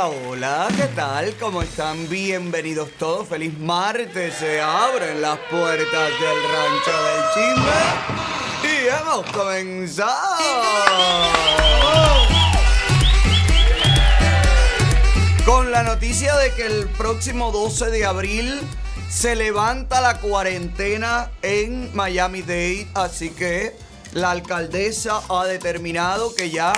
Hola, ¿qué tal? ¿Cómo están? Bienvenidos todos. Feliz martes. Se abren las puertas del rancho del chisme. Y hemos comenzado. Con la noticia de que el próximo 12 de abril se levanta la cuarentena en Miami-Dade, así que la alcaldesa ha determinado que ya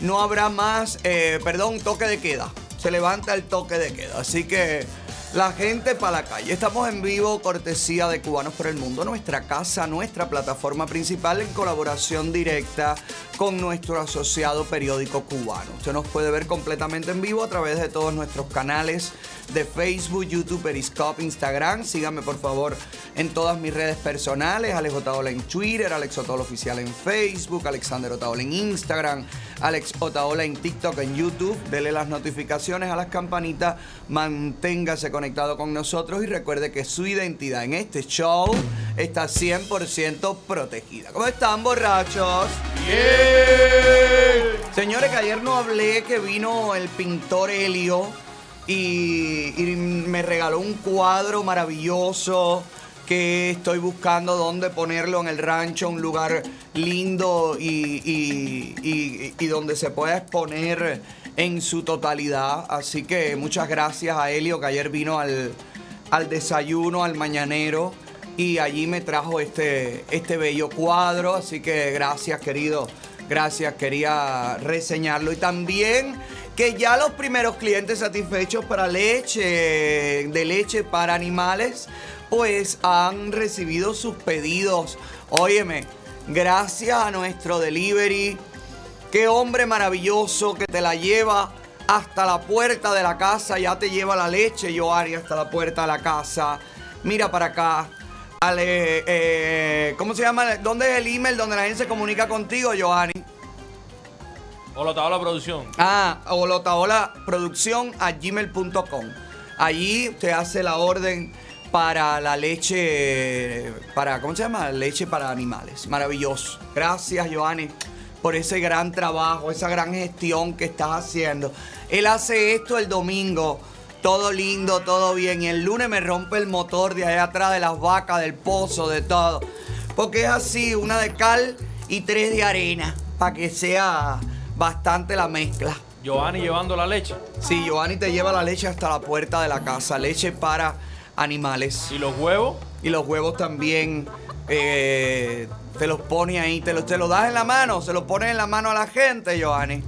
no habrá más, eh, perdón, toque de queda. Se levanta el toque de queda, así que la gente para la calle. Estamos en vivo, cortesía de Cubanos por el Mundo, nuestra casa, nuestra plataforma principal en colaboración directa con nuestro asociado periódico cubano. Usted nos puede ver completamente en vivo a través de todos nuestros canales de Facebook, YouTube, Periscope, Instagram. Síganme por favor en todas mis redes personales, Alex Otaola en Twitter, Alex Otaola Oficial en Facebook, Alexander Otaola en Instagram, Alex Otaola en TikTok, en YouTube. Dele las notificaciones a las campanitas, manténgase conectado con nosotros y recuerde que su identidad en este show está 100% protegida. ¿Cómo están, borrachos? Señores, que ayer no hablé que vino el pintor Helio y, y me regaló un cuadro maravilloso que estoy buscando dónde ponerlo en el rancho, un lugar lindo y, y- y- donde se pueda exponer en su totalidad. Así que muchas gracias a Helio que ayer vino al, al desayuno, al mañanero y allí me trajo este, este bello cuadro. Así que gracias querido, gracias, quería reseñarlo. Y también que ya los primeros clientes satisfechos para leche, de leche para animales, pues han recibido sus pedidos. Óyeme, gracias a nuestro delivery, qué hombre maravilloso que te la lleva hasta la puerta de la casa, ya te lleva la leche, Joari, hasta la puerta de la casa. Mira para acá. Ale, eh, ¿Cómo se llama? ¿Dónde es el email donde la gente se comunica contigo, Johanny? Hola, Tabla Producción. Ah, holotaola producción a gmail.com. Allí usted hace la orden para la leche, para, ¿cómo se llama? Leche para animales. Maravilloso. Gracias, Joanny, por ese gran trabajo, esa gran gestión que estás haciendo. Él hace esto el domingo, todo lindo, todo bien. Y el lunes me rompe el motor de allá atrás de las vacas, del pozo, de todo. Porque es así, una de cal y tres de arena, para que sea bastante la mezcla. Giovanni llevando la leche. Sí, Giovanni te lleva la leche hasta la puerta de la casa, leche para animales. Y los huevos. Y los huevos también eh, te los pone ahí, te los, te los das en la mano, se los pones en la mano a la gente, Giovanni.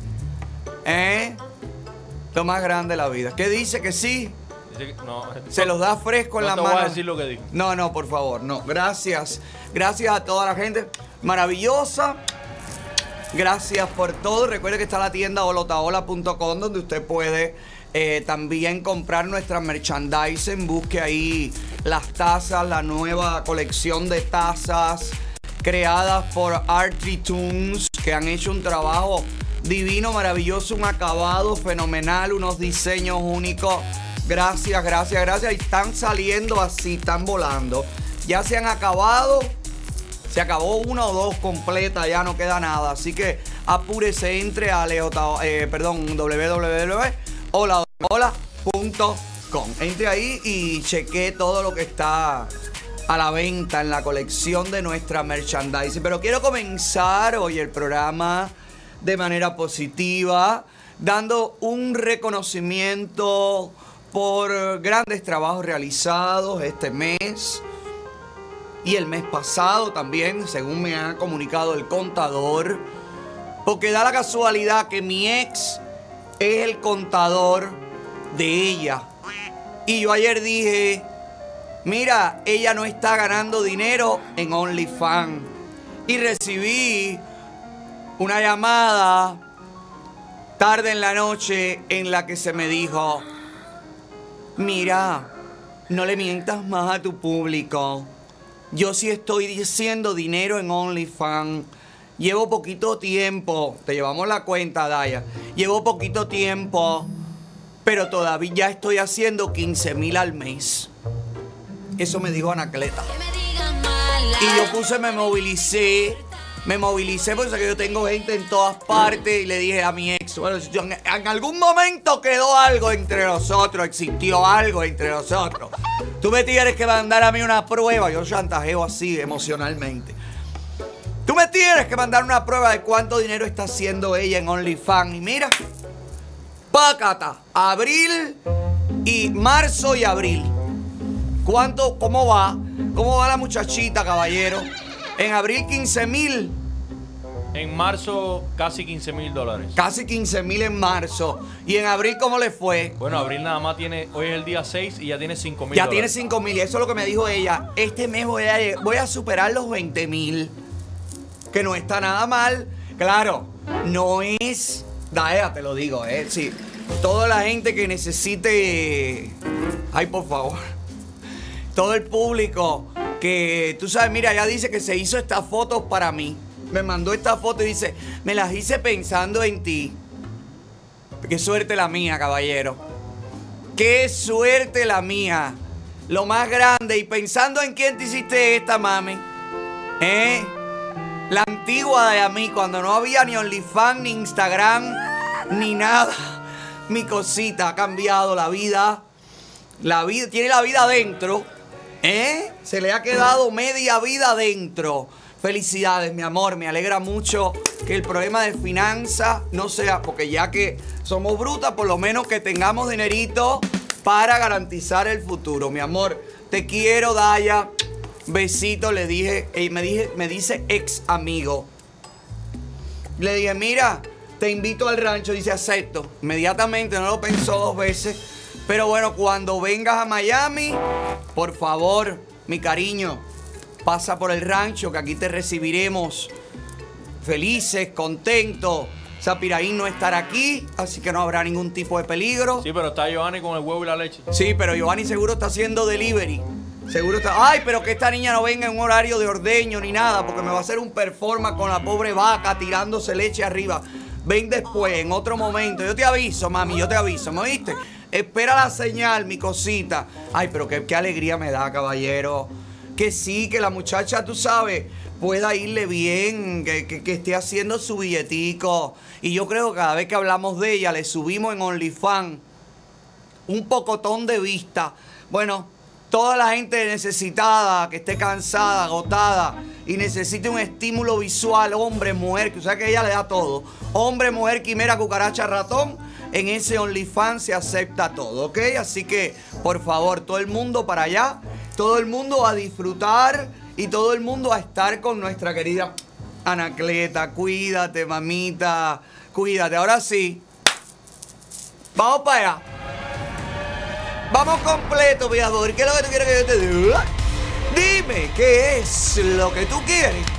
¿Eh? Lo más grande de la vida. ¿Qué dice que sí? Dice que- no, Se los da fresco en la te mano. voy a decir lo que. No, no, por favor, no. Gracias. Gracias a toda la gente maravillosa. Gracias por todo. Recuerde que está la tienda holotaola.com donde usted puede eh, también comprar nuestra merchandising. Busque ahí las tazas, la nueva colección de tazas creadas por Artry Tunes que han hecho un trabajo divino, maravilloso, un acabado fenomenal, unos diseños únicos. Gracias, gracias, gracias. Y están saliendo así, están volando. Ya se han acabado. Se acabó una o dos completa, ya no queda nada. Así que apúrese, entre a leota, eh, perdón, www.holahola.com. Entre ahí y cheque todo lo que está a la venta en la colección de nuestra merchandising. Pero quiero comenzar hoy el programa de manera positiva, dando un reconocimiento por grandes trabajos realizados este mes y el mes pasado también, según me ha comunicado el contador, porque da la casualidad que mi ex es el contador de ella. Y yo ayer dije, mira, ella no está ganando dinero en OnlyFans. Y recibí una llamada tarde en la noche en la que se me dijo, mira, no le mientas más a tu público. Yo sí estoy haciendo dinero en OnlyFans. Llevo poquito tiempo, te llevamos la cuenta, Daya. Llevo poquito tiempo, pero todavía ya estoy haciendo 15 mil al mes. Eso me dijo Anacleta. Y yo puse, me movilicé, me movilicé porque yo tengo gente en todas partes y le dije a mi ex, bueno, si en, en algún momento quedó algo entre nosotros, existió algo entre nosotros. Tú me tienes que mandar a mí una prueba, yo chantajeo así emocionalmente. Tú me tienes que mandar una prueba de cuánto dinero está haciendo ella en OnlyFans. Y mira, pácata, abril y marzo y abril. ¿Cuánto, cómo va? ¿Cómo va la muchachita, caballero? En abril 15 mil. En marzo, casi 15 mil dólares. Casi 15 mil en marzo. ¿Y en abril cómo le fue? Bueno, abril nada más tiene. Hoy es el día 6 y ya tiene 5 mil. Ya tiene 5 mil. Y eso es lo que me dijo ella. Este mes voy a, voy a superar los 20 mil. Que no está nada mal. Claro, no es. Daea, te lo digo, ¿eh? Sí. Toda la gente que necesite. Ay, por favor. Todo el público que tú sabes, mira, ya dice que se hizo estas fotos para mí. Me mandó esta foto y dice, me las hice pensando en ti. Qué suerte la mía, caballero. Qué suerte la mía. Lo más grande. Y pensando en quién te hiciste esta, mami. ¿Eh? La antigua de a mí, cuando no había ni OnlyFans, ni Instagram, ni nada. Mi cosita ha cambiado la vida. La vida, tiene la vida adentro. ¿Eh? Se le ha quedado media vida adentro. Felicidades, mi amor. Me alegra mucho que el problema de finanzas no sea, porque ya que somos brutas, por lo menos que tengamos dinerito para garantizar el futuro. Mi amor, te quiero, Daya. Besito, le dije, y me, dije, me dice ex amigo. Le dije, mira, te invito al rancho. Dice, acepto. Inmediatamente, no lo pensó dos veces. Pero bueno, cuando vengas a Miami, por favor, mi cariño, pasa por el rancho, que aquí te recibiremos felices, contentos. Sapiraín no estará aquí, así que no habrá ningún tipo de peligro. Sí, pero está Giovanni con el huevo y la leche. Sí, pero Giovanni seguro está haciendo delivery. Seguro está. Ay, pero que esta niña no venga en un horario de ordeño ni nada, porque me va a hacer un performance con la pobre vaca tirándose leche arriba. Ven después, en otro momento. Yo te aviso, mami, yo te aviso, ¿me oíste? Espera la señal, mi cosita. Ay, pero qué, qué alegría me da, caballero. Que sí, que la muchacha, tú sabes, pueda irle bien, que, que- esté haciendo su billetico. Y yo creo que cada vez que hablamos de ella, le subimos en OnlyFans un pocotón de vista. Bueno, toda la gente necesitada, que esté cansada, agotada y necesite un estímulo visual, hombre, mujer, que o sea que ella le da todo. Hombre, mujer, quimera, cucaracha, ratón. En ese OnlyFans se acepta todo, ¿ok? Así que, por favor, todo el mundo para allá, todo el mundo a disfrutar y todo el mundo a estar con nuestra querida Anacleta. Cuídate, mamita, cuídate. Ahora sí, vamos para allá. Vamos completo, mi amor. ¿Qué es lo que tú quieres que yo te diga? Dime, ¿qué es lo que tú quieres?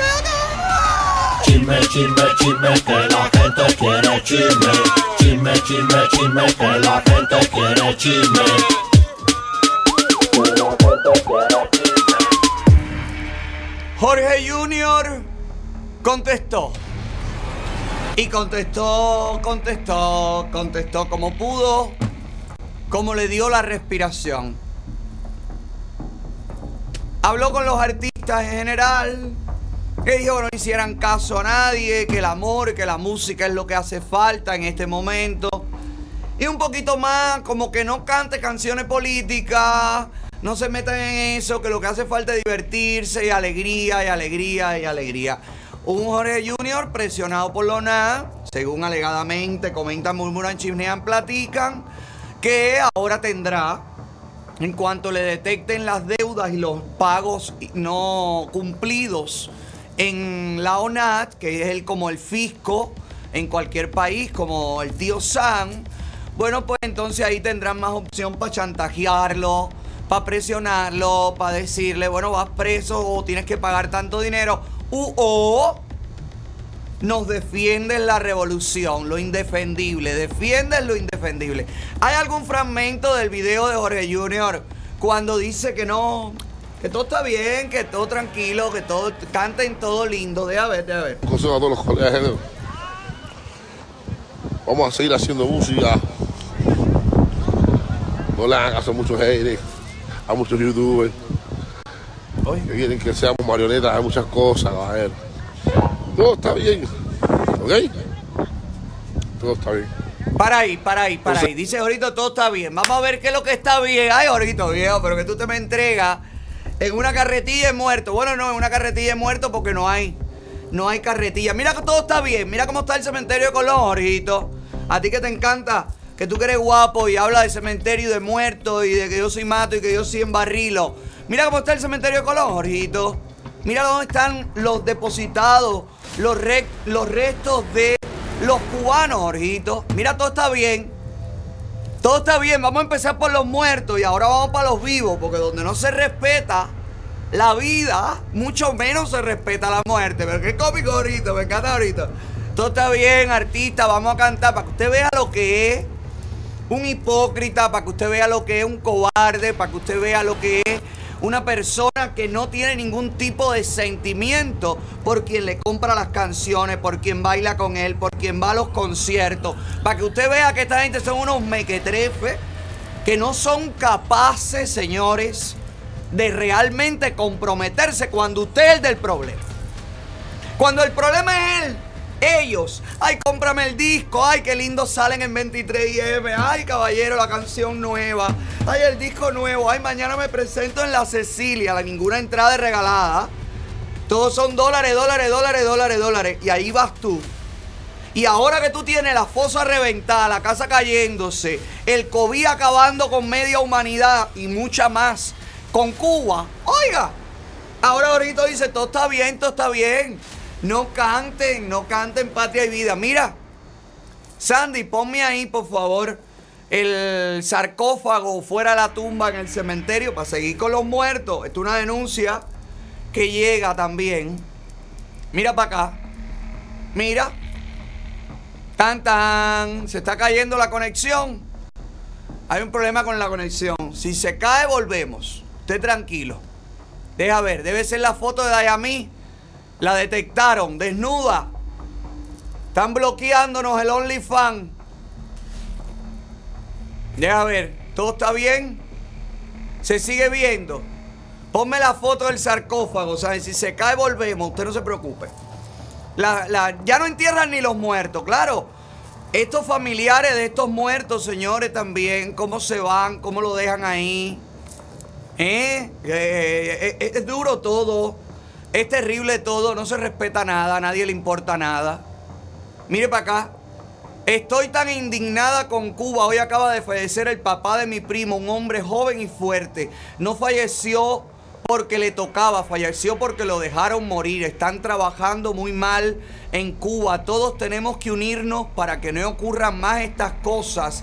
¿Qué te- Chisme, chisme, chisme, que la gente quiere chisme. Chisme, chisme, chisme, que la gente quiere chisme. Jorge Junior contestó. Y contestó, contestó, contestó como pudo, como le dio la respiración. Habló con los artistas en general, que dijo no hicieran caso a nadie, que el amor, que la música es lo que hace falta en este momento. Y un poquito más, como que no cante canciones políticas, no se metan en eso, que lo que hace falta es divertirse y alegría y alegría y alegría. Un Jorge Junior presionado por la NA, según alegadamente comentan, murmuran, chismean, platican, que ahora tendrá, en cuanto le detecten las deudas y los pagos no cumplidos en la ONAT, que es el, como el fisco en cualquier país, como el tío Sam, bueno, pues entonces ahí tendrán más opción para chantajearlo, para presionarlo, para decirle, bueno, vas preso o tienes que pagar tanto dinero, u- o nos defiendes la revolución, lo indefendible, defiendes lo indefendible. ¿Hay algún fragmento del video de Jorge Junior cuando dice que no, que todo está bien, que todo tranquilo, que todo canten todo lindo? Deja ver, deja ver. consejo a todos los colegas género. Vamos a seguir haciendo música. No le hagan caso a muchos haters, a muchos youtubers. Que quieren que seamos marionetas de muchas cosas, caballero. Todo está bien. ¿Ok? Todo está bien. Para ahí, para ahí, para Entonces- ahí. Dice Jorito, todo está bien. Vamos a ver qué es lo que está bien. Ay, Jorito, viejo, pero que tú te me entregas en una carretilla de muerto. Bueno, no, en una carretilla de muerto porque no hay. No hay carretilla. Mira que todo está bien. Mira cómo está el cementerio de Colón, Jorito. A ti que te encanta, que tú que eres guapo y hablas de cementerio y de muertos y de que yo soy mato y que yo soy en barrilo. Mira cómo está el cementerio de Colón, Jorito. Mira dónde están los depositados, los, re- los restos de los cubanos, Jorgito. Mira, todo está bien. Todo está bien. Vamos a empezar por los muertos y ahora vamos para los vivos, porque donde no se respeta la vida, mucho menos se respeta la muerte. Pero qué cómico ahorita, me encanta ahorita. Todo está bien, artista, vamos a cantar para que usted vea lo que es un hipócrita, para que usted vea lo que es un cobarde, para que usted vea lo que es una persona que no tiene ningún tipo de sentimiento por quien le compra las canciones, por quien baila con él, por quien va a los conciertos, para que usted vea que esta gente son unos mequetrefes que no son capaces, señores, de realmente comprometerse cuando usted es el del problema. Cuando el problema es él, ellos, ay, cómprame el disco, ay, qué lindo salen en 23M, ay, caballero, la canción nueva, ay, el disco nuevo, ay, mañana me presento en la Cecilia, la ninguna entrada es regalada. Todos son dólares, dólares, dólares, dólares, dólares. Y ahí vas tú. Y ahora que tú tienes la fosa reventada, la casa cayéndose, el COVID acabando con media humanidad y mucha más, con Cuba, oiga, ahora ahorita dice, todo está bien, todo está bien. No canten, no canten patria y vida. Mira, Sandy, ponme ahí, por favor, el sarcófago fuera de la tumba en el cementerio para seguir con los muertos. Esto es una denuncia que llega también. Mira para acá. Mira. Tan tan. Se está cayendo la conexión. Hay un problema con la conexión. Si se cae, volvemos. Usted tranquilo. Deja ver. Debe ser la foto de Dayami. La detectaron. Desnuda. Están bloqueándonos el OnlyFans. Deja ver. ¿Todo está bien? Se sigue viendo. Ponme la foto del sarcófago, ¿sabes? Si se cae, volvemos. Usted no se preocupe. La- la- ya no entierran ni los muertos, claro. Estos familiares de estos muertos, señores, también, cómo se van, cómo lo dejan ahí. ¿Eh? Eh, eh, es duro todo. Es terrible todo. No se respeta nada. A nadie le importa nada. Mire para acá. Estoy tan indignada con Cuba. Hoy acaba de fallecer el papá de mi primo, un hombre joven y fuerte. No falleció porque le tocaba, falleció porque lo dejaron morir. Están trabajando muy mal en Cuba. Todos tenemos que unirnos para que no ocurran más estas cosas.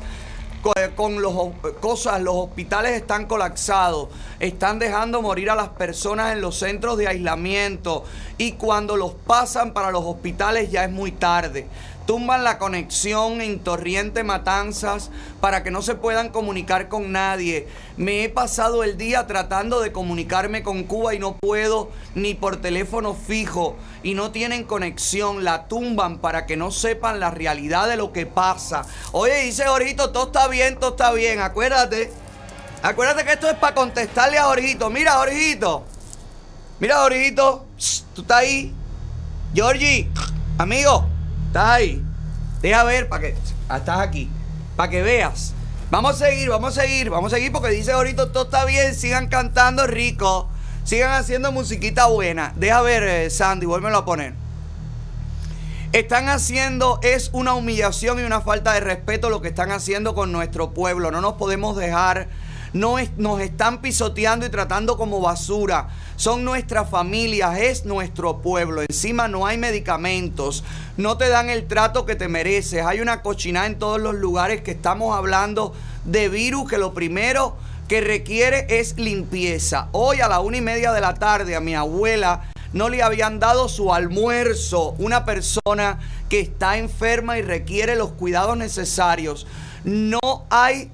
Co- Con los ho- cosas, los hospitales están colapsados, están dejando morir a las personas en los centros de aislamiento y cuando los pasan para los hospitales ya es muy tarde. Tumban la conexión en Torriente Matanzas para que no se puedan comunicar con nadie. Me he pasado el día tratando de comunicarme con Cuba y no puedo ni por teléfono fijo y no tienen conexión. La tumban para que no sepan la realidad de lo que pasa. Oye, dice Jorgito, todo está bien, todo está bien. Acuérdate. Acuérdate que esto es para contestarle a Jorgito. Mira, Jorgito. Mira, Jorgito. Tú estás ahí. Georgie, amigo, estás ahí. Deja ver para que. ah, Estás aquí. Para que veas. Vamos a seguir, vamos a seguir, vamos a seguir porque dice ahorita todo está bien. Sigan cantando rico. Sigan haciendo musiquita buena. Deja ver, eh, Sandy, vuélvelo a poner. Están haciendo, es una humillación y una falta de respeto lo que están haciendo con nuestro pueblo. No nos podemos dejar, no es- nos están pisoteando y tratando como basura. Son nuestras familias, es nuestro pueblo. Encima no hay medicamentos, no te dan el trato que te mereces. Hay una cochinada en todos los lugares que estamos hablando de virus que lo primero que requiere es limpieza. Hoy a la una y media de la tarde a mi abuela no le habían dado su almuerzo. Una persona que está enferma y requiere los cuidados necesarios. No hay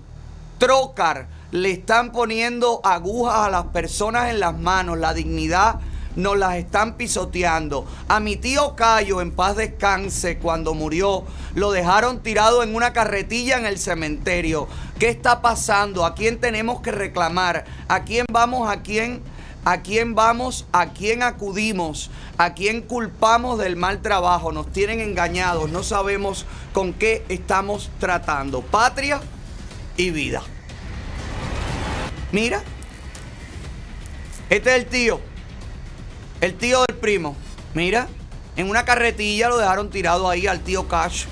trocar. Le están poniendo agujas a las personas en las manos. La dignidad nos las están pisoteando. A mi tío Cayo, en paz descanse, cuando murió, lo dejaron tirado en una carretilla en el cementerio. ¿Qué está pasando? ¿A quién tenemos que reclamar? ¿A quién vamos? ¿A quién a quién vamos, a quién acudimos, a quién culpamos del mal trabajo. Nos tienen engañados, no sabemos con qué estamos tratando. Patria y vida. Mira, este es el tío, el tío del primo. Mira, en una carretilla lo dejaron tirado ahí al tío Cash.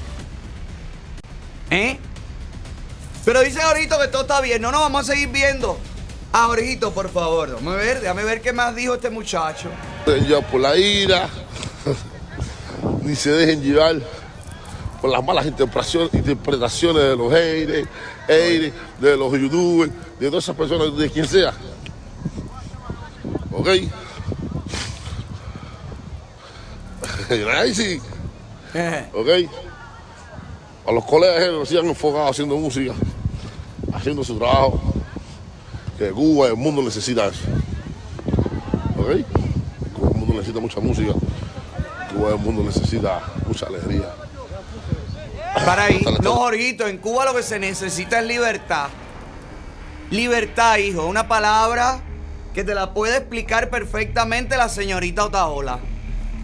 ¿Eh? Pero dice Jorgito que todo está bien. No nos vamos a seguir viendo. Ah, Jorgito, por favor. Déjame ver, déjame ver qué más dijo este muchacho. Ya por la ira, ni se dejen llevar por las malas interpretaciones, de los haters, de los youtubers, de todas esas personas, de quien sea. ¿Ok? Sí. ¿Ok? A los colegas que sigan enfocados haciendo música, haciendo su trabajo. Que Cuba y el mundo necesita eso. ¿Ok? Cuba el mundo necesita mucha música. Cuba el mundo necesita mucha alegría. Para ahí. No, Jorgito, en Cuba lo que se necesita es libertad. Libertad, hijo. Una palabra que te la puede explicar perfectamente la señorita Otaola.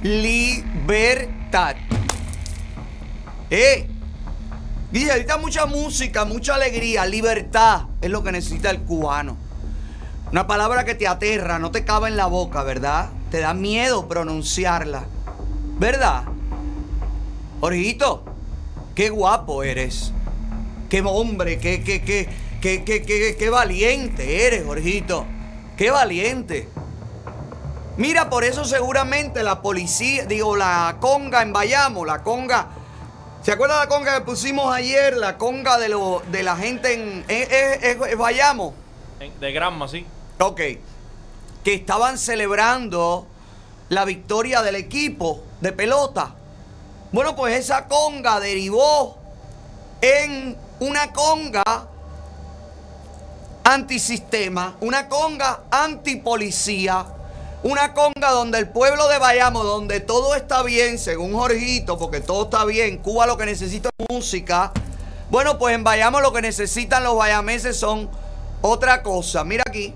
Libertad. Eh. Dice, ahorita mucha música, mucha alegría, libertad es lo que necesita el cubano. Una palabra que te aterra, no te cabe en la boca, ¿verdad? Te da miedo pronunciarla. ¿Verdad? Jorgito, qué guapo eres. Qué hombre, qué, qué, qué, qué, qué, qué, qué valiente eres, Jorgito. Qué valiente. Mira, por eso seguramente la policía, digo, la conga en Bayamo, la conga. ¿Se acuerda la conga que pusimos ayer? La conga de, lo, de la gente en. ¿Es, es- es- es Bayamo? En- De Granma, sí. Ok. Que estaban celebrando la victoria del equipo de pelota. Bueno, pues esa conga derivó en una conga antisistema, una conga antipolicía, una conga donde el pueblo de Bayamo, donde todo está bien, según Jorgito, porque todo está bien, Cuba lo que necesita es música. Bueno, pues en Bayamo lo que necesitan los bayameses son otra cosa. Mira aquí.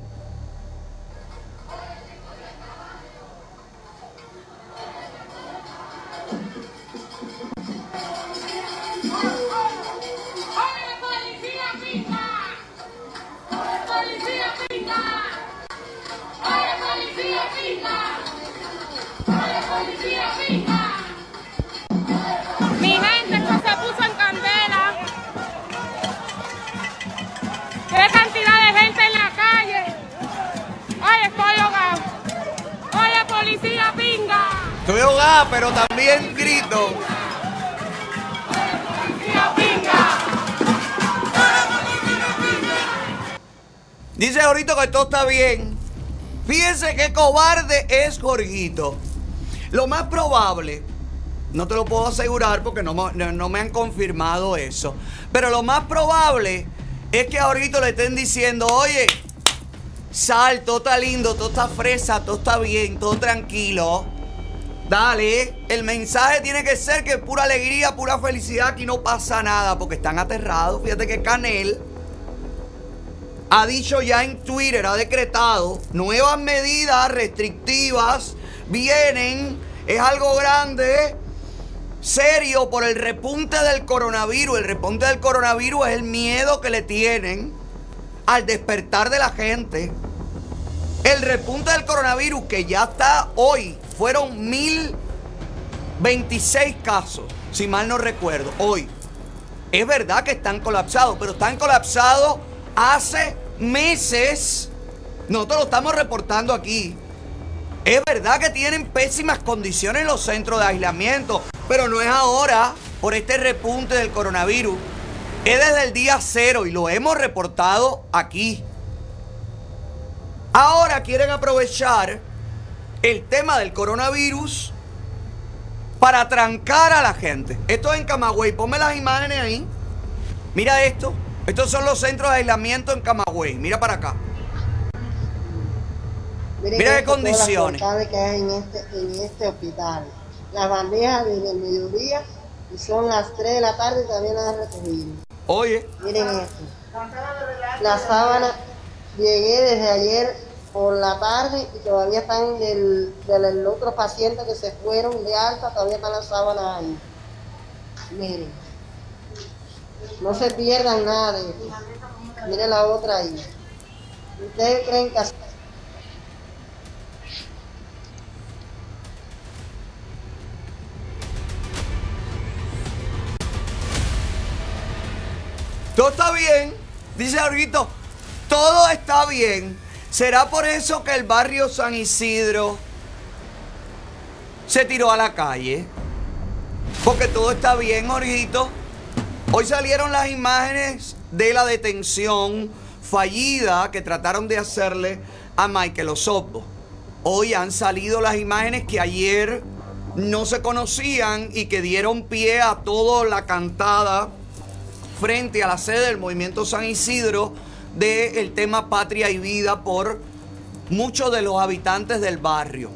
Mi gente esto se puso en candela. ¡Qué cantidad de gente en la calle! ¡Oye, estoy ahogado! ¡Oye, policía pinga! Estoy ahogada, pero también grito. ¡Policía pinga! Dice Jorgito que todo está bien. Fíjense qué cobarde es Jorgito. Lo más probable, no te lo puedo asegurar porque no, me- han confirmado eso, pero lo más probable es que a Jorgito le estén diciendo, oye, sal, todo está lindo, todo está fresa, todo está bien, todo tranquilo. Dale, el mensaje tiene que ser que pura alegría, pura felicidad, aquí no pasa nada, porque están aterrados. Fíjate que Canel ha dicho ya en Twitter, ha decretado nuevas medidas restrictivas. Vienen, es algo grande, serio por el repunte del coronavirus. El repunte del coronavirus es el miedo que le tienen al despertar de la gente. El repunte del coronavirus que ya está hoy, fueron 1026 casos, si mal no recuerdo, hoy. Es verdad que están colapsados, pero están colapsados hace meses. Nosotros lo estamos reportando aquí. Es verdad que tienen pésimas condiciones en los centros de aislamiento, pero no es ahora por este repunte del coronavirus. Es desde el día cero y lo hemos reportado aquí. Ahora quieren aprovechar el tema del coronavirus para trancar a la gente. Esto es en Camagüey. Ponme las imágenes ahí. Mira esto. Estos son los centros de aislamiento en Camagüey. Mira para acá. Miren Mira qué las condiciones. portadas que hay en este, en este hospital. Las bandejas desde el mediodía y son las 3 de la tarde y también las han recogido. Oye, Miren esto. La sábana, llegué desde ayer por la tarde y todavía están del, del otro paciente que se fueron de alta, todavía están las sábanas ahí. Miren, no se pierdan nada de esto. Miren la otra ahí. ¿Ustedes creen que así? Todo está bien, dice Jorgito. Todo está bien. ¿Será por eso que el barrio San Isidro se tiró a la calle? Porque todo está bien, Jorgito. Hoy salieron las imágenes de la detención fallida que trataron de hacerle a Michael Osopo. Hoy han salido las imágenes que ayer no se conocían y que dieron pie a toda la cantada frente a la sede del Movimiento San Isidro del tema Patria y Vida por muchos de los habitantes del barrio.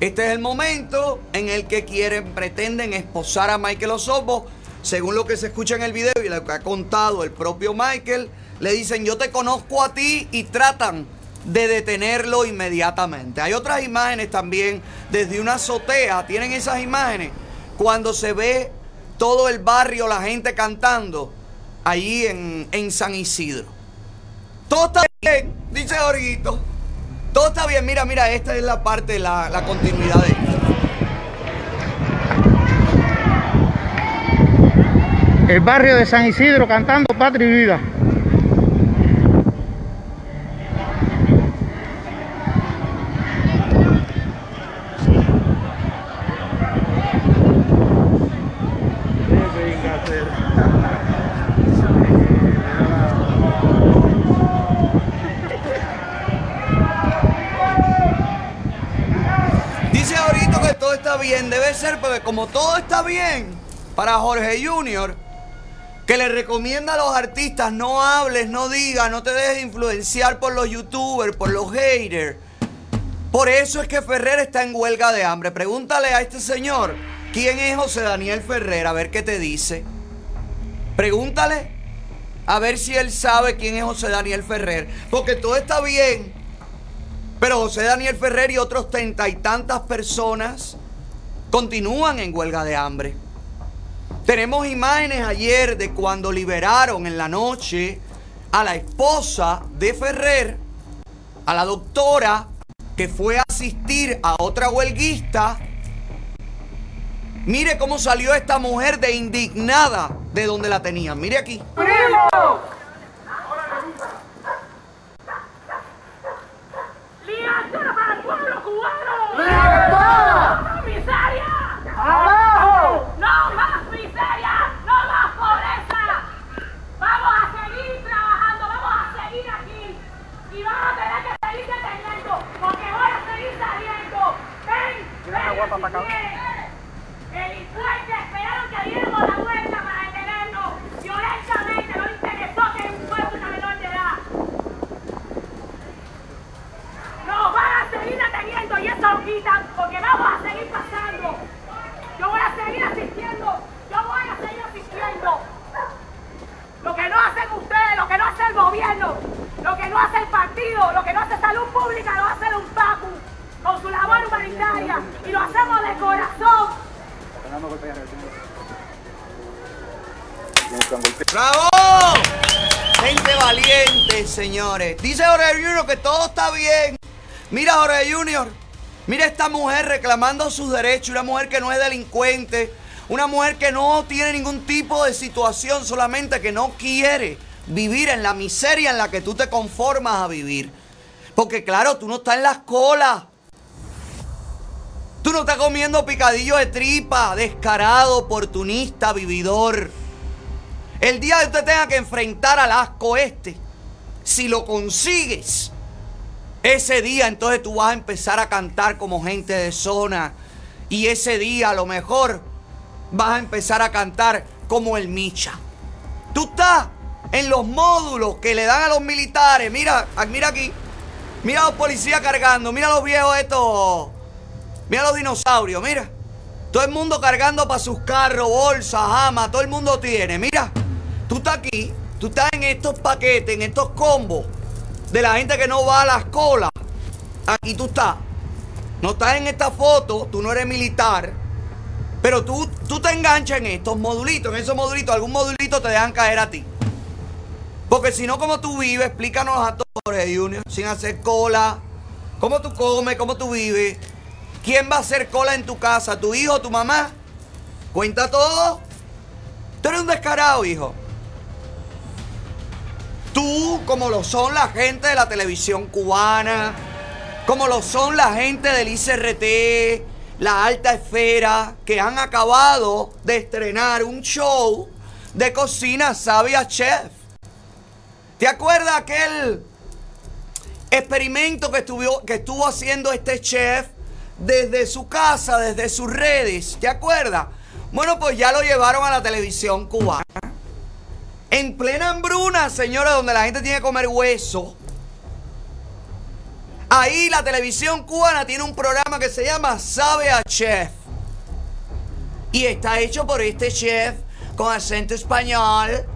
Este es el momento en el que quieren, pretenden esposar a Michael Osobo. Según lo que se escucha en el video y lo que ha contado el propio Michael, le dicen yo te conozco a ti y tratan de detenerlo inmediatamente. Hay otras imágenes también desde una azotea, tienen esas imágenes cuando se ve todo el barrio, la gente cantando allí en, en San Isidro. Todo está bien, dice Jorgito. Todo está bien. Mira, mira, esta es la parte, la, la continuidad de esto. El barrio de San Isidro cantando Patria y Vida. Dice ahorita que todo está bien. Debe ser como todo está bien para Jorge Junior, que le recomienda a los artistas no hables, no digas, no te dejes influenciar por los youtubers, por los haters. Por eso es que Ferrer está en huelga de hambre. Pregúntale a este señor quién es José Daniel Ferrer, a ver qué te dice. Pregúntale a ver si él sabe quién es José Daniel Ferrer. Porque todo está bien. Pero José Daniel Ferrer y otros treinta y tantas personas continúan en huelga de hambre. Tenemos imágenes ayer de cuando liberaron en la noche a la esposa de Ferrer, a la doctora que fue a asistir a otra huelguista. Mire cómo salió esta mujer de indignada de donde la tenían. Mire aquí. ¡Libertad para el pueblo cubano! ¡Libertad! ¡No miseria! ¡Abajo! ¡No más miseria! ¡No más pobreza! ¡Vamos a seguir trabajando! ¡Vamos a seguir aquí! ¡Y vamos a tener que seguir deteniendo! ¡Porque voy a seguir saliendo! ¡Ven! ¡Ven! Delincuentes esperaron que diéramos la vuelta para detenernos. Violentamente no interesó que un pueblo una menor de edad. Nos van a seguir deteniendo y eso lo quitan porque vamos a seguir pasando. Yo voy a seguir asistiendo. Yo voy a seguir asistiendo. Lo que no hacen ustedes, lo que no hace el lo que no hace el partido, lo que no hace salud pública, lo hace un PACU con su labor humanitaria y lo hacemos de corazón. ¡Bravo! Gente valiente, señores. Dice Jorge Junior que todo está bien. Mira, Jorge Junior. Mira esta mujer reclamando sus derechos. Una mujer que no es delincuente. Una mujer que no tiene ningún tipo de situación. Solamente que no quiere vivir en la miseria en la que tú te conformas a vivir. Porque claro, tú no estás en las colas. Tú no estás comiendo picadillo de tripa, descarado, oportunista, vividor. El día que usted tenga que enfrentar al asco este, si lo consigues, ese día entonces tú vas a empezar a cantar como gente de zona. Y ese día a lo mejor vas a empezar a cantar como el Micha. Tú estás en los módulos que le dan a los militares. Mira, mira aquí. Mira a los policías cargando. Mira a los viejos estos. Mira los dinosaurios, mira. Todo el mundo cargando para sus carros, bolsas, jamas, todo el mundo tiene. Mira, tú estás aquí, tú estás en estos paquetes, en estos combos. de la gente que no va a la escuela. Aquí tú estás. No estás en esta foto, tú no eres militar. Pero tú, tú te enganchas en estos modulitos, en esos modulitos, algún modulito te dejan caer a ti. Porque si no, como tú vives, explícanos a todos, Junior, sin hacer cola. ¿Cómo tú comes? ¿Cómo tú vives? ¿Quién va a hacer cola en tu casa? ¿Tu hijo, tu mamá? Cuenta todo. Tú eres un descarado, hijo. Tú, como lo son la gente de la televisión cubana, como lo son la gente del ICRT, la alta esfera, que han acabado de estrenar un show de cocina sabia chef. ¿Te acuerdas aquel experimento que estuvo, que estuvo haciendo este chef desde su casa, desde sus redes? ¿Te acuerdas? Bueno, pues ya lo llevaron a la televisión cubana. En plena hambruna, señora, donde la gente tiene que comer hueso. Ahí la televisión cubana tiene un programa que se llama Sabe a Chef. Y está hecho por este chef con acento español.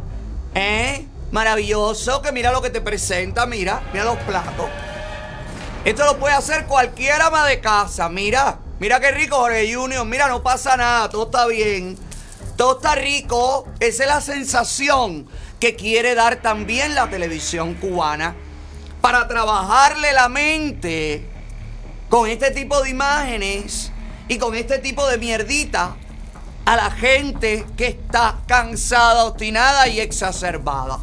¿Eh? Maravilloso, que mira lo que te presenta, mira, mira los platos. Esto lo puede hacer cualquier ama de casa, mira. Mira qué rico, Jorge Junior. Mira, no pasa nada, todo está bien. Todo está rico. Esa es la sensación que quiere dar también la televisión cubana para trabajarle la mente con este tipo de imágenes y con este tipo de mierdita a la gente que está cansada, obstinada y exacerbada.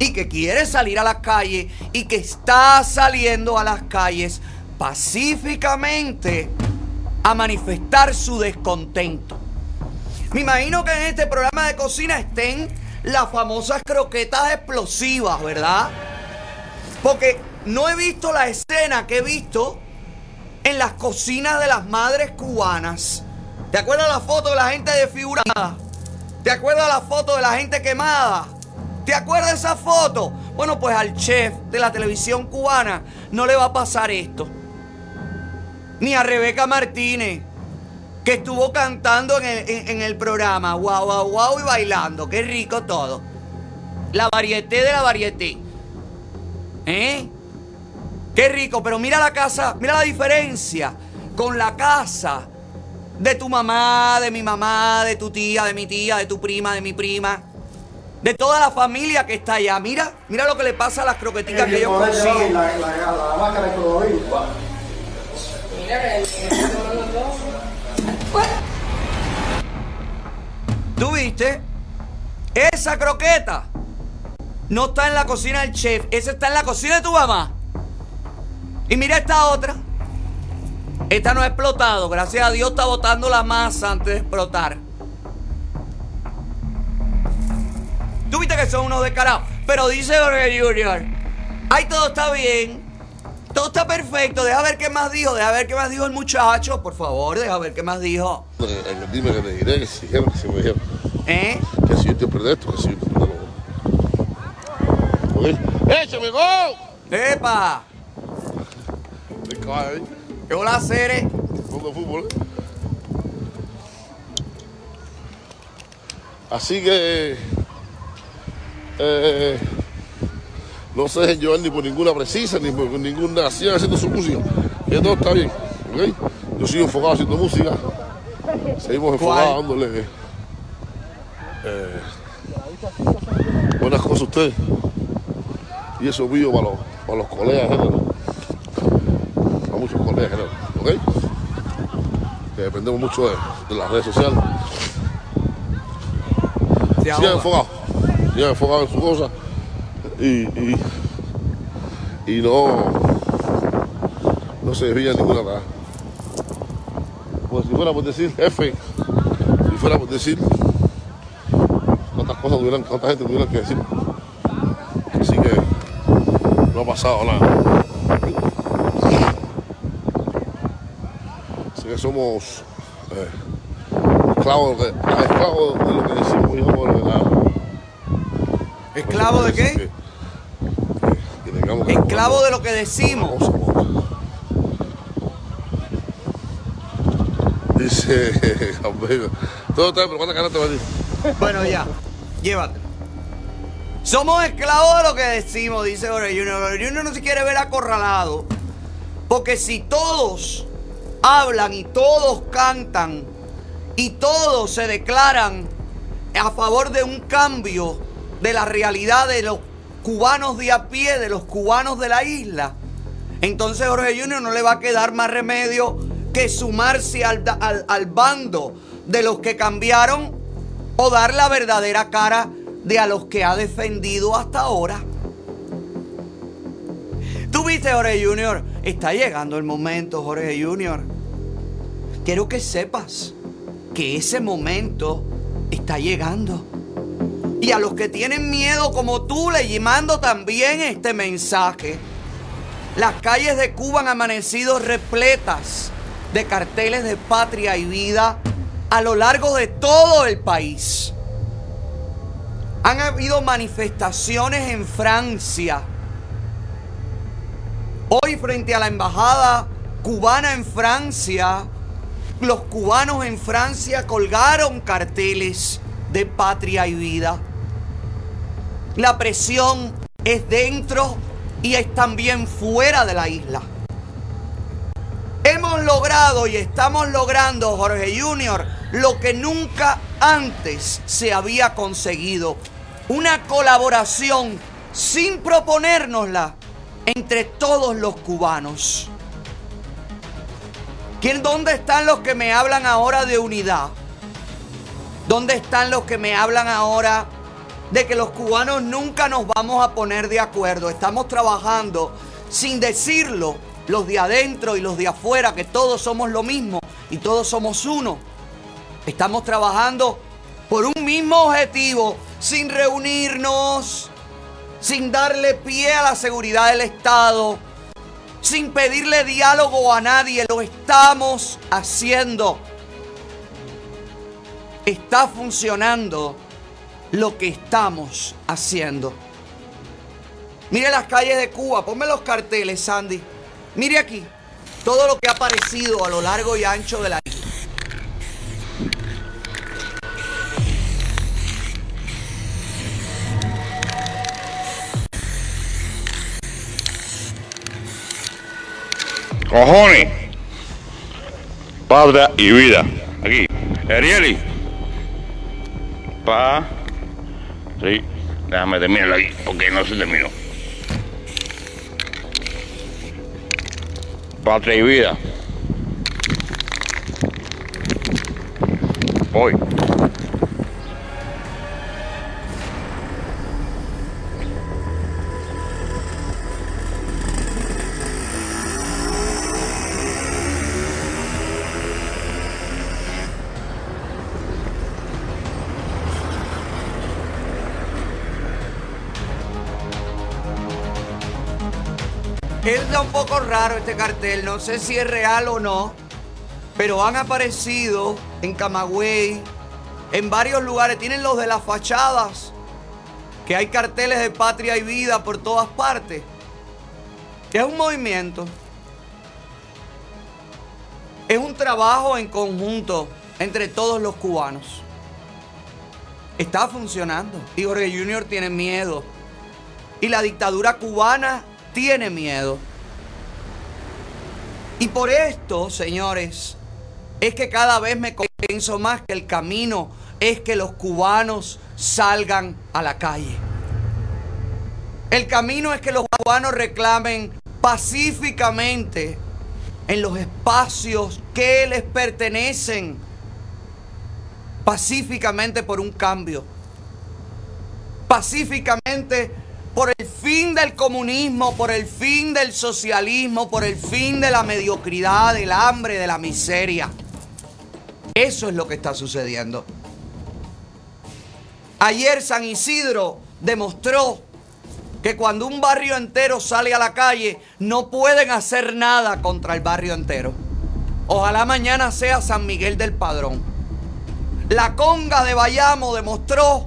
Y que quiere salir a las calles y que está saliendo a las calles pacíficamente a manifestar su descontento. Me imagino que en este programa de cocina estén las famosas croquetas explosivas, ¿verdad? Porque no he visto la escena que he visto en las cocinas de las madres cubanas. ¿Te acuerdas la foto de la gente desfigurada? ¿Te acuerdas la foto de la gente quemada? ¿Te acuerdas esa foto? Bueno, pues al chef de la televisión cubana no le va a pasar esto. Ni a Rebeca Martínez, que estuvo cantando en el, en el programa. Guau, guau, guau y bailando. Qué rico todo. La varieté de la varieté. ¿Eh? Qué rico, pero mira la casa, mira la diferencia con la casa de tu mamá, de mi mamá, de tu tía, de mi tía, de tu prima, de mi prima, de toda la familia que está allá. Mira, mira lo que le pasa a las croqueticas que ellos consiguen. ¿Tú viste? Esa croqueta no está en la cocina del chef, esa está en la cocina de tu mamá. Y mira esta otra. Esta no ha explotado, gracias a Dios está botando la masa antes de explotar. Tú viste que son unos descarados. Pero dice Jorge Junior, ahí todo está bien, todo está perfecto, deja ver qué más dijo, deja ver qué más dijo el muchacho, por favor, deja ver qué más dijo. Eh, eh, Dime que te diré, que si dijeron, que si me dijeron. ¿Eh? Que si yo te perdí esto, que si yo te perdí lo. ¡Échame, go! ¡Epa! Ahí, ¿Qué hola de fútbol. Así que. Eh, no se dejen llevar ni por ninguna precisa, ni por ninguna. Sigan haciendo su música. Que todo está bien. ¿ok? Yo sigo enfocado haciendo música. Seguimos enfocados dándole. eh, buenas cosas a ustedes. Y eso es mío para los, para los colegas de género. Para muchos colegas género. ¿Ok? Que dependemos mucho de, de las redes sociales. Sigan enfocados. Sigan enfocados en su cosa. Y, y, y no, no se desvían ninguna nada. Pues si fuera por decir F, si fuera por decir cuántas cosas tuvieran, cuánta gente tuvieran que decir. Así que no ha pasado nada. Así que somos eh, esclavos de, lo que decimos y no de lo nada. ¿Esclavo de qué? Que, que- que tengamos que Esclavo de lo que decimos. Dice, todo está pero ¿cuántas ganas te va a decir? Bueno, ya. Llévatelo. Somos esclavos de lo que decimos, dice Jorge Junior. Junior no se quiere ver acorralado. Porque si todos hablan y todos cantan y todos se declaran a favor de un cambio de la realidad de los cubanos de a pie, de los cubanos de la isla, entonces Jorge Junior no le va a quedar más remedio que sumarse al, al- al bando de los que cambiaron o dar la verdadera cara de a los que ha defendido hasta ahora. Tú viste, Jorge Junior, está llegando el momento, Jorge Junior. Quiero que sepas que ese momento está llegando. A los que tienen miedo como tú, le mando también este mensaje. Las calles de Cuba han amanecido repletas de carteles de patria y vida a lo largo de todo el país. Han habido manifestaciones en Francia. Hoy frente a la embajada cubana en Francia, los cubanos en Francia colgaron carteles de patria y vida. La presión es dentro y es también fuera de la isla. Hemos logrado y estamos logrando, Jorge Junior, lo que nunca antes se había conseguido. Una colaboración sin proponérnosla entre todos los cubanos. ¿Quién, ¿Dónde están los que me hablan ahora de unidad? ¿Dónde están los que me hablan ahora de que los cubanos nunca nos vamos a poner de acuerdo? Estamos trabajando sin decirlo, los de adentro y los de afuera, que todos somos lo mismo y todos somos uno. Estamos trabajando por un mismo objetivo, sin reunirnos, sin darle pie a la seguridad del Estado, sin pedirle diálogo a nadie. Lo estamos haciendo. Está funcionando lo que estamos haciendo. Mire las calles de Cuba, ponme los carteles, Sandy. Mire aquí todo lo que ha aparecido a lo largo y ancho de la isla. Cojones. Patria y vida. Aquí. Arieli. Pa. Sí. Déjame terminarlo aquí, porque no se terminó. Patria y vida. Hoy. Un poco raro este cartel, no sé si es real o no, pero han aparecido en Camagüey, en varios lugares. Tienen los de las fachadas, que hay carteles de patria y vida por todas partes. Es un movimiento. Es un trabajo en conjunto entre todos los cubanos. Está funcionando. Y Jorge Junior tiene miedo. Y la dictadura cubana tiene miedo. Y por esto, señores, es que cada vez me convenzo más que el camino es que los cubanos salgan a la calle. El camino es que los cubanos reclamen pacíficamente en los espacios que les pertenecen, pacíficamente por un cambio, pacíficamente por el fin del comunismo, por el fin del socialismo, por el fin de la mediocridad, del hambre, de la miseria. Eso es lo que está sucediendo. Ayer San Isidro demostró que cuando un barrio entero sale a la calle, no pueden hacer nada contra el barrio entero. Ojalá mañana sea San Miguel del Padrón. La conga de Bayamo demostró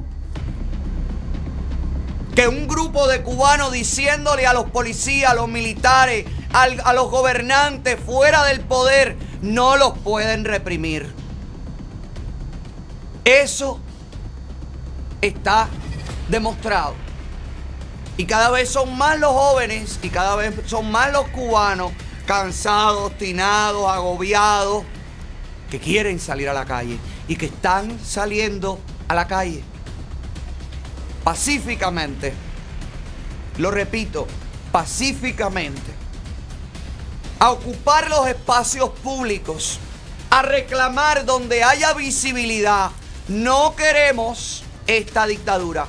que un grupo de cubanos diciéndole a los policías, a los militares, al- a los gobernantes fuera del poder, no los pueden reprimir. Eso está demostrado. Y cada vez son más los jóvenes y cada vez son más los cubanos cansados, obstinados, agobiados, que quieren salir a la calle y que están saliendo a la calle pacíficamente. Lo repito, pacíficamente. A ocupar los espacios públicos, a reclamar donde haya visibilidad. No queremos esta dictadura.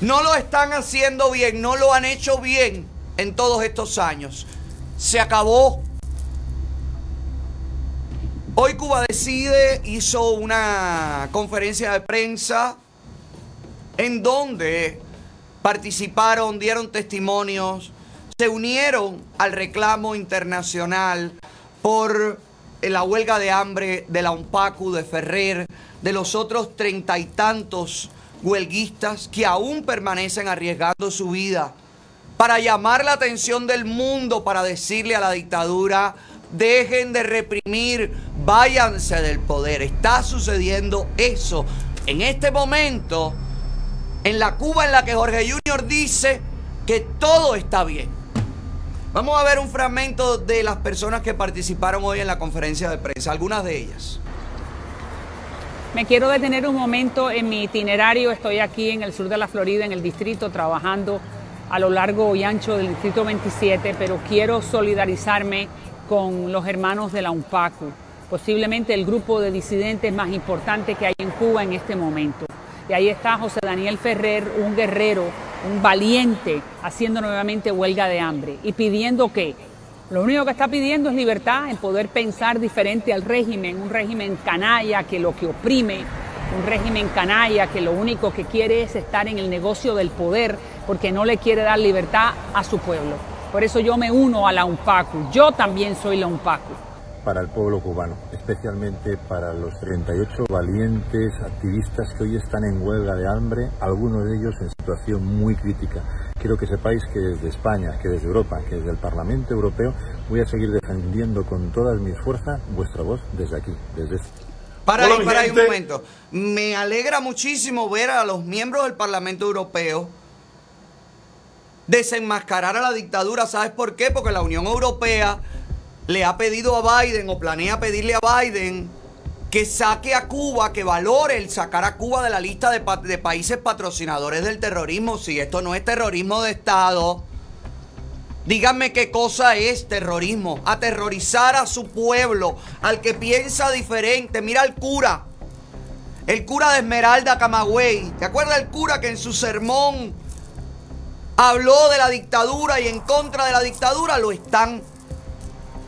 No lo están haciendo bien, no lo han hecho bien en todos estos años. Se acabó. Hoy Cuba Decide hizo una conferencia de prensa en donde participaron, dieron testimonios, se unieron al reclamo internacional por la huelga de hambre de la UNPACU, de Ferrer, de los otros treinta y tantos huelguistas que aún permanecen arriesgando su vida para llamar la atención del mundo, para decirle a la dictadura, dejen de reprimir, váyanse del poder. Está sucediendo eso en este momento, en la Cuba en la que Jorge Junior dice que todo está bien. Vamos a ver un fragmento de las personas que participaron hoy en la conferencia de prensa, algunas de ellas. Me quiero detener un momento en mi itinerario. Estoy aquí en el sur de la Florida, en el distrito, trabajando a lo largo y ancho del distrito 27, pero quiero solidarizarme con los hermanos de la UNPACU, posiblemente el grupo de disidentes más importante que hay en Cuba en este momento. Y ahí está José Daniel Ferrer, un guerrero, un valiente, haciendo nuevamente huelga de hambre y pidiendo que lo único que está pidiendo es libertad, en poder pensar diferente al régimen, un régimen canalla que lo que oprime, un régimen canalla que lo único que quiere es estar en el negocio del poder porque no le quiere dar libertad a su pueblo. Por eso yo me uno a la UNPACU, yo también soy la UNPACU. Para el pueblo cubano, especialmente para los 38 valientes activistas que hoy están en huelga de hambre, algunos de ellos en situación muy crítica. Quiero que sepáis que desde España, que desde Europa, que desde el Parlamento Europeo voy a seguir defendiendo con todas mis fuerzas vuestra voz desde aquí, desde este para ahí, para ahí un momento. Me alegra muchísimo ver a los miembros del Parlamento Europeo desenmascarar a la dictadura. ¿Sabes por qué? Porque la Unión Europea le ha pedido a Biden o planea pedirle a Biden que saque a Cuba, que valore el sacar a Cuba de la lista de, países patrocinadores del terrorismo. Si esto no es terrorismo de Estado, díganme qué cosa es terrorismo. Aterrorizar a su pueblo, al que piensa diferente. Mira al cura, el cura de Esmeralda Camagüey. ¿Te acuerdas el cura que en su sermón habló de la dictadura y en contra de la dictadura? Lo están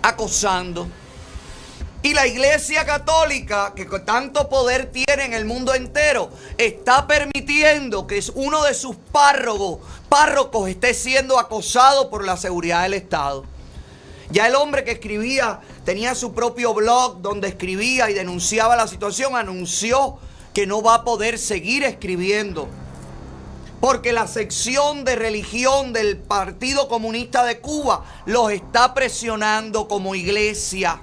acosando. Y la Iglesia Católica, que tanto poder tiene en el mundo entero, está permitiendo que uno de sus párrocos, párrocos esté siendo acosado por la seguridad del Estado. Ya el hombre que escribía, tenía su propio blog donde escribía y denunciaba la situación, anunció que no va a poder seguir escribiendo. Porque la sección de religión del Partido Comunista de Cuba los está presionando como iglesia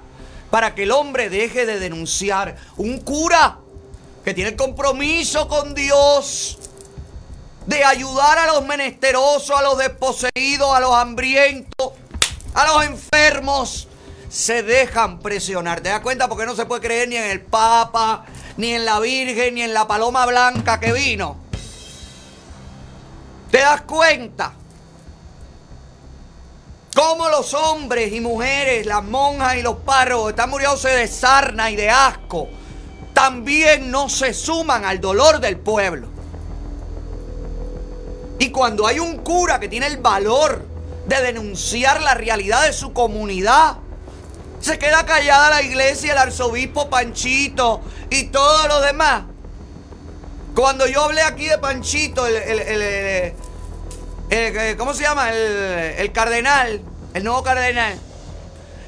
para que el hombre deje de denunciar. Un cura que tiene el compromiso con Dios de ayudar a los menesterosos, a los desposeídos, a los hambrientos, a los enfermos. Se dejan presionar. ¿Te das cuenta? Porque no se puede creer ni en el Papa, ni en la Virgen, ni en la Paloma Blanca que vino. ¿Te das cuenta? Cómo los hombres y mujeres, las monjas y los párrocos están muriéndose de sarna y de asco, también no se suman al dolor del pueblo. Y cuando hay un cura que tiene el valor de denunciar la realidad de su comunidad, se queda callada la iglesia, el arzobispo Panchito y todos los demás. Cuando yo hablé aquí de Panchito, el, el, el ¿cómo se llama? El, cardenal, el nuevo cardenal.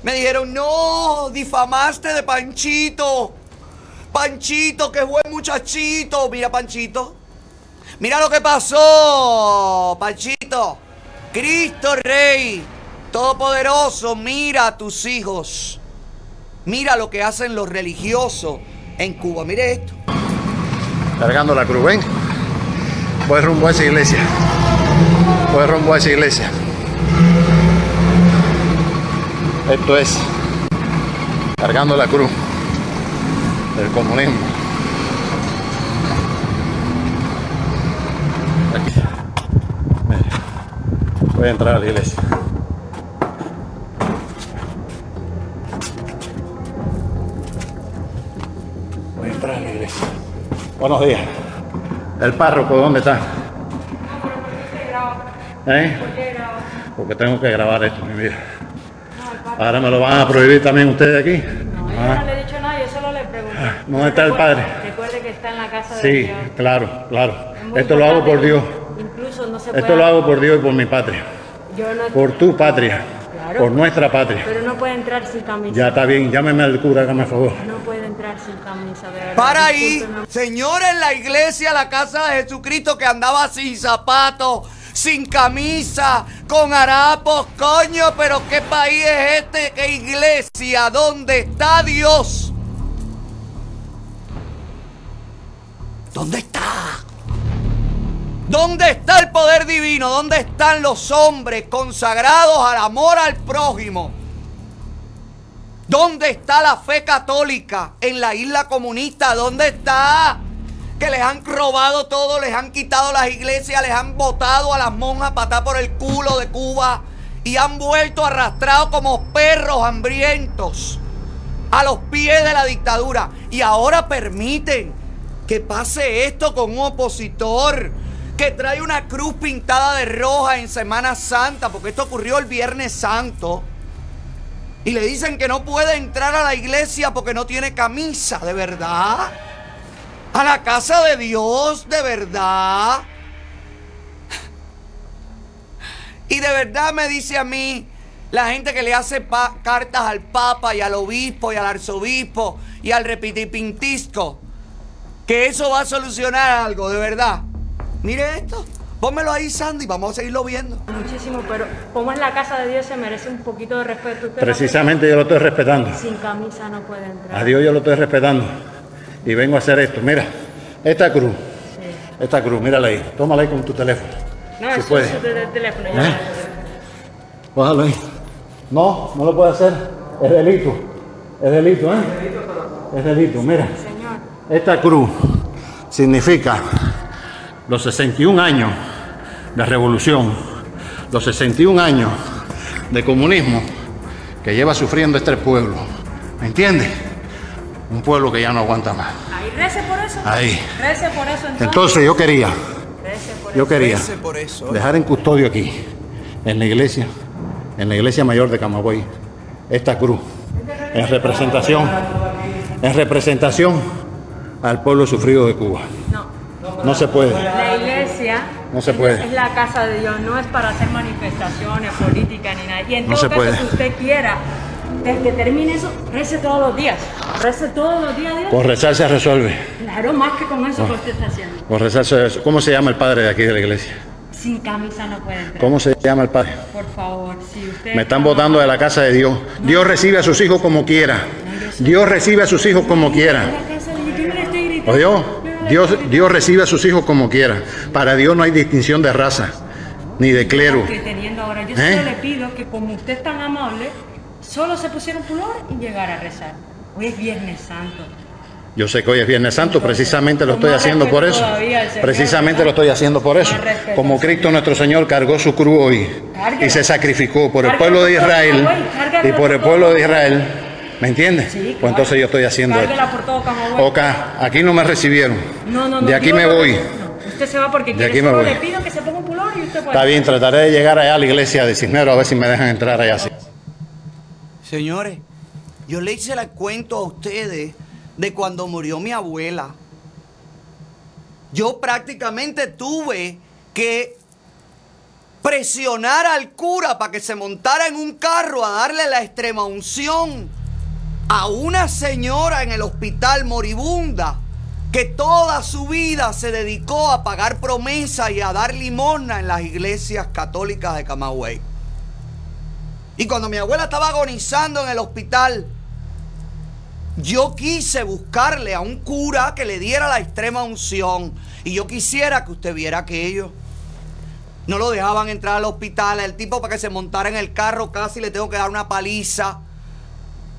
Me dijeron, no, difamaste de Panchito. Panchito, que buen muchachito. Mira, Panchito. Mira lo que pasó, Panchito. Cristo Rey, Todopoderoso, mira a tus hijos. Mira lo que hacen los religiosos en Cuba. Mire esto. Cargando la cruz, ven. Voy rumbo a esa iglesia. Voy rumbo a esa iglesia. Esto es cargando la cruz del comunismo. Aquí. Voy a entrar a la iglesia. Buenos días. El párroco, ¿dónde está? ¿Eh? Porque tengo que grabar esto, mi vida. Ahora me lo van a prohibir también ustedes aquí. Yo Ah, no le he dicho nada, yo solo le pregunto. ¿Dónde está el padre? Recuerde que está en la casa de Sí, Dios. claro, claro. Es Esto lo hago por. Dios. Incluso no se Esto puede- lo hago por Dios y por mi patria. Yo no- Por tu patria. Claro. Por nuestra patria. Pero no puede entrar sin camisa. Ya está bien, llámeme al cura, hágame favor. No puede entrar sin camisa, verdad. Para ahí, señores, en la iglesia, la casa de Jesucristo que andaba sin zapatos, sin camisa, con harapos, coño, pero qué país es este, qué iglesia, ¿dónde está Dios? ¿Dónde está? ¿Dónde está el poder divino? ¿Dónde están los hombres consagrados al amor al prójimo? ¿Dónde está la fe católica en la isla comunista? ¿Dónde está? Que les han robado todo, les han quitado las iglesias, les han botado a las monjas patar por el culo de Cuba y han vuelto arrastrados como perros hambrientos a los pies de la dictadura. Y ahora permiten que pase esto con un opositor que trae una cruz pintada de roja en Semana Santa, porque esto ocurrió el Viernes Santo. Y le dicen que no puede entrar a la iglesia porque no tiene camisa, ¿de verdad? A la casa de Dios, ¿de verdad? Y de verdad me dice a mí la gente que le hace cartas al Papa y al Obispo y al Arzobispo y al Repitipintisco que eso va a solucionar algo, de verdad. Mire esto, pónmelo ahí, Sandy, vamos a seguirlo viendo. Muchísimo, pero como es la casa de Dios, se merece un poquito de respeto. Usted Precisamente yo lo estoy respetando. Sin camisa no puede entrar. A Dios yo lo estoy respetando. Y vengo a hacer esto. Mira, esta cruz. Esta cruz, mírala ahí. Tómala ahí con tu teléfono. No, si eso puede. es del teléfono. ¿Eh? Bájalo ahí. No, no lo puede hacer. Es delito. Es delito, ¿eh? Es delito, mira. Señor, Esta cruz significa los 61 años de revolución, los 61 años de comunismo que lleva sufriendo este pueblo. ¿Me entiendes? Un pueblo que ya no aguanta más. ahí rece por eso. Ahí. Rece por eso entonces. Entonces yo quería, Rece por yo eso. quería Rece por eso. dejar en custodio aquí, en la iglesia, en la iglesia mayor de Camagüey, esta cruz, en representación, en representación al pueblo sufrido de Cuba. No. No se puede. Iglesia No se puede. es la casa de Dios, no es para hacer manifestaciones políticas ni nada. Y en No todo se caso, puede. si usted quiera, desde que termine eso, rece todos los días. Rece todos los días, Dios. Con rezar se resuelve. Claro, más que con eso Oh. que usted está haciendo. Con rezar se resuelve. ¿Cómo se llama el padre de aquí de la iglesia? Sin camisa no puede entrar. ¿Cómo se llama el padre? Por favor, si usted. Me están votando de la casa de Dios. Dios recibe a sus hijos como quiera. Dios recibe a sus hijos como quiera. No. ¿Oyó? Dios, Dios recibe a sus hijos como quiera. Para Dios no hay distinción de raza, ni de clero. Teniendo ahora. Yo ¿Eh? solo le pido que, como usted es tan amable, solo se pusiera un pullover y llegara a rezar. Hoy es Viernes Santo. Yo sé que hoy es Viernes Santo, precisamente lo estoy haciendo por eso. Señor, Precisamente ¿verdad? lo estoy haciendo por eso. Como Cristo nuestro Señor cargó su cruz hoy y se sacrificó por el pueblo de Israel y por el pueblo de. Israel. ¿Me entiendes? Sí, Pues entonces yo estoy haciendo esto. Por todo. Ok, aquí no me recibieron. No, no, no. De aquí yo me no- voy. no, usted se va porque De quiere. aquí me voy. le pido que se ponga un pullover y usted puede. Está bien, trataré de llegar allá a la iglesia de Cisneros a ver si me dejan entrar allá. sí. Señores, yo le hice el cuento a ustedes de cuando murió mi abuela. Yo prácticamente tuve que presionar al cura para que se montara en un carro a darle la extrema unción a una señora en el hospital moribunda que toda su vida se dedicó a pagar promesa y a dar limosna en las iglesias católicas de Camagüey. Y cuando mi abuela estaba agonizando en el hospital, yo quise buscarle a un cura que le diera la extrema unción. Y yo quisiera que usted viera aquello. No lo dejaban entrar al hospital. El tipo para que se montara en el carro casi le tengo que dar una paliza.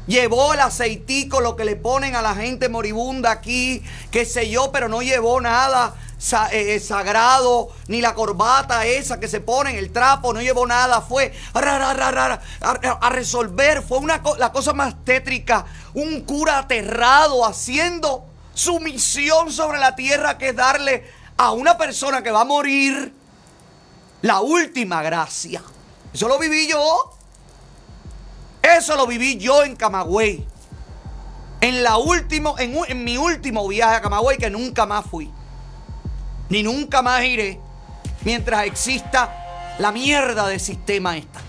Llevó el aceitico, lo que le ponen a la gente moribunda aquí, qué sé yo, pero no llevó nada eh, eh, sagrado, ni la corbata esa que se pone, el trapo, no llevó nada. Fue a, resolver, fue una la cosa más tétrica. Un cura aterrado haciendo su misión sobre la tierra, que es darle a una persona que va a morir la última gracia. Eso lo viví yo. Eso lo viví yo en Camagüey. En, la último, en, mi último viaje a Camagüey, que nunca más fui. Ni nunca más iré. Mientras exista la mierda de sistema esta.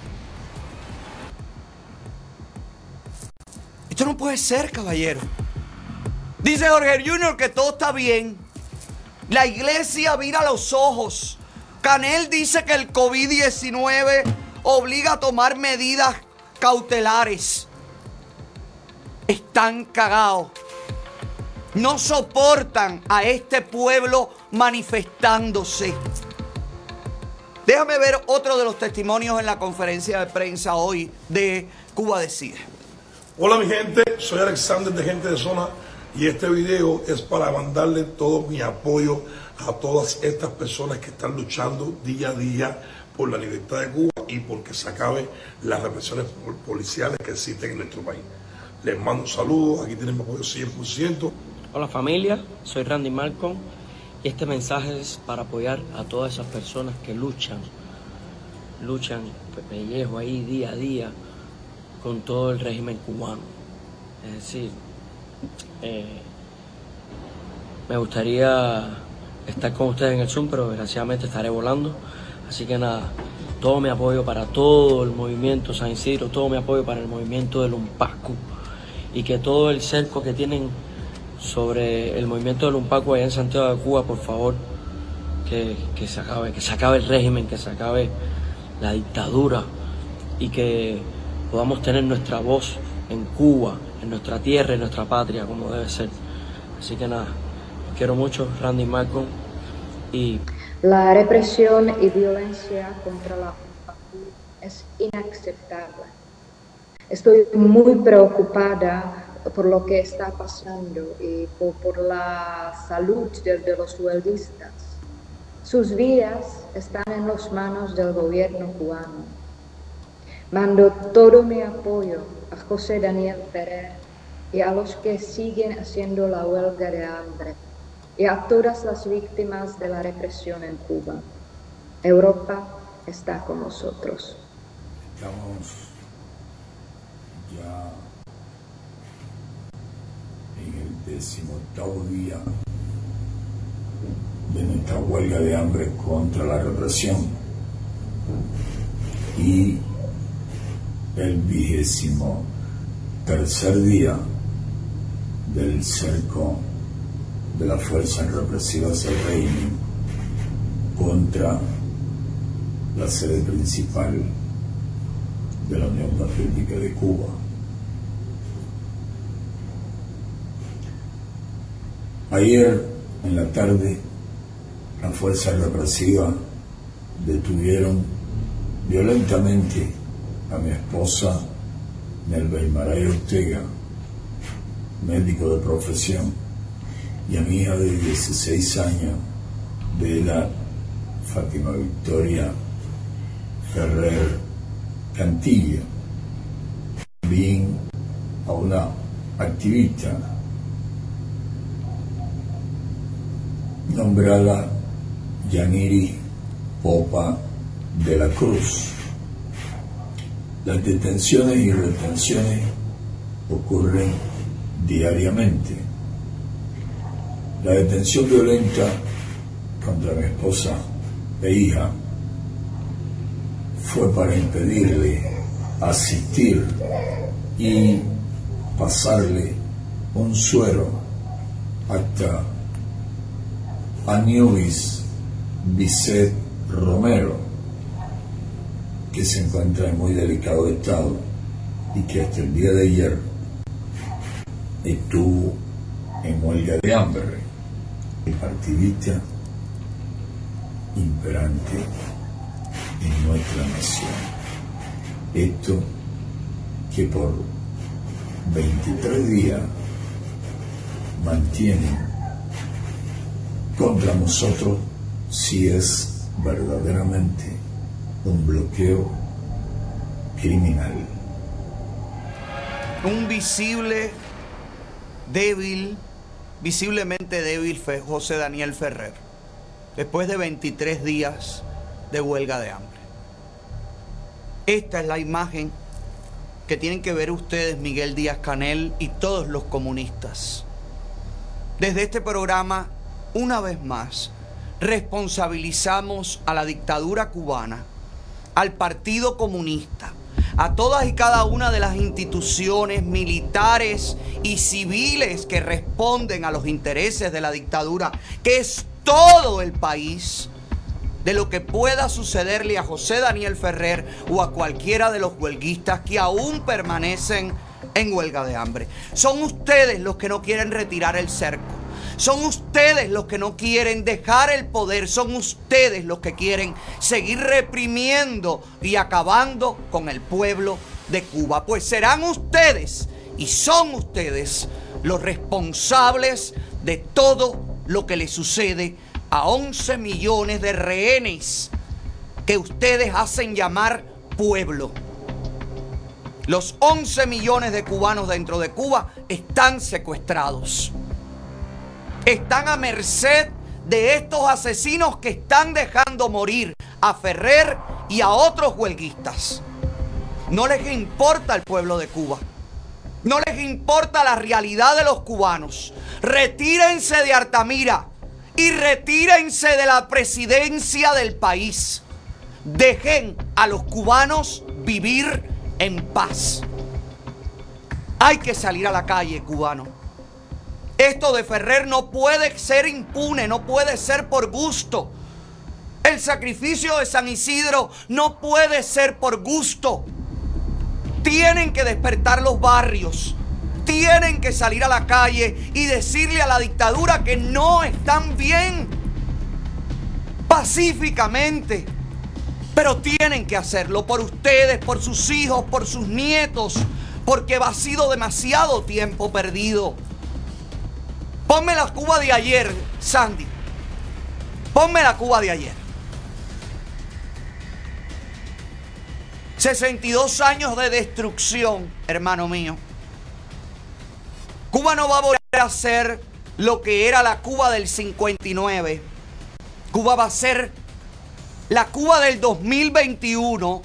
Esto no puede ser, caballero. Dice Jorge Junior que todo está bien. La iglesia mira los ojos. Canel dice que el COVID-19 obliga a tomar medidas cautelares. Están cagados. No soportan a este pueblo manifestándose. Déjame ver otro de los testimonios en la conferencia de prensa hoy de Cuba Decide. Hola mi gente, soy Alexander de Gente de Zona y este video es para mandarle todo mi apoyo a todas estas personas que están luchando día a día por la libertad de Cuba y porque se acabe las represiones pol- policiales que existen en nuestro país. Les mando un saludo, aquí tienen mi apoyo 100%. Hola familia, soy Randy Malcolm y este mensaje es para apoyar a todas esas personas que luchan, luchan pellejo ahí día a día con todo el régimen cubano. Es decir, eh, me gustaría estar con ustedes en el Zoom, pero desgraciadamente estaré volando. Así que nada, todo mi apoyo para todo el movimiento San Isidro, todo mi apoyo para el movimiento del Umpacu y que todo el cerco que tienen sobre el movimiento del Umpacu allá en Santiago de Cuba, por favor, que, que se acabe, que se acabe el régimen, que se acabe la dictadura y que podamos tener nuestra voz en Cuba, en nuestra tierra, en nuestra patria, como debe ser. Así que nada, quiero mucho, Randy Malcolm, y La represión y violencia contra la UPACU es inaceptable. Estoy muy preocupada por lo que está pasando y por, la salud de, de los huelguistas. Sus vidas están en las manos del gobierno cubano. Mando todo mi apoyo a José Daniel Ferrer y a los que siguen haciendo la huelga de hambre y a todas las víctimas de la represión en Cuba. Europa está con nosotros. Estamos ya en el decimoctavo día de nuestra huelga de hambre contra la represión y el vigésimo tercer día del cerco de las fuerzas represivas del régimen contra la sede principal de la Unión Patriótica de Cuba. Ayer en la tarde, las fuerzas represivas detuvieron violentamente a mi esposa Nelva Maray Ortega, médico de profesión, y a mi hija de 16 años, Bela Fátima Victoria Ferrer Cantillo, también a una activista nombrada Yaniri Popa de la Cruz. Las detenciones y retenciones ocurren diariamente. La detención violenta contra mi esposa e hija fue para impedirle asistir y pasarle un suero hasta Aníovis Bisset Romero, que se encuentra en muy delicado estado y que hasta el día de ayer estuvo en huelga de hambre. Partidista imperante en nuestra nación. Esto que por 23 días mantienen contra nosotros si es verdaderamente un bloqueo criminal. Un visible débil, visiblemente débil fue José Daniel Ferrer, después de 23 días de huelga de hambre. Esta es la imagen que tienen que ver ustedes, Miguel Díaz Canel y todos los comunistas. Desde este programa, una vez más, responsabilizamos a la dictadura cubana, al Partido Comunista, a todas y cada una de las instituciones militares y civiles que responden a los intereses de la dictadura, que es todo el país, de lo que pueda sucederle a José Daniel Ferrer o a cualquiera de los huelguistas que aún permanecen en huelga de hambre. Son ustedes los que no quieren retirar el cerco. Son ustedes los que no quieren dejar el poder. Son ustedes los que quieren seguir reprimiendo y acabando con el pueblo de Cuba. Pues serán ustedes y son ustedes los responsables de todo lo que le sucede a 11 millones de rehenes que ustedes hacen llamar pueblo. Los 11 millones de cubanos dentro de Cuba están secuestrados. Están a merced de estos asesinos que están dejando morir a Ferrer y a otros huelguistas. No les importa el pueblo de Cuba. No les importa la realidad de los cubanos. Retírense de Artamira y retírense de la presidencia del país. Dejen a los cubanos vivir en paz. Hay que salir a la calle, cubano. Esto de Ferrer no puede ser impune, no puede ser por gusto. El sacrificio de San Isidro no puede ser por gusto. Tienen que despertar los barrios. Tienen que salir a la calle y decirle a la dictadura que no están bien. Pacíficamente. Pero tienen que hacerlo por ustedes, por sus hijos, por sus nietos. Porque ha sido demasiado tiempo perdido. Ponme la Cuba de ayer, Sandy. Ponme la Cuba de ayer. 62 años de destrucción, hermano mío. Cuba no va a volver a ser lo que era la Cuba del 59. Cuba va a ser la Cuba del 2021,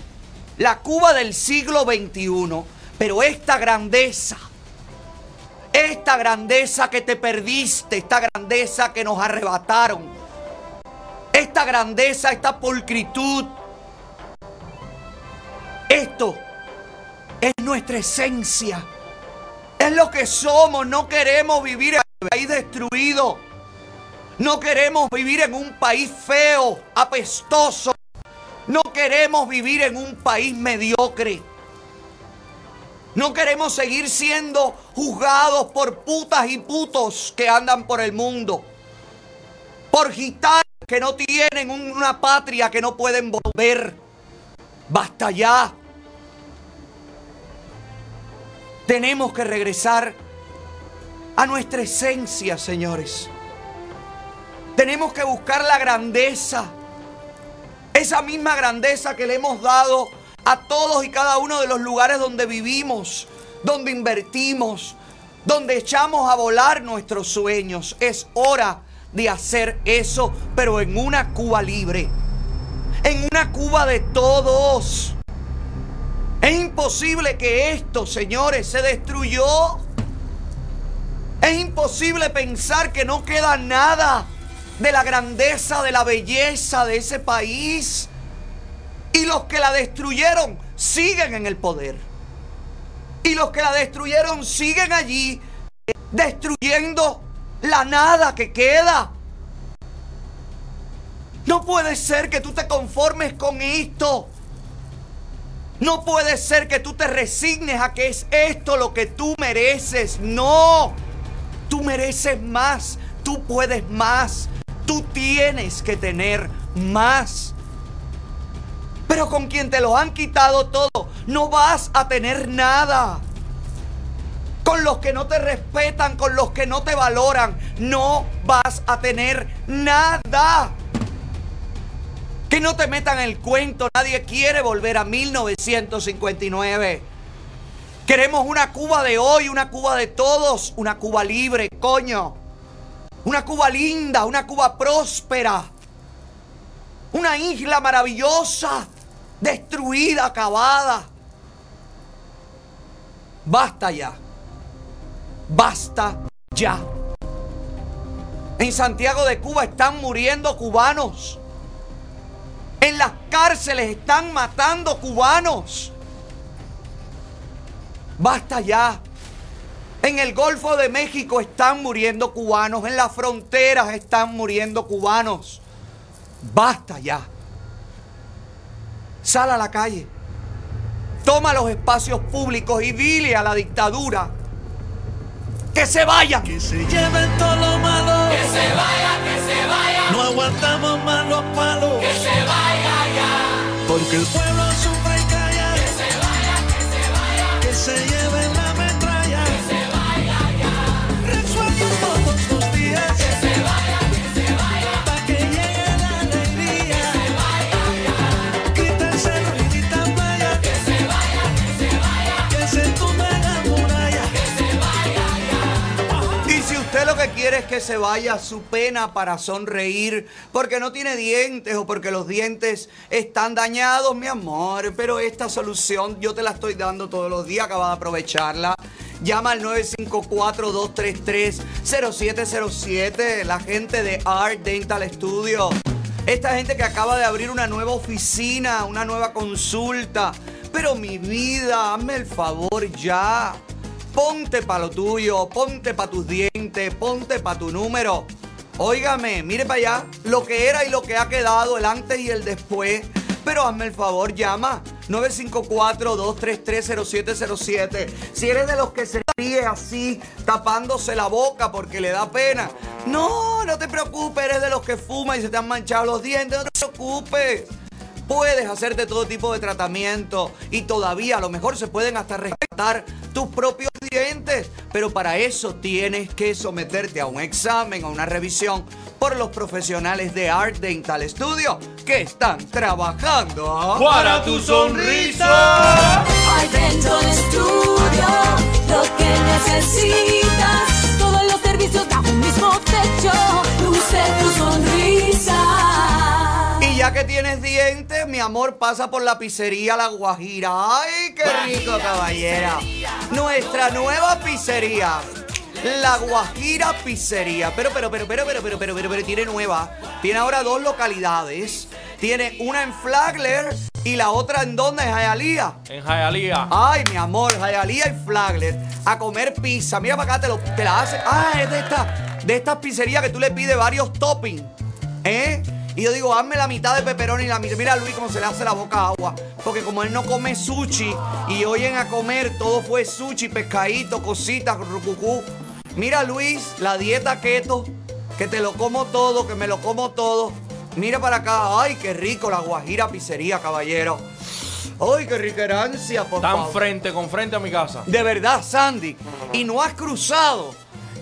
la Cuba del siglo XXI. Pero esta grandeza, esta grandeza que te perdiste, esta grandeza que nos arrebataron, esta grandeza, esta pulcritud, esto es nuestra esencia. Es lo que somos. No queremos vivir en un país destruido. No queremos vivir en un país feo, apestoso. No queremos vivir en un país mediocre. No queremos seguir siendo juzgados por putas y putos que andan por el mundo. Por gitanos que no tienen una patria que no pueden volver. Basta ya. Tenemos que regresar a nuestra esencia, señores. Tenemos que buscar la grandeza. Esa misma grandeza que le hemos dado a todos y cada uno de los lugares donde vivimos, donde invertimos, donde echamos a volar nuestros sueños. Es hora de hacer eso, pero en una Cuba libre. En una Cuba de todos. Es imposible que esto, señores, se destruyó. Es imposible pensar que no queda nada de la grandeza, de la belleza de ese país. Y los que la destruyeron siguen en el poder. Y los que la destruyeron siguen allí destruyendo la nada que queda. No puede ser que tú te conformes con esto. No puede ser que tú te resignes a que es esto lo que tú mereces. No, tú mereces más, tú puedes más, tú tienes que tener más. Pero con quien te lo han quitado todo, no vas a tener nada. Con los que no te respetan, con los que no te valoran, no vas a tener nada. Que no te metan el cuento, nadie quiere volver a 1959. Queremos una Cuba de hoy, una Cuba de todos, una Cuba libre, coño. Una Cuba linda, una Cuba próspera. Una isla maravillosa, destruida, acabada. Basta ya. Basta ya. En Santiago de Cuba están muriendo cubanos. En las cárceles están matando cubanos. Basta ya. En el Golfo de México están muriendo cubanos. En las fronteras están muriendo cubanos. Basta ya. Sal a la calle. Toma los espacios públicos y dile a la dictadura que se vayan. Que se lleven todo lo malo. Que se vaya, que se vaya. No aguantamos más los palos. Que se vaya ya. Porque el pueblo sufre y calla. Que se vaya, que se vaya. Que se lleven la usted lo que quiere es que se vaya su pena para sonreír, porque no tiene dientes o porque los dientes están dañados, mi amor, pero esta solución yo te la estoy dando todos los días, acaba de aprovecharla. Llama al 954-233-0707, la gente de Art Dental Studio. Esta gente que acaba de abrir una nueva oficina, una nueva consulta. Pero mi vida, hazme el favor ya. Ponte para lo tuyo, ponte para tus dientes, ponte para tu número. Óigame, mire para allá lo que era y lo que ha quedado, el antes y el después. Pero hazme el favor, llama 954-233-0707. Si eres de los que se ríe así, tapándose la boca porque le da pena. No, no te preocupes, eres de los que fuma y se te han manchado los dientes, no te preocupes. Puedes hacerte todo tipo de tratamiento y todavía a lo mejor se pueden hasta rescatar tus propios dientes. Pero para eso tienes que someterte a un examen, a una revisión por los profesionales de Art Dental Studio que están trabajando Para tu sonrisa. Art Dental Studio, lo que necesitas. Todos los servicios bajo un mismo techo. Luce tu sonrisa. Ya que tienes dientes, mi amor, pasa por la pizzería La Guajira. ¡Ay, qué rico, caballera! Nuestra nueva pizzería. La Guajira Pizzería. Pero, pero, pero, pero, pero, pero, pero, pero, pero, tiene nueva. Tiene ahora dos localidades. Tiene una en Flagler y la otra en donde, en Hialeah. En Hialeah. Ay, mi amor, Hialeah y Flagler a comer pizza. Mira para acá, te, lo, te la hace. Ah, es de esta, de estas pizzerías que tú le pides varios toppings. ¿Eh? Y yo digo, hazme la mitad de pepperoni y la mitad. Mira a Luis cómo se le hace la boca agua. Porque como él no come sushi y oyen a comer, todo fue sushi, pescadito, cositas, rucucú. Mira Luis, la dieta keto, que te lo como todo, que me lo como todo. Mira para acá, ay, qué rico la guajira pizzería, caballero. Ay, qué riquerancia, por Tan favor. frente con frente a mi casa. De verdad, Sandy. Y no has cruzado.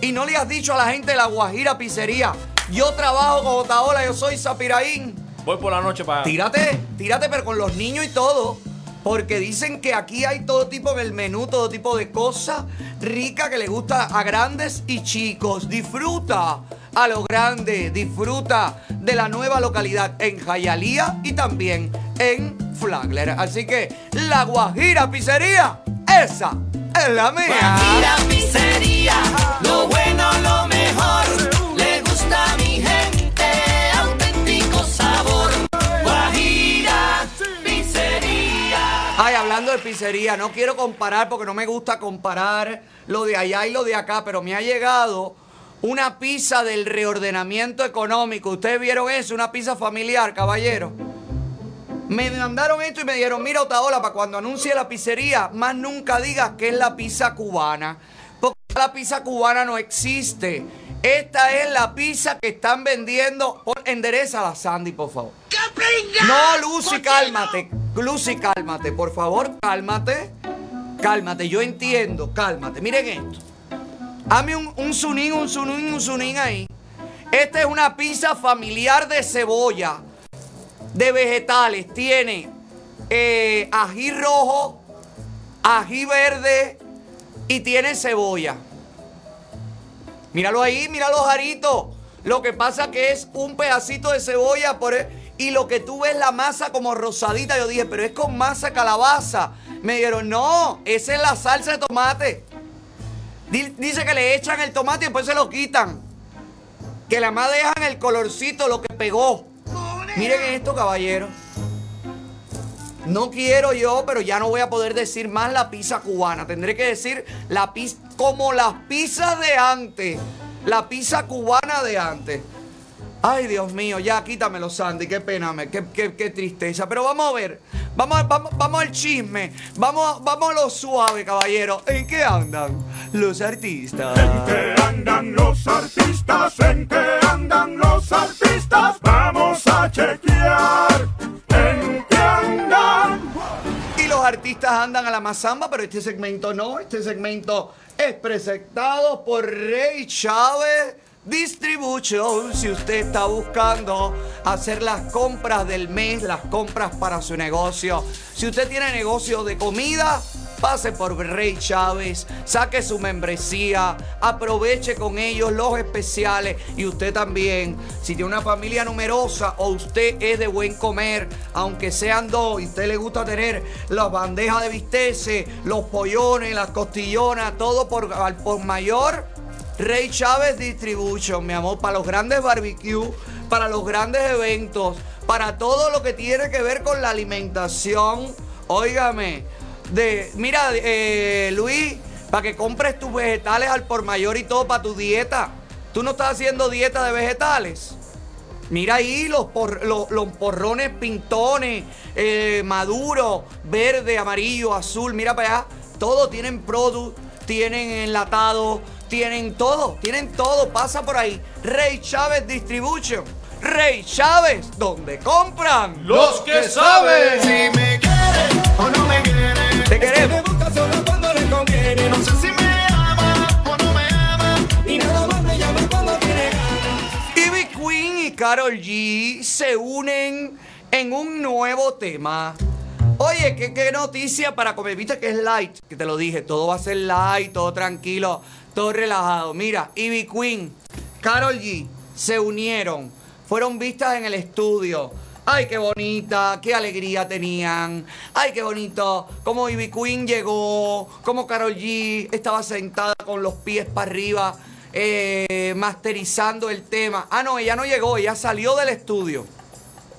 Y no le has dicho a la gente de la Guajira Pizzería. Yo trabajo con Otaola, yo soy Zapiraín. Voy por la noche para allá. Tírate, tírate, pero con los niños y todo. Porque dicen que aquí hay todo tipo en el menú, todo tipo de cosas ricas que le gusta a grandes y chicos. Disfruta a lo grande, disfruta de la nueva localidad en Jayalía y también en Flagler. Así que la Guajira Pizzería, esa es la mía. Guajira Pizzería, lo bueno, de pizzería, no quiero comparar porque no me gusta comparar lo de allá y lo de acá, pero me ha llegado una pizza del reordenamiento económico. ¿Ustedes vieron eso? Una pizza familiar, caballero. Me mandaron esto y me dijeron, mira Otaola, para cuando anuncie la pizzería, más nunca digas que es la pizza cubana. Porque la pizza cubana no existe. Esta es la pizza que están vendiendo. Pon, endereza la Sandy, por favor. No, Lucy, cálmate. Lucy, cálmate. Por favor, cálmate. Cálmate, yo entiendo, cálmate. Miren esto. Hazme un, un sunín, un sunín, un sunín ahí. Esta es una pizza familiar de cebolla, de vegetales. Tiene eh, ají rojo, ají verde y tiene cebolla. Míralo ahí, míralo jarito. Lo que pasa que es un pedacito de cebolla por e- y lo que tú ves la masa como rosadita. Yo dije, pero es con masa calabaza. Me dijeron, no, esa es la salsa de tomate. Di- Dice que le echan el tomate y después se lo quitan. Que la más dejan el colorcito, lo que pegó. Miren esto, caballero. No quiero yo, pero ya no voy a poder decir más la pizza cubana. Tendré que decir la pizza como las pizzas de antes. La pizza cubana de antes. Ay, Dios mío, ya quítamelo, Sandy. Qué pena, qué, qué- qué tristeza. Pero vamos a ver. Vamos, vamos, vamos al chisme. Vamos, vamos a lo suave, caballero. ¿En qué andan los artistas? ¿En qué andan los artistas? ¿En qué andan los artistas? Vamos a chequear. ¿En qué andan? Y los artistas andan a la mazamba, pero este segmento no. Este segmento es presentado por Rey Chávez Distribution. Si usted está buscando hacer las compras del mes, las compras para su negocio. Si usted tiene negocio de comida, pase por Rey Chávez, saque su membresía, aproveche con ellos los especiales y usted también, si tiene una familia numerosa o usted es de buen comer, aunque sean dos y usted le gusta tener las bandejas de bisteces, los pollones, las costillonas, todo por, por mayor. Rey Chávez Distribution, mi amor, para los grandes barbecues, para los grandes eventos, para todo lo que tiene que ver con la alimentación. Óigame, de, mira, eh, Luis, para que compres tus vegetales al por mayor y todo para tu dieta. ¿Tú no estás haciendo dieta de vegetales? Mira ahí los, por- los, porrones pintones, eh, maduro, verde, amarillo, azul. Mira para allá. Todo tienen product, tienen enlatado, tienen todo, tienen todo. Pasa por ahí. Rey Chávez Distribution. Rey Chávez, donde compran Los que saben. Si me quieren o no me quieren. Te queremos. busca solo cuando le conviene. No sé si me ama o no me ama. Y nada más me llama cuando tiene Ivy Queen y Carol G se unen en un nuevo tema. Oye, ¿qué, qué noticia para comer. Viste que es light, que te lo dije. Todo va a ser light, todo tranquilo, todo relajado. Mira, Ivy Queen, Carol G se unieron. Fueron vistas en el estudio. Ay, qué bonita, qué alegría tenían. Ay, qué bonito. Cómo Ivy Queen llegó, cómo Carol G estaba sentada con los pies para arriba, eh, masterizando el tema. Ah, no, ella no llegó, ella salió del estudio.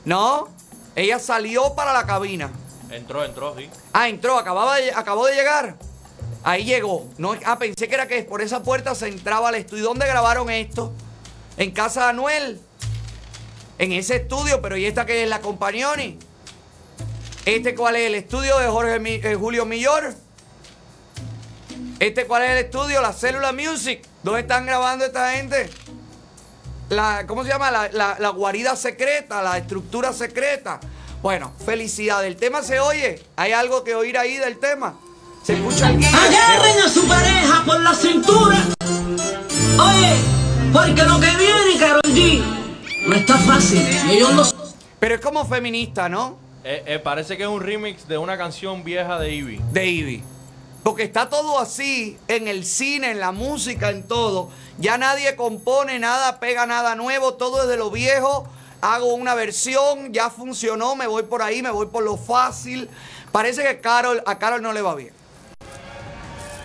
¿No? Ella salió para la cabina. Entró, entró, sí. Ah, entró, acababa de, acabó de llegar. Ahí llegó. No, ah, pensé que era que por esa puerta se entraba al estudio. ¿Dónde grabaron esto? En casa de Anuel. En ese estudio, pero ¿y esta que es la Compañoni? ¿Este cuál es el estudio de Jorge eh, Julio Millor? ¿Este cuál es el estudio? La Célula Music. ¿Dónde están grabando esta gente? La, ¿Cómo se llama? La, la- la guarida secreta, la estructura secreta. Bueno, felicidad. El tema se oye. ¿Hay algo que oír ahí del tema? ¿Se escucha guía? Agarren a su pareja por la cintura. Oye, porque lo que viene, Karol G, no está fácil. Y ellos no Pero es como feminista, ¿no? Eh, eh, parece que es un remix de una canción vieja de Ivy. De Ivy. Porque está todo así en el cine, en la música, en todo. Ya nadie compone nada, pega nada nuevo, todo es de lo viejo. Hago una versión, ya funcionó, me voy por ahí, me voy por lo fácil. Parece que Carol, a Carol no le va bien.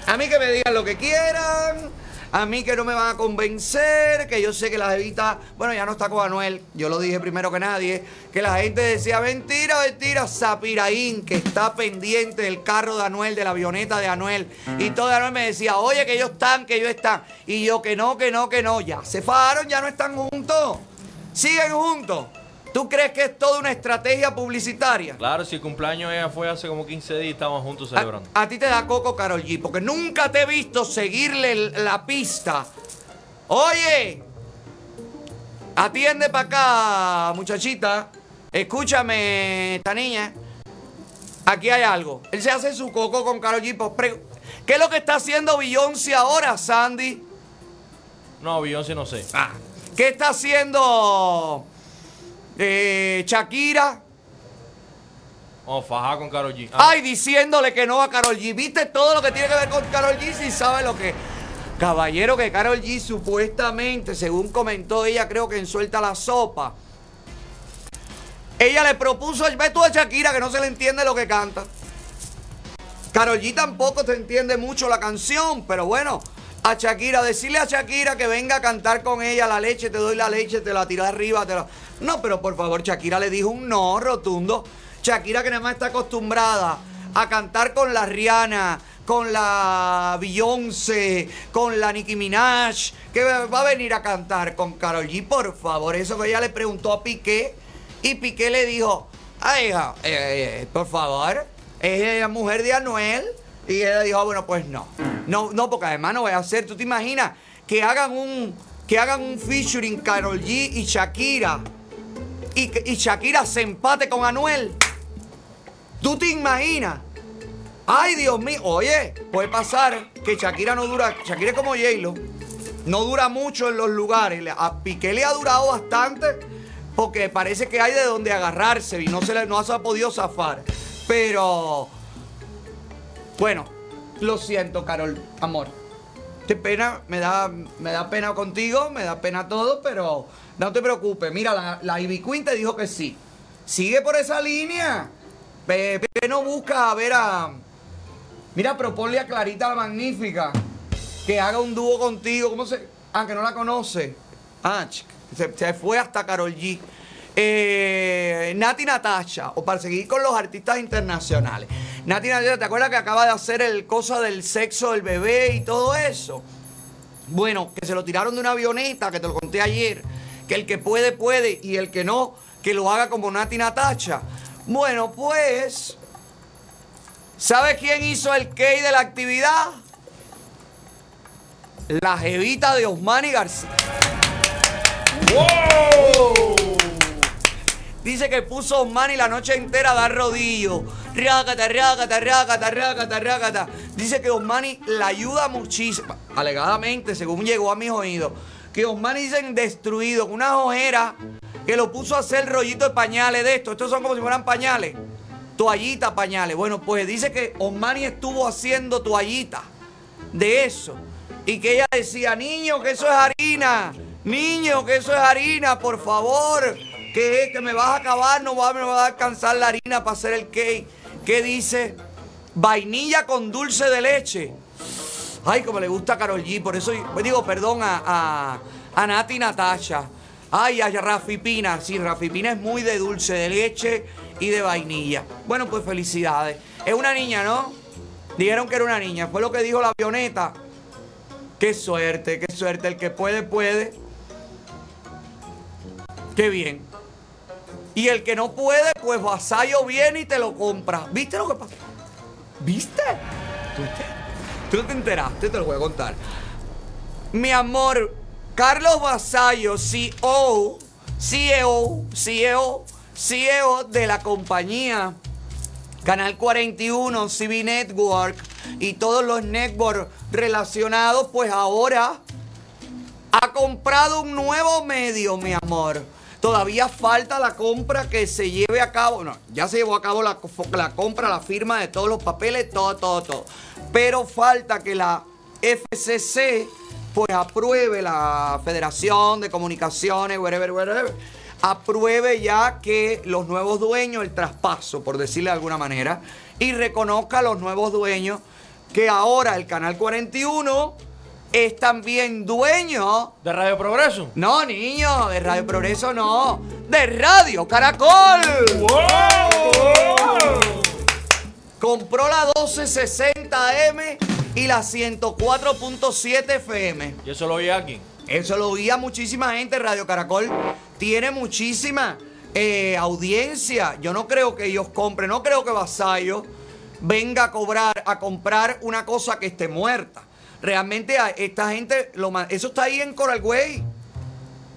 A mí que me digan lo que quieran. A mí que no me van a convencer, que yo sé que la evita, bueno, ya no está con Anuel, yo lo dije primero que nadie, que la gente decía, mentira, mentira, Zapiraín, que está pendiente del carro de Anuel, de la avioneta de Anuel, y todo Anuel me decía, oye, que ellos están, que ellos están, y yo que no, que no, que no, ya se fajaron, ya no están juntos, siguen juntos. ¿Tú crees que es toda una estrategia publicitaria? Claro, si el cumpleaños ella fue hace como 15 días y estábamos juntos celebrando. A ti te da coco, Carol G, porque nunca te he visto seguirle la pista. Oye, atiende para acá, muchachita. escúchame, esta niña. Aquí hay algo. Él se hace su coco con Karol G. pues, ¿Qué es lo que está haciendo Beyoncé ahora, Sandy? No, Beyoncé no sé. Ah. ¿Qué está haciendo eh, Shakira? Vamos, fajar con Karol G. Ah, Ay, diciéndole que no a Carol G. ¿Viste todo lo que tiene que ver con Carol G? Si sabe lo que. Caballero, que Carol G supuestamente, según comentó ella, creo que en Suelta la Sopa, ella le propuso, ve tú a Shakira que no se le entiende lo que canta. Carol G tampoco te entiende mucho la canción, pero bueno, a Shakira, decirle a Shakira que venga a cantar con ella la leche, te doy la leche, te la tiro arriba, te la... No, pero por favor, Shakira le dijo un no rotundo. Shakira que nada más está acostumbrada a cantar con la Rihanna, con la Beyoncé, con la Nicki Minaj, que va a venir a cantar con Carol G, por favor. Eso que ella le preguntó a Piqué y Piqué le dijo, ay, hija, eh, eh, por favor, es mujer de Anuel. Y ella dijo, ah, bueno, pues no. No, no, porque además no voy a hacer, tú te imaginas que hagan un, que hagan un featuring Carol G y Shakira. Y, Shakira se empate con Anuel. ¿Tú te imaginas? Ay, Dios mío. Oye, puede pasar que Shakira no dura. Shakira es como J-Lo. No dura mucho en los lugares. A Piqué le ha durado bastante porque parece que hay de donde agarrarse y no se le no ha podido zafar. Pero. Bueno, lo siento, Carol, amor. Qué pena, me da, me da pena contigo, me da pena todo, pero no te preocupes. Mira, la, la Ivy Queen te dijo que sí. Sigue por esa línea. Ve, ve, no busca a ver a. Mira, proponle a Clarita la Magnífica que haga un dúo contigo. ¿Cómo se.? Ah, que no la conoce. Ah, se, se fue hasta Carol G. Eh, Nati Natasha, o para seguir con los artistas internacionales. Nati Natasha, ¿te acuerdas que acaba de hacer el cosa del sexo del bebé y todo eso? Bueno, que se lo tiraron de una avioneta, que te lo conté ayer. Que el que puede, puede, y el que no, que lo haga como Nati Natacha. Bueno, pues. ¿Sabe quién hizo el key de la actividad? La jevita de Osmani García. Dice que puso Osmani la noche entera a dar rodillo. Rácata, rácata, rácata, rácata, rácata. Dice que Osmani la ayuda muchísimo. Alegadamente, según llegó a mis oídos. Que Osmani dicen destruido, con unas ojeras que lo puso a hacer rollito de pañales de esto. Estos son como si fueran pañales. Toallitas, pañales. Bueno, pues dice que Osmani estuvo haciendo toallitas de eso. Y que ella decía, niño, que eso es harina. Niño, que eso es harina, por favor. Que, que me vas a acabar, no va, me va a alcanzar la harina para hacer el cake. ¿Qué dice? Vainilla con dulce de leche. Ay, como le gusta a Carol G. Por eso digo, perdón, a, a, a Nati Natasha. Ay, a Rafi Pina. Sí, Rafi Pina es muy de dulce de leche y de vainilla. Bueno, pues felicidades. Es una niña, ¿no? Dijeron que era una niña. Fue lo que dijo la avioneta. Qué suerte, qué suerte. El que puede, puede. Qué bien. Y el que no puede, pues vasallo viene y te lo compra. ¿Viste lo que pasó? ¿Viste? ¿Tú, te- tú te enteraste, te lo voy a contar. Mi amor, Carlos Vasallo, CEO, CEO, CEO, CEO de la compañía Canal 41, CB Network y todos los networks relacionados, pues ahora ha comprado un nuevo medio, mi amor. Todavía falta la compra que se lleve a cabo. No, ya se llevó a cabo la, compra, la firma de todos los papeles, todo, todo, todo. Pero falta que la FCC pues apruebe la Federación de Comunicaciones, whatever, whatever, apruebe ya que los nuevos dueños, el traspaso, por decirle de alguna manera, y reconozca a los nuevos dueños que ahora el Canal 41 es también dueño. ¿De Radio Progreso? No, niño, de Radio Progreso no. De Radio Caracol. Compró la 1260M y la 104.7 FM. ¿Y eso lo oye alguien? Eso lo oía muchísima gente. Radio Caracol tiene muchísima eh, audiencia. Yo no creo que ellos compren, no creo que Vasallo venga a cobrar, a comprar una cosa que esté muerta. Realmente esta gente, lo eso está ahí en Coral Way.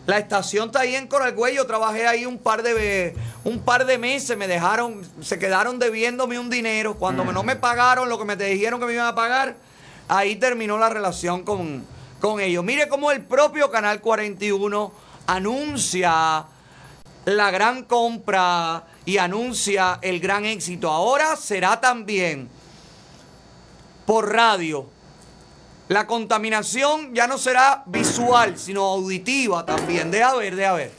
La estación está ahí en Coralgüey. Yo trabajé ahí un par de un par de meses. Me dejaron, se quedaron debiéndome un dinero. Cuando no me pagaron lo que me dijeron que me iban a pagar, ahí terminó la relación con, con ellos. Mire cómo el propio Canal 41 anuncia la gran compra y anuncia el gran éxito. Ahora será también por radio. La contaminación ya no será visual, sino auditiva también. Deja ver, deja ver.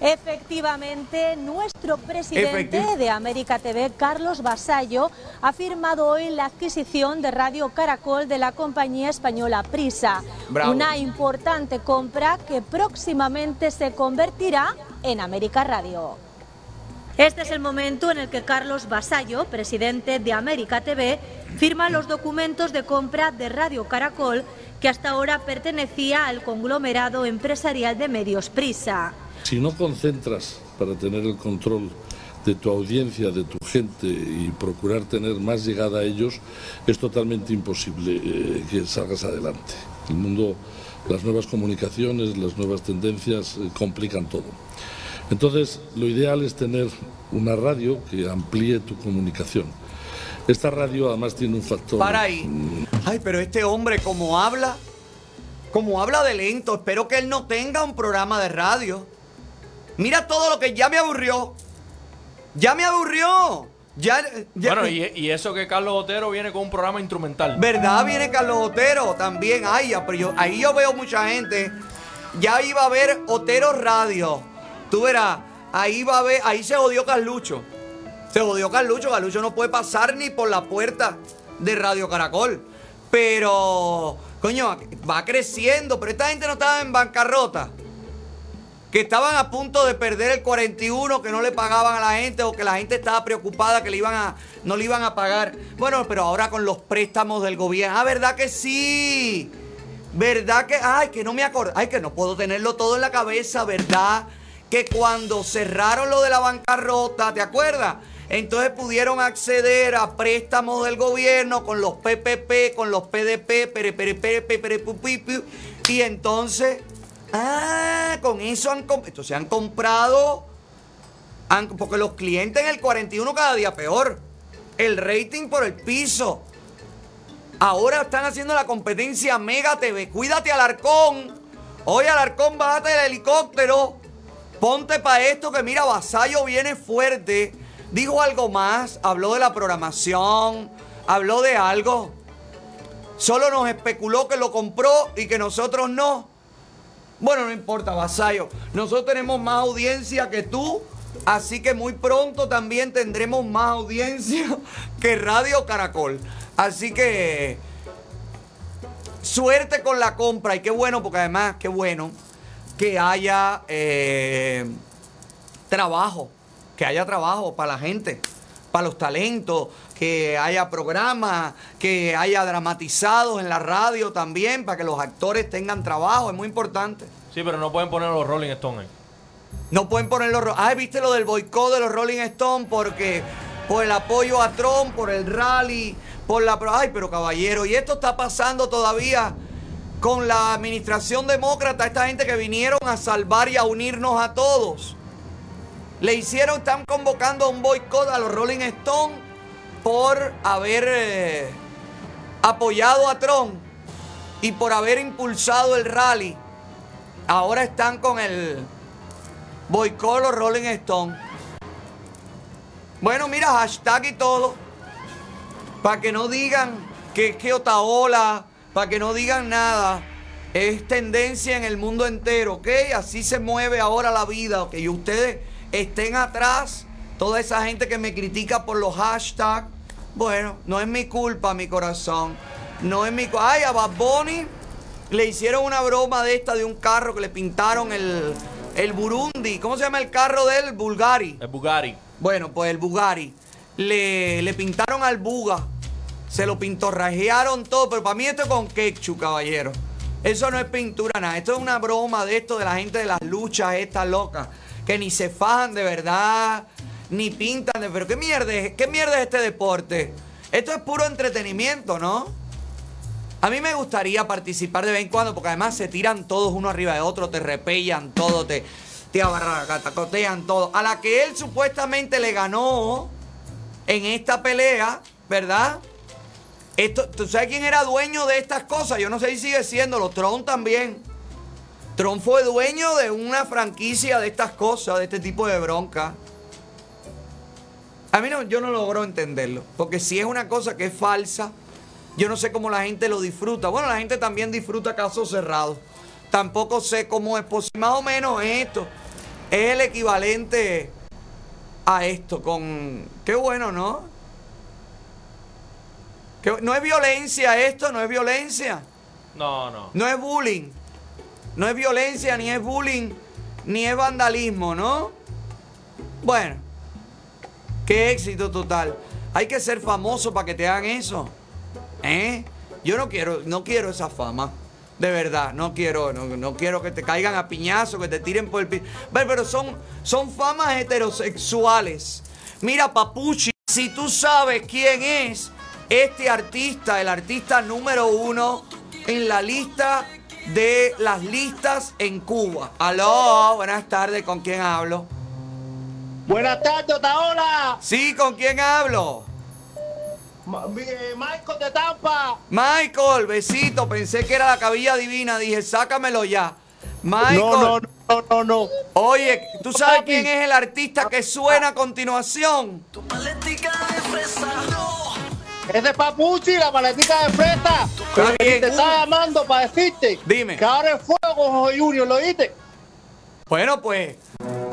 Efectivamente, nuestro presidente Efecti- de América TV, Carlos Basallo, ha firmado hoy la adquisición de Radio Caracol de la compañía española Prisa. Bravo. Una importante compra que próximamente se convertirá en América Radio. Este es el momento en el que Carlos Basallo, presidente de América TV, firma los documentos de compra de Radio Caracol, que hasta ahora pertenecía al conglomerado empresarial de medios Prisa. Si no concentras para tener el control de tu audiencia, de tu gente y procurar tener más llegada a ellos, es totalmente imposible eh, que salgas adelante. El mundo, las nuevas comunicaciones, las nuevas tendencias eh, complican todo. Entonces, lo ideal es tener una radio que amplíe tu comunicación. Esta radio además tiene un factor... Para ahí. Ay, pero este hombre, como habla, como habla de lento, espero que él no tenga un programa de radio. Mira todo lo que ya me aburrió. Ya me aburrió. Ya, ya- Bueno, y, y eso que Carlos Otero viene con un programa instrumental. ¿Verdad? Viene Carlos Otero también. Ay, ya, pero yo- ahí yo veo mucha gente. Ya iba a ver Otero Radio. Tú verás, ahí va a ver, ahí se jodió Carlucho. Se jodió Carlucho. Carlucho no puede pasar ni por la puerta de Radio Caracol. Pero, coño, va creciendo. Pero esta gente no estaba en bancarrota. Que estaban a punto de perder el 41, que no le pagaban a la gente o que la gente estaba preocupada que le iban a, no le iban a pagar. Bueno, pero ahora con los préstamos del gobierno. Ah, ¿verdad que sí? ¿Verdad que? Ay, que no me acuerdo. Ay, que no puedo tenerlo todo en la cabeza, ¿verdad? Que cuando cerraron lo de la bancarrota, ¿te acuerdas? Entonces pudieron acceder a préstamos del gobierno con los PPP, con los PDP, pere, pere, pere, y entonces, ah, con eso han, entonces han comprado, porque los clientes en el 41 cada día peor, el rating por el piso. Ahora están haciendo la competencia Mega TV. Cuídate, Alarcón. Oye, Alarcón, bájate del helicóptero. Ponte para esto que mira, Vasallo viene fuerte. Dijo algo más. Habló de la programación. Habló de algo. Solo nos especuló que lo compró y que nosotros no. Bueno, no importa, Vasallo. Nosotros tenemos más audiencia que tú. Así que muy pronto también tendremos más audiencia que Radio Caracol. Así que suerte con la compra. Y qué bueno, porque además, qué bueno que haya eh, trabajo. Que haya trabajo para la gente, para los talentos, que haya programas, que haya dramatizados en la radio también, para que los actores tengan trabajo. Es muy importante. Sí, pero no pueden poner los Rolling Stones ahí. No pueden poner los... ro- Ah, ¿viste lo del boicot de los Rolling Stones? Porque por el apoyo a Trump, por el rally, por la... Ay, pero caballero, y esto está pasando todavía con la administración demócrata, esta gente que vinieron a salvar y a unirnos a todos. Le hicieron, están convocando un boicot a los Rolling Stones por haber eh, apoyado a Trump y por haber impulsado el rally. Ahora están con el boicot los Rolling Stones. Bueno, mira, hashtag y todo. Para que no digan que es que Otaola, para que no digan nada. Es tendencia en el mundo entero, ¿ok? Así se mueve ahora la vida, ¿ok? Y ustedes estén atrás, toda esa gente que me critica por los hashtags. Bueno, no es mi culpa, mi corazón. No es mi... cu- Ay, a Bad Bunny le hicieron una broma de esta de un carro que le pintaron el, el Burundi. ¿Cómo se llama el carro de él? Bulgari. El Bugatti. Bueno, pues el Bugatti. Le, le pintaron al Buga. Se lo pintorrajearon todo. Pero para mí esto es con ketchup, caballero. Eso no es pintura nada. Esto es una broma de esto de la gente de las luchas estas locas. Que ni se fajan de verdad. Ni pintan de... Pero ¿qué mierda es, qué mierda es este deporte? Esto es puro entretenimiento, ¿no? A mí me gustaría participar de vez en cuando porque además se tiran todos uno arriba de otro, te repellan todo, te, te abarracatacotean todo. A la que él supuestamente le ganó en esta pelea, ¿verdad? Esto, ¿Tú sabes quién era dueño de estas cosas? Yo no sé si sigue siendo, Tron también. Tron fue dueño de una franquicia de estas cosas, de este tipo de bronca. A mí no, yo no logro entenderlo. Porque si es una cosa que es falsa, yo no sé cómo la gente lo disfruta. Bueno, la gente también disfruta casos cerrados. Tampoco sé cómo es posible. Más o menos esto es el equivalente a esto. Con. Qué bueno, ¿no? Que- no es violencia esto, no es violencia. No, no. No es bullying. No es violencia, ni es bullying, ni es vandalismo, ¿no? Bueno, qué éxito total. Hay que ser famoso para que te hagan eso. ¿Eh? Yo no quiero, no quiero esa fama. De verdad, no quiero, no, no quiero que te caigan a piñazo, que te tiren por el piso. Pero son, son famas heterosexuales. Mira, Papuchi, si tú sabes quién es este artista, el artista número uno en la lista de las listas en Cuba. Aló, buenas tardes, ¿con quién hablo? Buenas tardes, Otaola. Sí, ¿con quién hablo? Ma- eh, Michael de Tampa. Michael, besito, pensé que era la cabilla divina, dije, sácamelo ya. Michael. No, no, no, no, no. Oye, ¿tú sabes quién es el artista que suena a continuación? Es de Papuchi, la maletica de fresa. Está bien. Te estaba llamando para decirte Dime. que ahora es fuego con José Junior, ¿lo oíste? Bueno, pues,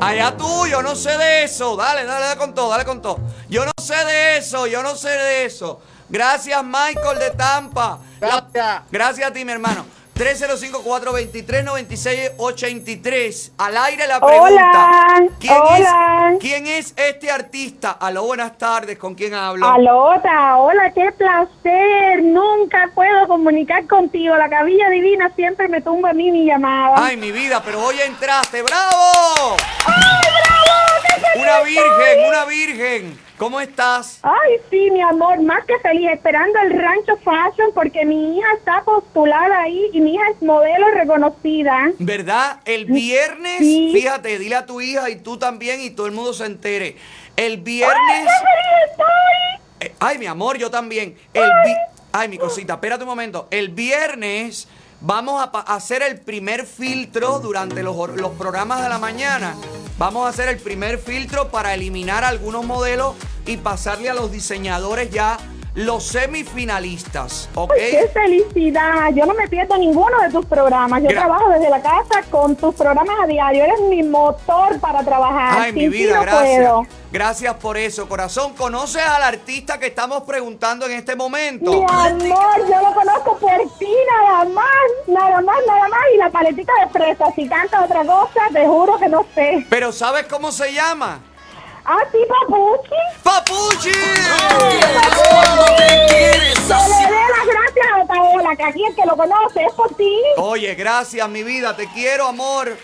allá tú, yo no sé de eso. Dale, dale, dale con todo, dale con todo. Yo no sé de eso, yo no sé de eso. Gracias, Michael de Tampa. Gracias. gracias a ti, mi hermano. 305-423-9683. Al aire la pregunta. Hola, ¿Quién, hola. ¿Quién es este artista? Aló, buenas tardes. ¿Con quién hablo? Alota, hola, qué placer. Nunca puedo comunicar contigo. La cabilla divina siempre me tumba a mí mi llamada. Ay, mi vida, pero hoy entraste. ¡Bravo! ¡Ay, bravo! ¡Qué feliz Una virgen, una virgen. ¿Cómo estás? Ay, sí, mi amor, más que feliz, esperando el Rancho Fashion porque mi hija está postulada ahí y mi hija es modelo reconocida. ¿Verdad? El viernes, Sí. fíjate, dile a tu hija y tú también y todo el mundo se entere. El ¡Ay, viernes. qué feliz estoy! Eh, Ay, mi amor, yo también. El vi- Ay, mi cosita, espérate un momento. El viernes vamos a hacer el primer filtro durante los, los programas de la mañana. Vamos a hacer el primer filtro para eliminar algunos modelos y pasarle a los diseñadores ya los semifinalistas, ¿ok? Ay, ¡Qué felicidad! Yo no me pierdo ninguno de tus programas. Yo Gra- trabajo desde la casa con tus programas a diario. Eres mi motor para trabajar. Ay, mi Sin vida, no gracias. puedo. Gracias por eso, corazón. ¿Conoces al artista que estamos preguntando en este momento? Mi amor, yo lo conozco por ti nada más, nada más, nada más. Y la paletica de fresa, si canta otra cosa, te juro que no sé. Pero ¿sabes cómo se llama? Ah, sí, Papuchi. ¡Papuchi! Que le dé las gracias a que aquí el que lo conoce es por ti. Oye, gracias, mi vida. Te quiero, amor. Ay,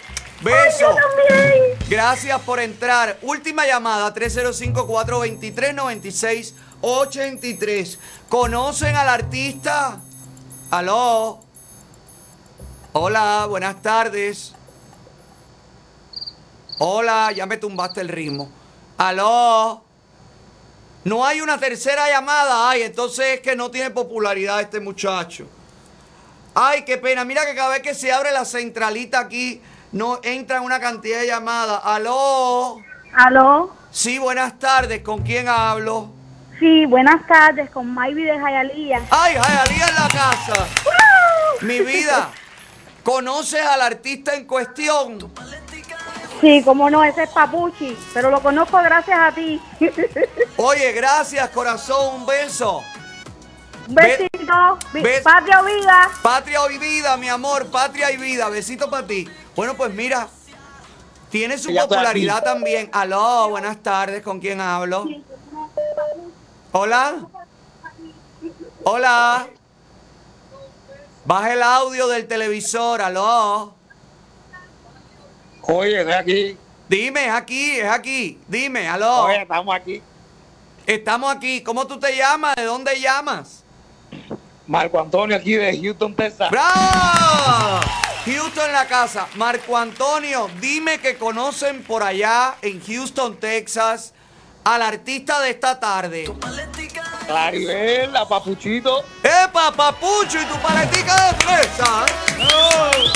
Beso. yo también. Gracias por entrar. Última llamada, 305-423-9683. ¿Conocen al artista? Aló. Hola, buenas tardes. Hola, ya me tumbaste el ritmo. Aló. No hay una tercera llamada. Ay, entonces es que no tiene popularidad este muchacho. Ay, qué pena. Mira que cada vez que se abre la centralita aquí, no entra una cantidad de llamadas. Aló. Aló. Sí, buenas tardes. ¿Con quién hablo? Sí, buenas tardes, con Maybe de Jayalía. Ay, Jayalía en la casa. Mi vida. ¿Conoces al artista en cuestión? Sí, cómo no, ese es Papuchi, pero lo conozco gracias a ti. Oye, gracias, corazón. Un beso. Un besito, patria o vida. Patria y vida, mi amor. Patria y vida. Besito para ti. Bueno, pues mira. Tiene su popularidad también. Aló, buenas tardes. ¿Con quién hablo? Hola. Hola. Baja el audio del televisor. Aló. Oye, de aquí. Dime, es aquí, es aquí. Dime, aló. Oye, estamos aquí. Estamos aquí. ¿Cómo tú te llamas? ¿De dónde llamas? Marco Antonio aquí de Houston, Texas. ¡Bravo! Houston en la casa. Marco Antonio, dime que conocen por allá en Houston, Texas, al artista de esta tarde. Claribel, la Papuchito. ¡Epa, Papucho! ¿Y tu paletica de fresa?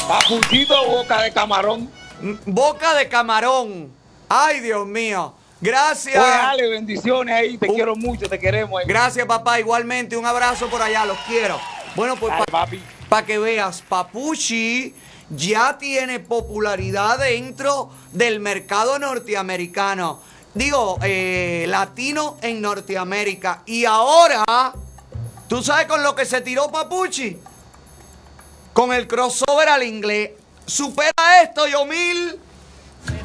Papuchito, boca de camarón. Boca de camarón. Ay, Dios mío. Gracias. Oye, Ale, bendiciones ahí. Te quiero mucho, te queremos. ahí. Gracias, papá. Igualmente, un abrazo por allá. Los quiero. Bueno, pues para que veas, Papuchi ya tiene popularidad dentro del mercado norteamericano. Digo, eh, latino en Norteamérica. Y ahora, ¿tú sabes con lo que se tiró Papuchi? Con el crossover al inglés. Supera esto, yo mil.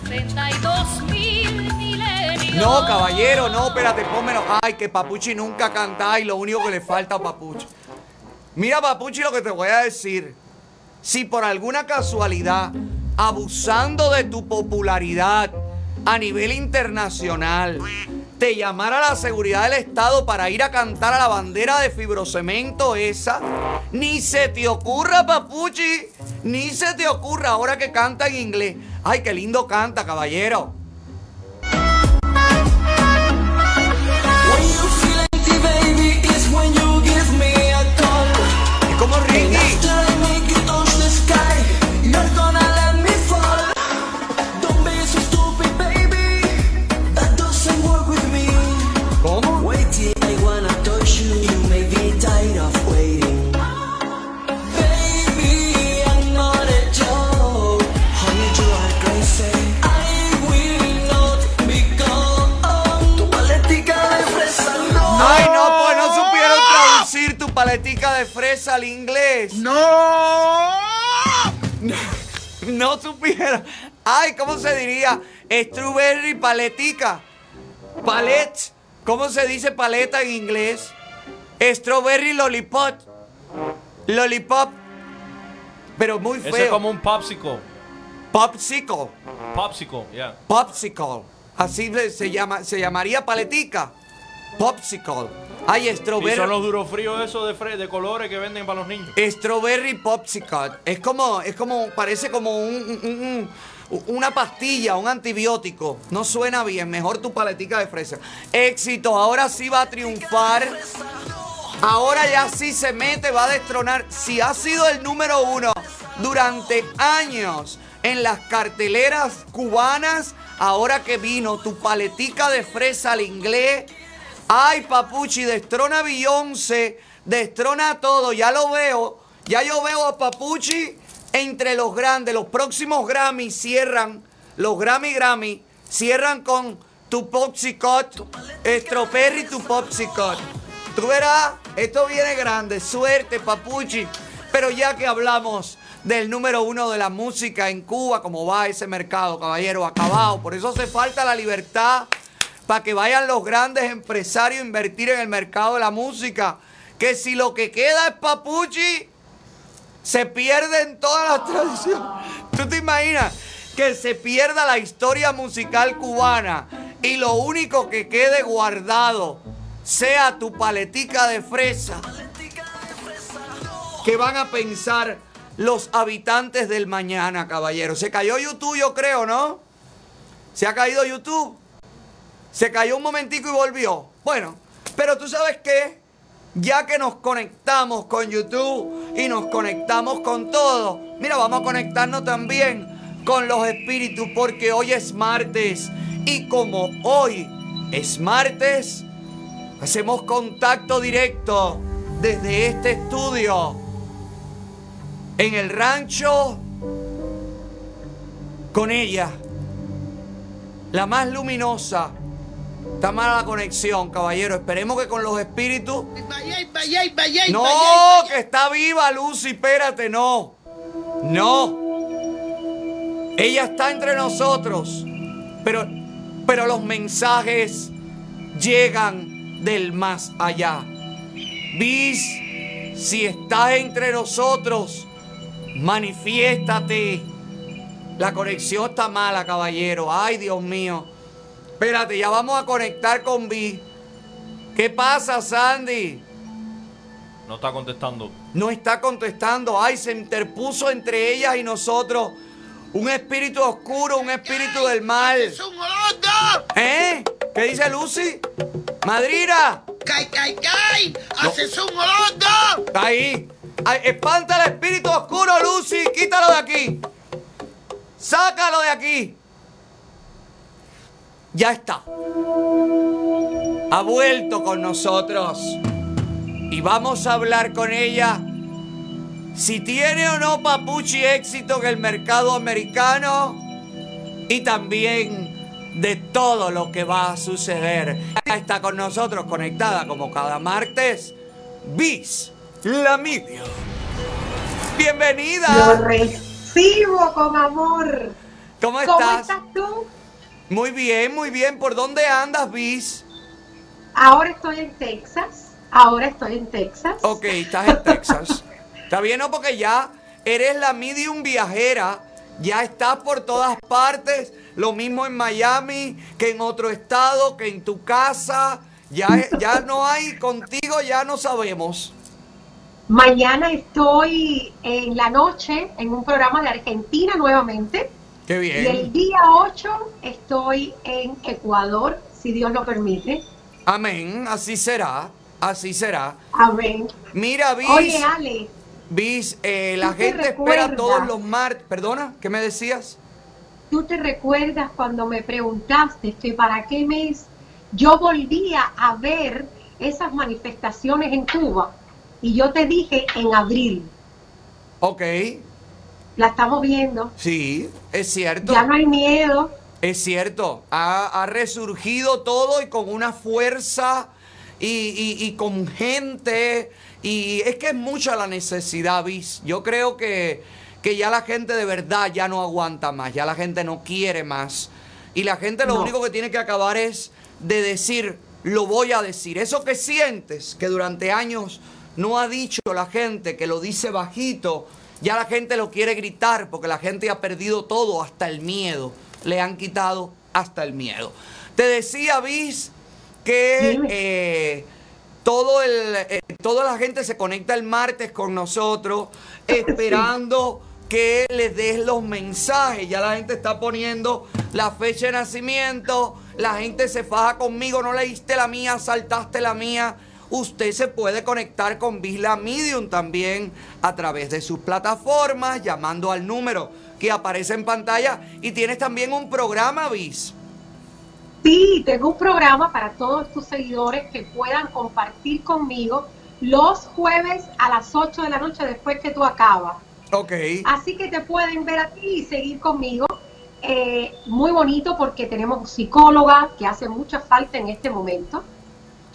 62 mil milenios. No, caballero, no, espérate, pónmelo. Ay, que Papuchi nunca canta y lo único que le falta a Papuchi. Mira, Papuchi, lo que te voy a decir. Si por alguna casualidad, abusando de tu popularidad a nivel internacional, te llamara la seguridad del Estado para ir a cantar a la bandera de fibrocemento esa, ni se te ocurra, Papuchi, ni se te ocurra ahora que canta en inglés. Ay, qué lindo canta, caballero. Al inglés. ¡No! No supieron. Ay, ¿cómo se diría? Strawberry paletica. Palet. ¿Cómo se dice paleta en inglés? Strawberry lollipop. Lollipop. Pero muy feo. Ese es como un popsicle. Popsicle. Popsicle, yeah. Popsicle. Así se- se llama, se llamaría paletica. Popsicle. Ay, Y strawberry. son los duros fríos esos de, fre- de colores que venden para los niños. Strawberry Popsicle. Es como, es como, parece como un, un- un- una pastilla, un antibiótico. No suena bien. Mejor tu paletica de fresa. Éxito. Ahora sí va a triunfar. Ahora ya sí se mete, va a destronar. Si ha sido el número uno durante años en las carteleras cubanas, ahora que vino tu paletica de fresa al inglés. Ay, papuchi, destrona a Beyoncé, destrona todo. Ya lo veo. Ya yo veo a Papuchi entre los grandes. Los próximos Grammy cierran. Los Grammy Grammy cierran con tu Popsicle, Strawberry tu Popsicle. Tú verás, esto viene grande. Suerte, Papuchi. Pero ya que hablamos del número uno de la música en Cuba, como va ese mercado, caballero, acabado. Por eso hace falta la libertad para que vayan los grandes empresarios a invertir en el mercado de la música. Que si lo que queda es Papuchi, se pierden todas las tradiciones. ¿Tú te imaginas que se pierda la historia musical cubana y lo único que quede guardado sea tu paletica de fresa? ¿Qué van a pensar los habitantes del mañana, caballero? Se cayó YouTube, yo creo, ¿no? Se ha caído YouTube. Se cayó un momentico y volvió. Bueno, pero tú sabes qué? Ya que nos conectamos con YouTube y nos conectamos con todo, mira, vamos a conectarnos también con los espíritus porque hoy es martes y como hoy es martes, hacemos contacto directo desde este estudio en el rancho con ella, la más luminosa. Está mala la conexión, caballero. Esperemos que con los espíritus. No, que está viva, Lucy. Espérate, no. No. Ella está entre nosotros. Pero, pero los mensajes llegan del más allá. Bis, si estás entre nosotros, manifiéstate. La conexión está mala, caballero. Ay, Dios mío. Espérate, ya vamos a conectar con Vi. ¿Qué pasa, Sandy? No está contestando. No está contestando. Ay, se interpuso entre ellas y nosotros un espíritu oscuro, un espíritu del mal. ¿Eh? ¿Qué dice Lucy? Madrina. ¡Cay, cay, cay! No. ¡Haces un olondo! Está ahí. Ay, espanta el espíritu oscuro, Lucy. Quítalo de aquí. Sácalo de aquí. Ya está. Ha vuelto con nosotros. Y vamos a hablar con ella si tiene o no Papuchi éxito en el mercado americano y también de todo lo que va a suceder. Está con nosotros conectada como cada martes. Bis Lamidio. Bienvenida. Lo recibo con amor. ¿Cómo ¿Cómo estás? estás tú? Muy bien, muy bien. ¿Por dónde andas, Bis? Ahora estoy en Texas. Ahora estoy en Texas. Ok, estás en Texas. Está bien, ¿no? Porque ya eres la medium viajera. Ya estás por todas partes. Lo mismo en Miami que en otro estado, que en tu casa. Ya, ya no hay contigo, ya no sabemos. Mañana estoy en la noche en un programa de Argentina nuevamente. Qué Y el día 8 estoy en Ecuador, si Dios lo permite. Amén. Así será. Así será. Amén. Mira, Bis. Oye, Ale, Bis, eh, la ¿tú te gente espera todos los martes. Perdona, ¿qué me decías? ¿tú te recuerdas cuando me preguntaste que para qué mes yo volvía a ver esas manifestaciones en Cuba? Y yo te dije en abril, Ok. La estamos viendo, Sí, es cierto. ya no hay miedo. Es cierto, ha, ha resurgido todo y con una fuerza y, y- y con gente. Y es que es mucha la necesidad, bis. Yo creo que, que ya la gente de verdad ya no aguanta más, ya la gente no quiere más. Y la gente lo No. único que tiene que acabar es de decir, lo voy a decir. Eso que sientes, que durante años no ha dicho la gente, que lo dice bajito, ya la gente lo quiere gritar porque la gente ha perdido todo, hasta el miedo. Le han quitado hasta el miedo. Te decía, Bis, que eh, todo el, eh, toda la gente se conecta el martes con nosotros esperando que les des los mensajes. Ya la gente está poniendo la fecha de nacimiento. La gente se faja conmigo. No leíste la mía, saltaste la mía. Usted se puede conectar con Visla Medium también a través de sus plataformas, llamando al número que aparece en pantalla. Y tienes también un programa, Vis. Sí, tengo un programa para todos tus seguidores que puedan compartir conmigo los jueves a las 8 de la noche después que tú acabas. Ok. Así que te pueden ver a ti y seguir conmigo. Eh, muy bonito porque tenemos psicóloga que hace mucha falta en este momento.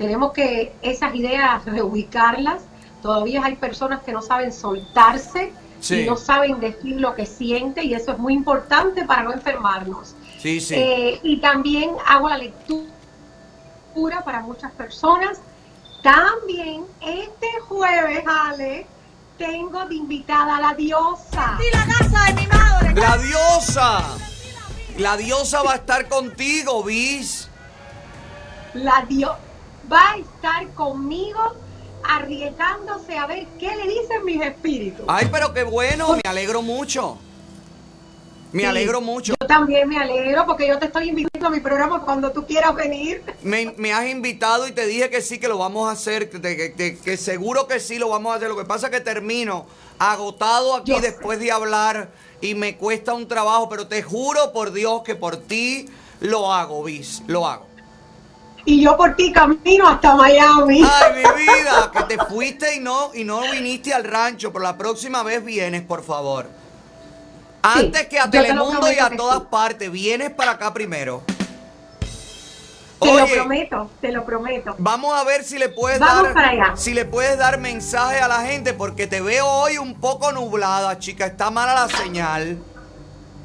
Tenemos que esas ideas reubicarlas. Todavía hay personas que no saben soltarse Sí. y no saben decir lo que sienten y eso es muy importante para no enfermarnos. Sí, sí. Eh, y también hago la lectura para muchas personas. También este jueves, Ale, tengo de invitada a la diosa. Y la casa de mi madre. La diosa. La diosa va a estar contigo, Bis. La dio va a estar conmigo arriesgándose a ver qué le dicen mis espíritus. Ay, pero qué bueno, me alegro mucho. Me Sí, alegro mucho. Yo también me alegro porque yo te estoy invitando a mi programa cuando tú quieras venir. Me, me has invitado y te dije que sí, que lo vamos a hacer, que, que- que- que seguro que sí lo vamos a hacer. Lo que pasa es que termino agotado aquí Yo sé. después de hablar y me cuesta un trabajo, pero te juro por Dios que por ti lo hago, Bis, lo hago. Y yo por ti camino hasta Miami. Ay, mi vida, que te fuiste y no, y no viniste al rancho, pero la próxima vez vienes, por favor. Antes que a te Telemundo y a todas sí. partes, vienes para acá primero. Te lo prometo, te lo prometo. Vamos a ver si le puedes Vamos dar para allá. si le puedes dar mensaje a la gente porque te veo hoy un poco nublada, chica, está mala la señal.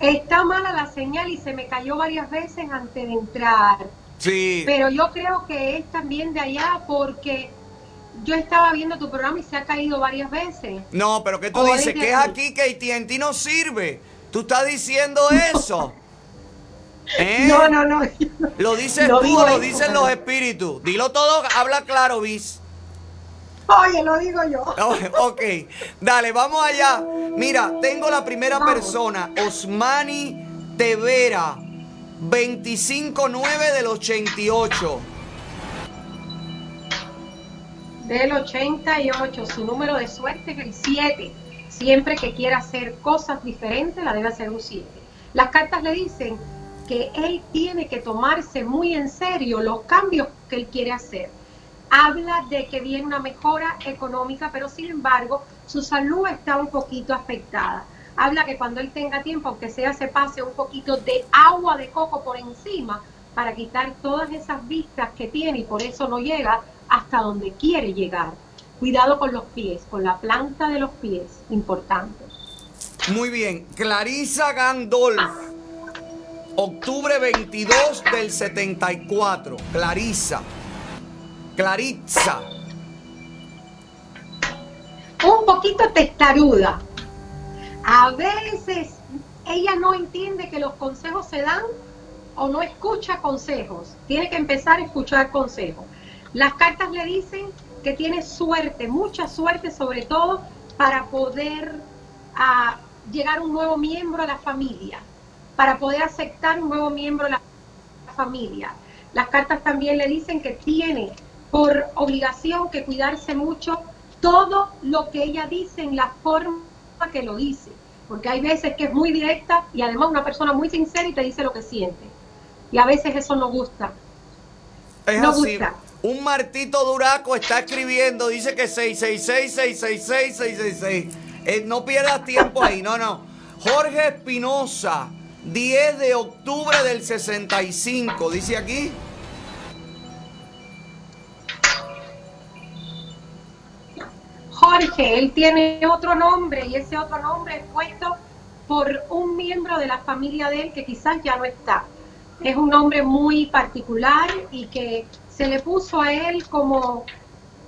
Está mala la señal y se me cayó varias veces antes de entrar. Sí. Pero yo creo que es también de allá porque yo estaba viendo tu programa y se ha caído varias veces. No, pero ¿qué tú O dices? Que es aquí. que AT&T no sirve. Tú estás diciendo eso. ¿Eh? No, no, no. ¿Lo dices No tú lo dicen los espíritus? Dilo todo, habla claro, bis. Oye, lo digo yo. Oh, ok, dale, vamos allá. Mira, tengo la primera persona, Osmani Tevera, 25-9 del 88. Del 88, su número de suerte es el 7. Siempre que quiera hacer cosas diferentes, la debe hacer un 7. Las cartas le dicen que él tiene que tomarse muy en serio los cambios que él quiere hacer. Habla de que viene una mejora económica, pero sin embargo su salud está un poquito afectada. Habla que cuando él tenga tiempo, aunque sea se pase un poquito de agua de coco por encima para quitar todas esas vistas que tiene y por eso no llega hasta donde quiere llegar. Cuidado con los pies, con la planta de los pies, importante. Muy bien, Clarisa Gandolf, octubre 22 del 74. Clarisa. Claritza. Un poquito testaruda. A veces ella no entiende que los consejos se dan o no escucha consejos. Tiene que empezar a escuchar consejos. Las cartas le dicen que tiene suerte, mucha suerte sobre todo para poder ah, llegar un nuevo miembro a la familia, para poder aceptar un nuevo miembro a la familia. Las cartas también le dicen que tiene por obligación que cuidarse mucho todo lo que ella dice en la forma que lo dice, porque hay veces que es muy directa y además una persona muy sincera y te dice lo que siente. Y a veces eso no gusta. Es no así. gusta. Un Martito Duraco está escribiendo, dice que 666, 666, 666. Eh, no pierdas tiempo ahí, no, no. Jorge Espinosa, 10 de octubre del 65, dice aquí. Jorge, él tiene otro nombre y ese otro nombre es puesto por un miembro de la familia de él que quizás ya no está. Es un nombre muy particular y que se le puso a él como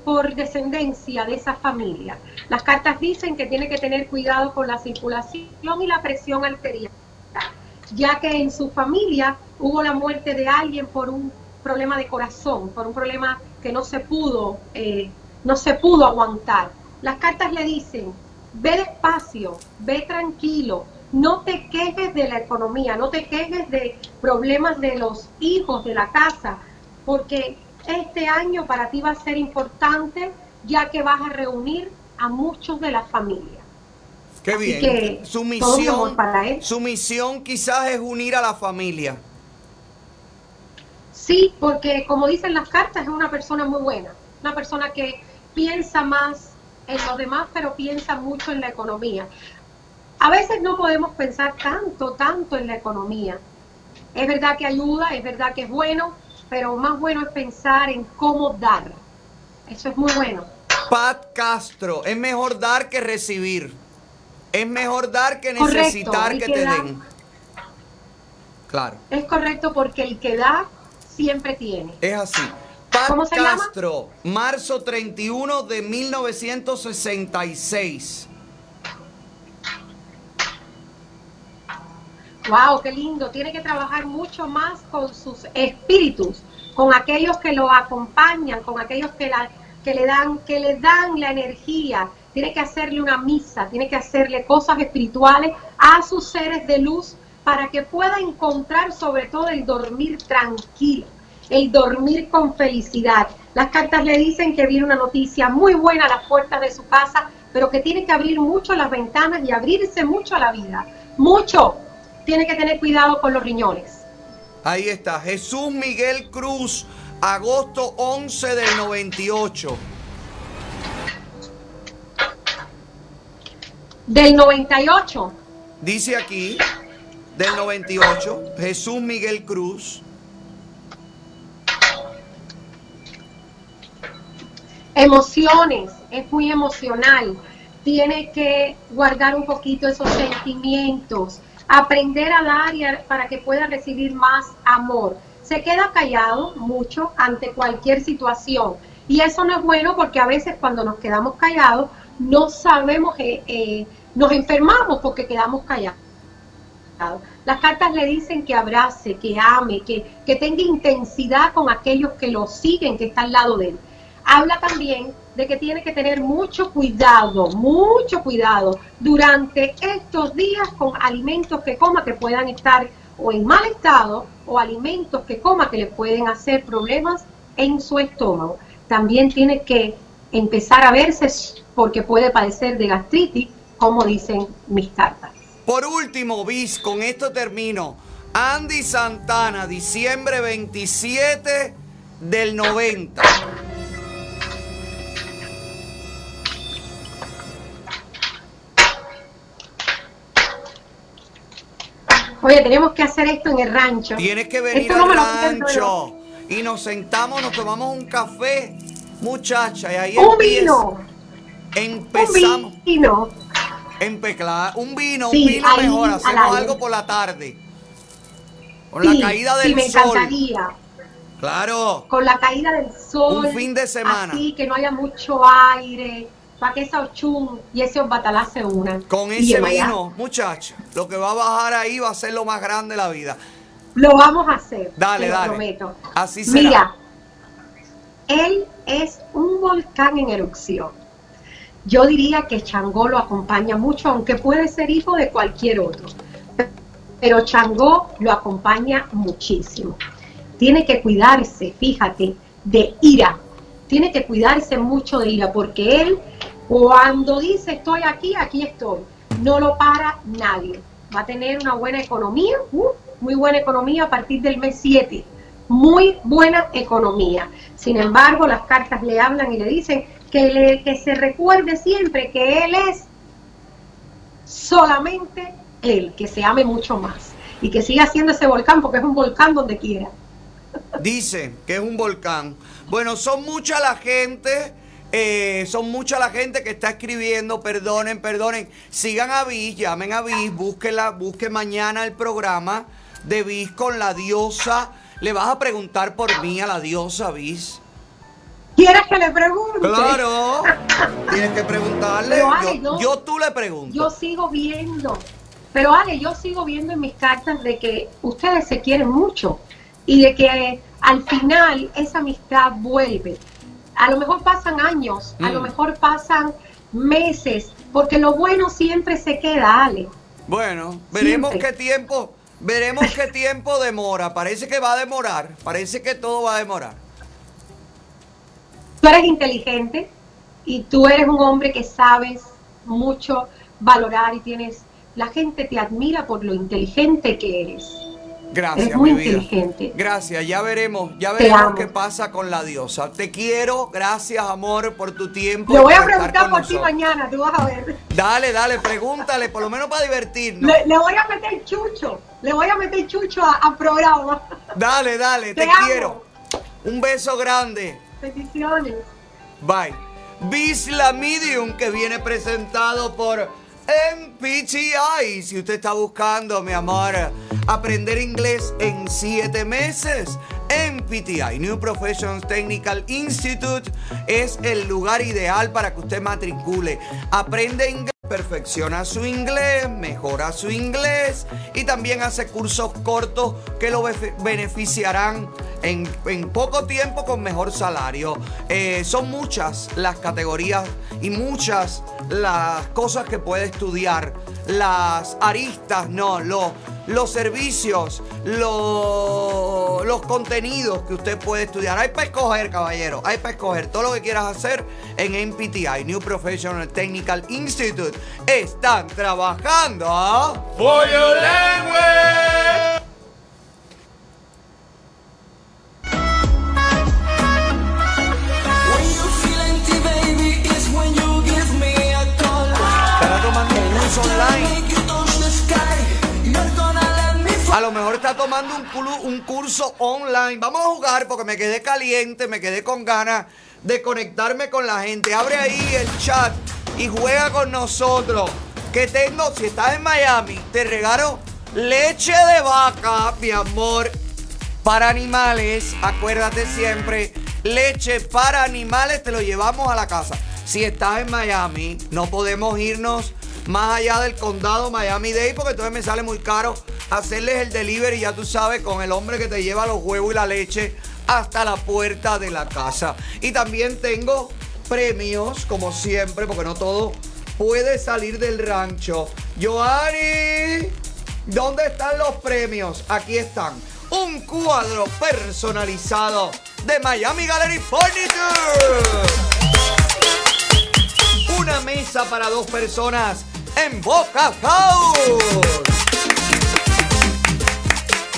por descendencia de esa familia. Las cartas dicen que tiene que tener cuidado con la circulación y la presión arterial, ya que en su familia hubo la muerte de alguien por un problema de corazón, por un problema que no se pudo, eh, no se pudo aguantar. Las cartas le dicen, ve despacio, ve tranquilo, no te quejes de la economía, no te quejes de problemas de los hijos de la casa, porque este año para ti va a ser importante ya que vas a reunir a muchos de la familia. Qué Así bien. que su todo misión, amor para él. su misión quizás es unir a la familia. Sí, porque como dicen las cartas, es una persona muy buena, una persona que piensa más en los demás, pero piensa mucho en la economía. A veces no podemos pensar tanto, tanto en la economía. Es verdad que ayuda, es verdad que es bueno, pero más bueno es pensar en cómo dar. Eso es muy bueno. Pat Castro, es mejor dar que recibir. Es mejor dar que necesitar que que te den. Claro, Es correcto porque el que da siempre tiene. es así. Pat ¿Cómo se llama? Castro, marzo 31 de 1966. Wow, qué lindo. Tiene que trabajar mucho más con sus espíritus, con aquellos que lo acompañan, con aquellos que, la- que le dan, que le dan la energía. Tiene que hacerle una misa, tiene que hacerle cosas espirituales a sus seres de luz para que pueda encontrar sobre todo el dormir tranquilo, el dormir con felicidad. Las cartas le dicen que viene una noticia muy buena a las puertas de su casa, pero que tiene que abrir mucho las ventanas y abrirse mucho a la vida. Mucho. Tiene que tener cuidado con los riñones. Ahí está, Jesús Miguel Cruz, agosto 11 del 98. Del 98. Dice aquí, del 98, Jesús Miguel Cruz. Emociones, es muy emocional. Tiene que guardar un poquito esos sentimientos, aprender a dar y a- para que pueda recibir más amor. Se queda callado mucho ante cualquier situación y eso no es bueno porque a veces cuando nos quedamos callados no sabemos, eh, eh, nos enfermamos porque quedamos callados. Las cartas le dicen que abrace, que ame, que, que tenga intensidad con aquellos que lo siguen, que están al lado de él. Habla también de que tiene que tener mucho cuidado, mucho cuidado durante estos días con alimentos que coma que puedan estar o en mal estado o alimentos que coma que le pueden hacer problemas en su estómago. También tiene que empezar a verse porque puede padecer de gastritis, como dicen mis cartas. Por último, bis, con esto termino. Andy Santana, diciembre 27 del 90. Oye, tenemos que hacer esto en el rancho. Tienes que venir Esto al me rancho. Y nos sentamos, nos tomamos un café, muchacha, y ahí Un empieza. vino. Empezamos. Un vino. Un vino, Sí, un vino ahí, mejor. Hacemos algo por la tarde. Con Sí, la caída sí, del me sol. encantaría. Claro. Con la caída del sol. Un fin de semana. Así que no haya mucho aire. Para que esa ochun y ese batalá se unan. Con ese vino, muchacha, lo que va a bajar ahí va a ser lo más grande de la vida. Lo vamos a hacer. Dale, te lo dale. prometo. Así será. Mira, él es un volcán en erupción. Yo diría que Changó lo acompaña mucho, aunque puede ser hijo de cualquier otro. Pero Changó lo acompaña muchísimo. Tiene que cuidarse, fíjate, de ira. Tiene que cuidarse mucho de ira, porque él, cuando dice estoy aquí, aquí estoy, no lo para nadie. Va a tener una buena economía, uh, muy buena economía a partir del mes 7 muy buena economía. Sin embargo, las cartas le hablan y le dicen que, le- que se recuerde siempre que él es solamente él, que se ame mucho más y que siga siendo ese volcán porque es un volcán donde quiera. Dice que es un volcán. Bueno, son mucha la gente. Eh, son mucha la gente que está escribiendo, perdonen, perdonen. Sigan a Bis, llamen a Bis, búsquenla, busquen mañana el programa de Bis con la diosa. Le vas a preguntar por mí a la diosa Bis. ¿Quieres que le pregunte? Claro. Tienes que preguntarle. Pero, Ale, Yo, yo- yo tú le pregunto. Yo sigo viendo, pero Ale, yo sigo viendo en mis cartas de que ustedes se quieren mucho y de que al final esa amistad vuelve. A lo mejor pasan años, a lo Mm. mejor pasan meses, porque lo bueno siempre se queda, Ale. Bueno, veremos Siempre. qué tiempo, veremos qué tiempo demora. Parece que va a demorar. Parece que todo va a demorar. Tú eres inteligente y tú eres un hombre que sabes mucho valorar y tienes, la gente te admira por lo inteligente que eres. Gracias, Eres muy mi vida. inteligente. Gracias, ya veremos, ya veremos qué pasa con la diosa. Te quiero, gracias amor por tu tiempo. Le y voy a preguntar por ti mañana, tú vas a ver. Dale, dale, pregúntale, por lo menos para divertirnos. Le, le voy a meter chucho, le voy a meter chucho a- al programa. Dale, dale, te, quiero. Un beso grande. Bendiciones. Bye. Bisla Medium que viene presentado por MPTI. Si usted está buscando, mi amor, aprender inglés en siete meses, MPTI, New Professions Technical Institute, es el lugar ideal para que usted matricule. Aprende inglés. Perfecciona su inglés, mejora su inglés y también hace cursos cortos que lo beneficiarán en, poco tiempo con mejor salario. Eh, son muchas las categorías y muchas las cosas que puede estudiar. Las aristas, no, lo- los servicios, lo- los contenidos que usted puede estudiar. Hay para escoger, caballero. Hay para escoger todo lo que quieras hacer en NPTI, New Professional Technical Institute. Están trabajando. For your language. Estará tomando un curso online. A lo mejor está tomando un curso online. Vamos a jugar porque me quedé caliente, me quedé con ganas de conectarme con la gente. Abre ahí el chat y juega con nosotros. Que tengo, si estás en Miami, te regalo leche de vaca, mi amor, para animales. Acuérdate siempre, leche para animales te lo llevamos a la casa. Si estás en Miami, no podemos irnos más allá del condado Miami-Dade porque entonces me sale muy caro hacerles el delivery, ya tú sabes, con el hombre que te lleva los huevos y la leche hasta la puerta de la casa. Y también tengo premios, como siempre, porque no todo puede salir del rancho. Joanny, ¿dónde están los premios? Aquí están. Un cuadro personalizado de Miami Gallery Furniture. Una mesa para dos personas en Boca House.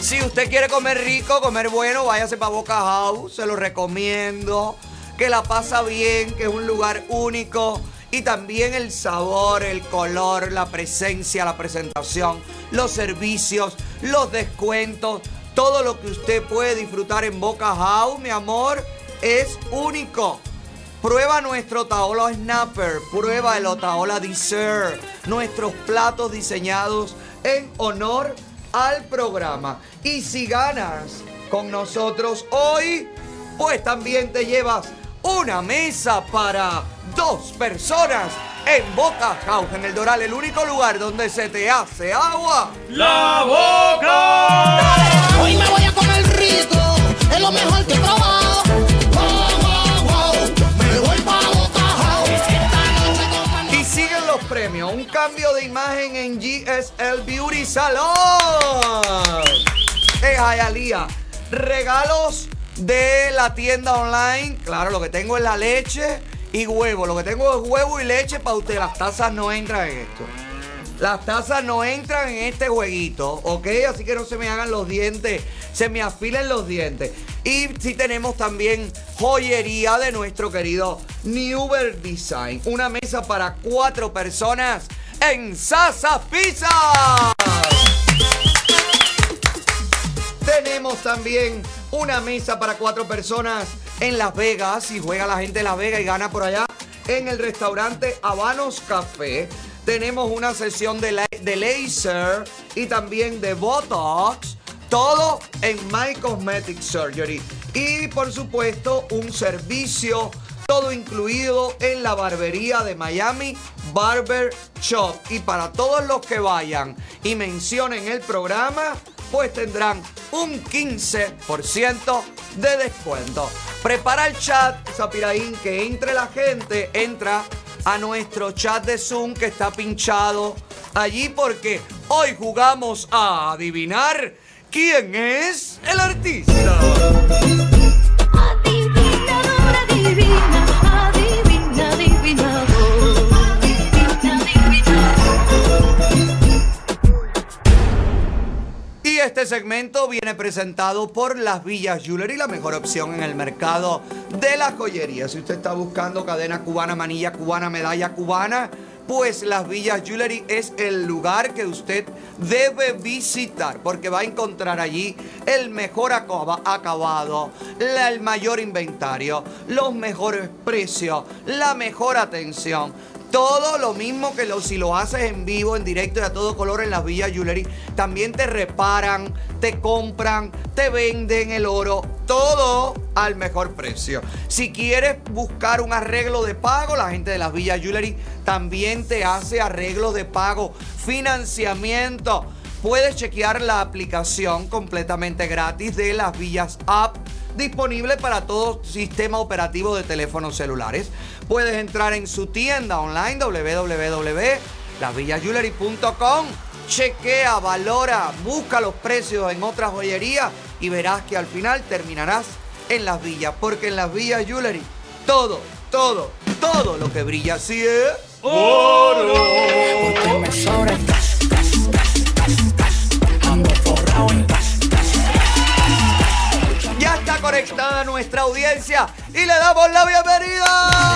Si usted quiere comer rico, comer bueno, váyase para Boca House. Se lo recomiendo. Que la pasa bien, que es un lugar único. Y también el sabor, el color, la presencia, la presentación, los servicios, los descuentos. Todo lo que usted puede disfrutar en Boca House, mi amor, es único. Prueba nuestro Taola Snapper, prueba el Otaola Dessert, nuestros platos diseñados en honor al programa. Y si ganas con nosotros hoy, pues también te llevas una mesa para dos personas en Boca House, en el Doral, el único lugar donde se te hace agua. ¡La boca! Hoy me voy a comer rico, es lo mejor que he probado. Wow, wow, wow, me voy pa' Boca House. Esta noche con Y siguen los premios. Un cambio de imagen en GSL Beauty Salon. En Hialeah. Regalos de la tienda online. Claro, lo que tengo es la leche y huevo. Lo que tengo es huevo y leche para usted. Las tazas no entran en esto. Las tazas no entran en este jueguito, ¿ok? Así que no se me hagan los dientes, se me afilen los dientes. Y sí tenemos también joyería de nuestro querido Newber Design. Una mesa para cuatro personas en Sasa Pizza. Tenemos también una mesa para cuatro personas en Las Vegas. Y juega la gente de Las Vegas y gana por allá en el restaurante Habanos Café. Tenemos una sesión de, la- de laser y también de Botox. Todo en My Cosmetic Surgery. Y por supuesto, un servicio todo incluido en la barbería de Miami Barber Shop. Y para todos los que vayan y mencionen el programa, pues tendrán un 15% de descuento. Prepara el chat, Zapiraín, que entre la gente, entra a nuestro chat de Zoom que está pinchado allí porque hoy jugamos a adivinar quién es el artista. Este segmento viene presentado por Las Villas Jewelry, la mejor opción en el mercado de la joyería. Si usted está buscando cadena cubana, manilla cubana, medalla cubana, pues Las Villas Jewelry es el lugar que usted debe visitar porque va a encontrar allí el mejor acaba- acabado, el mayor inventario, los mejores precios, la mejor atención. Todo lo mismo que lo, si lo haces en vivo, en directo y a todo color en las Villas Jewelry, también te reparan, te compran, te venden el oro, todo al mejor precio. Si quieres buscar un arreglo de pago, la gente de las Villas Jewelry también te hace arreglos de pago, financiamiento. Puedes chequear la aplicación completamente gratis de las Villas App disponible para todo sistema operativo de teléfonos celulares. Puedes entrar en su tienda online www.lasvillasjewelry.com. Chequea, valora, busca los precios en otras joyerías y verás que al final terminarás en las villas, porque en las villas Jewelry todo, todo, todo lo que brilla así es oro. Conectada nuestra audiencia y le damos la bienvenida.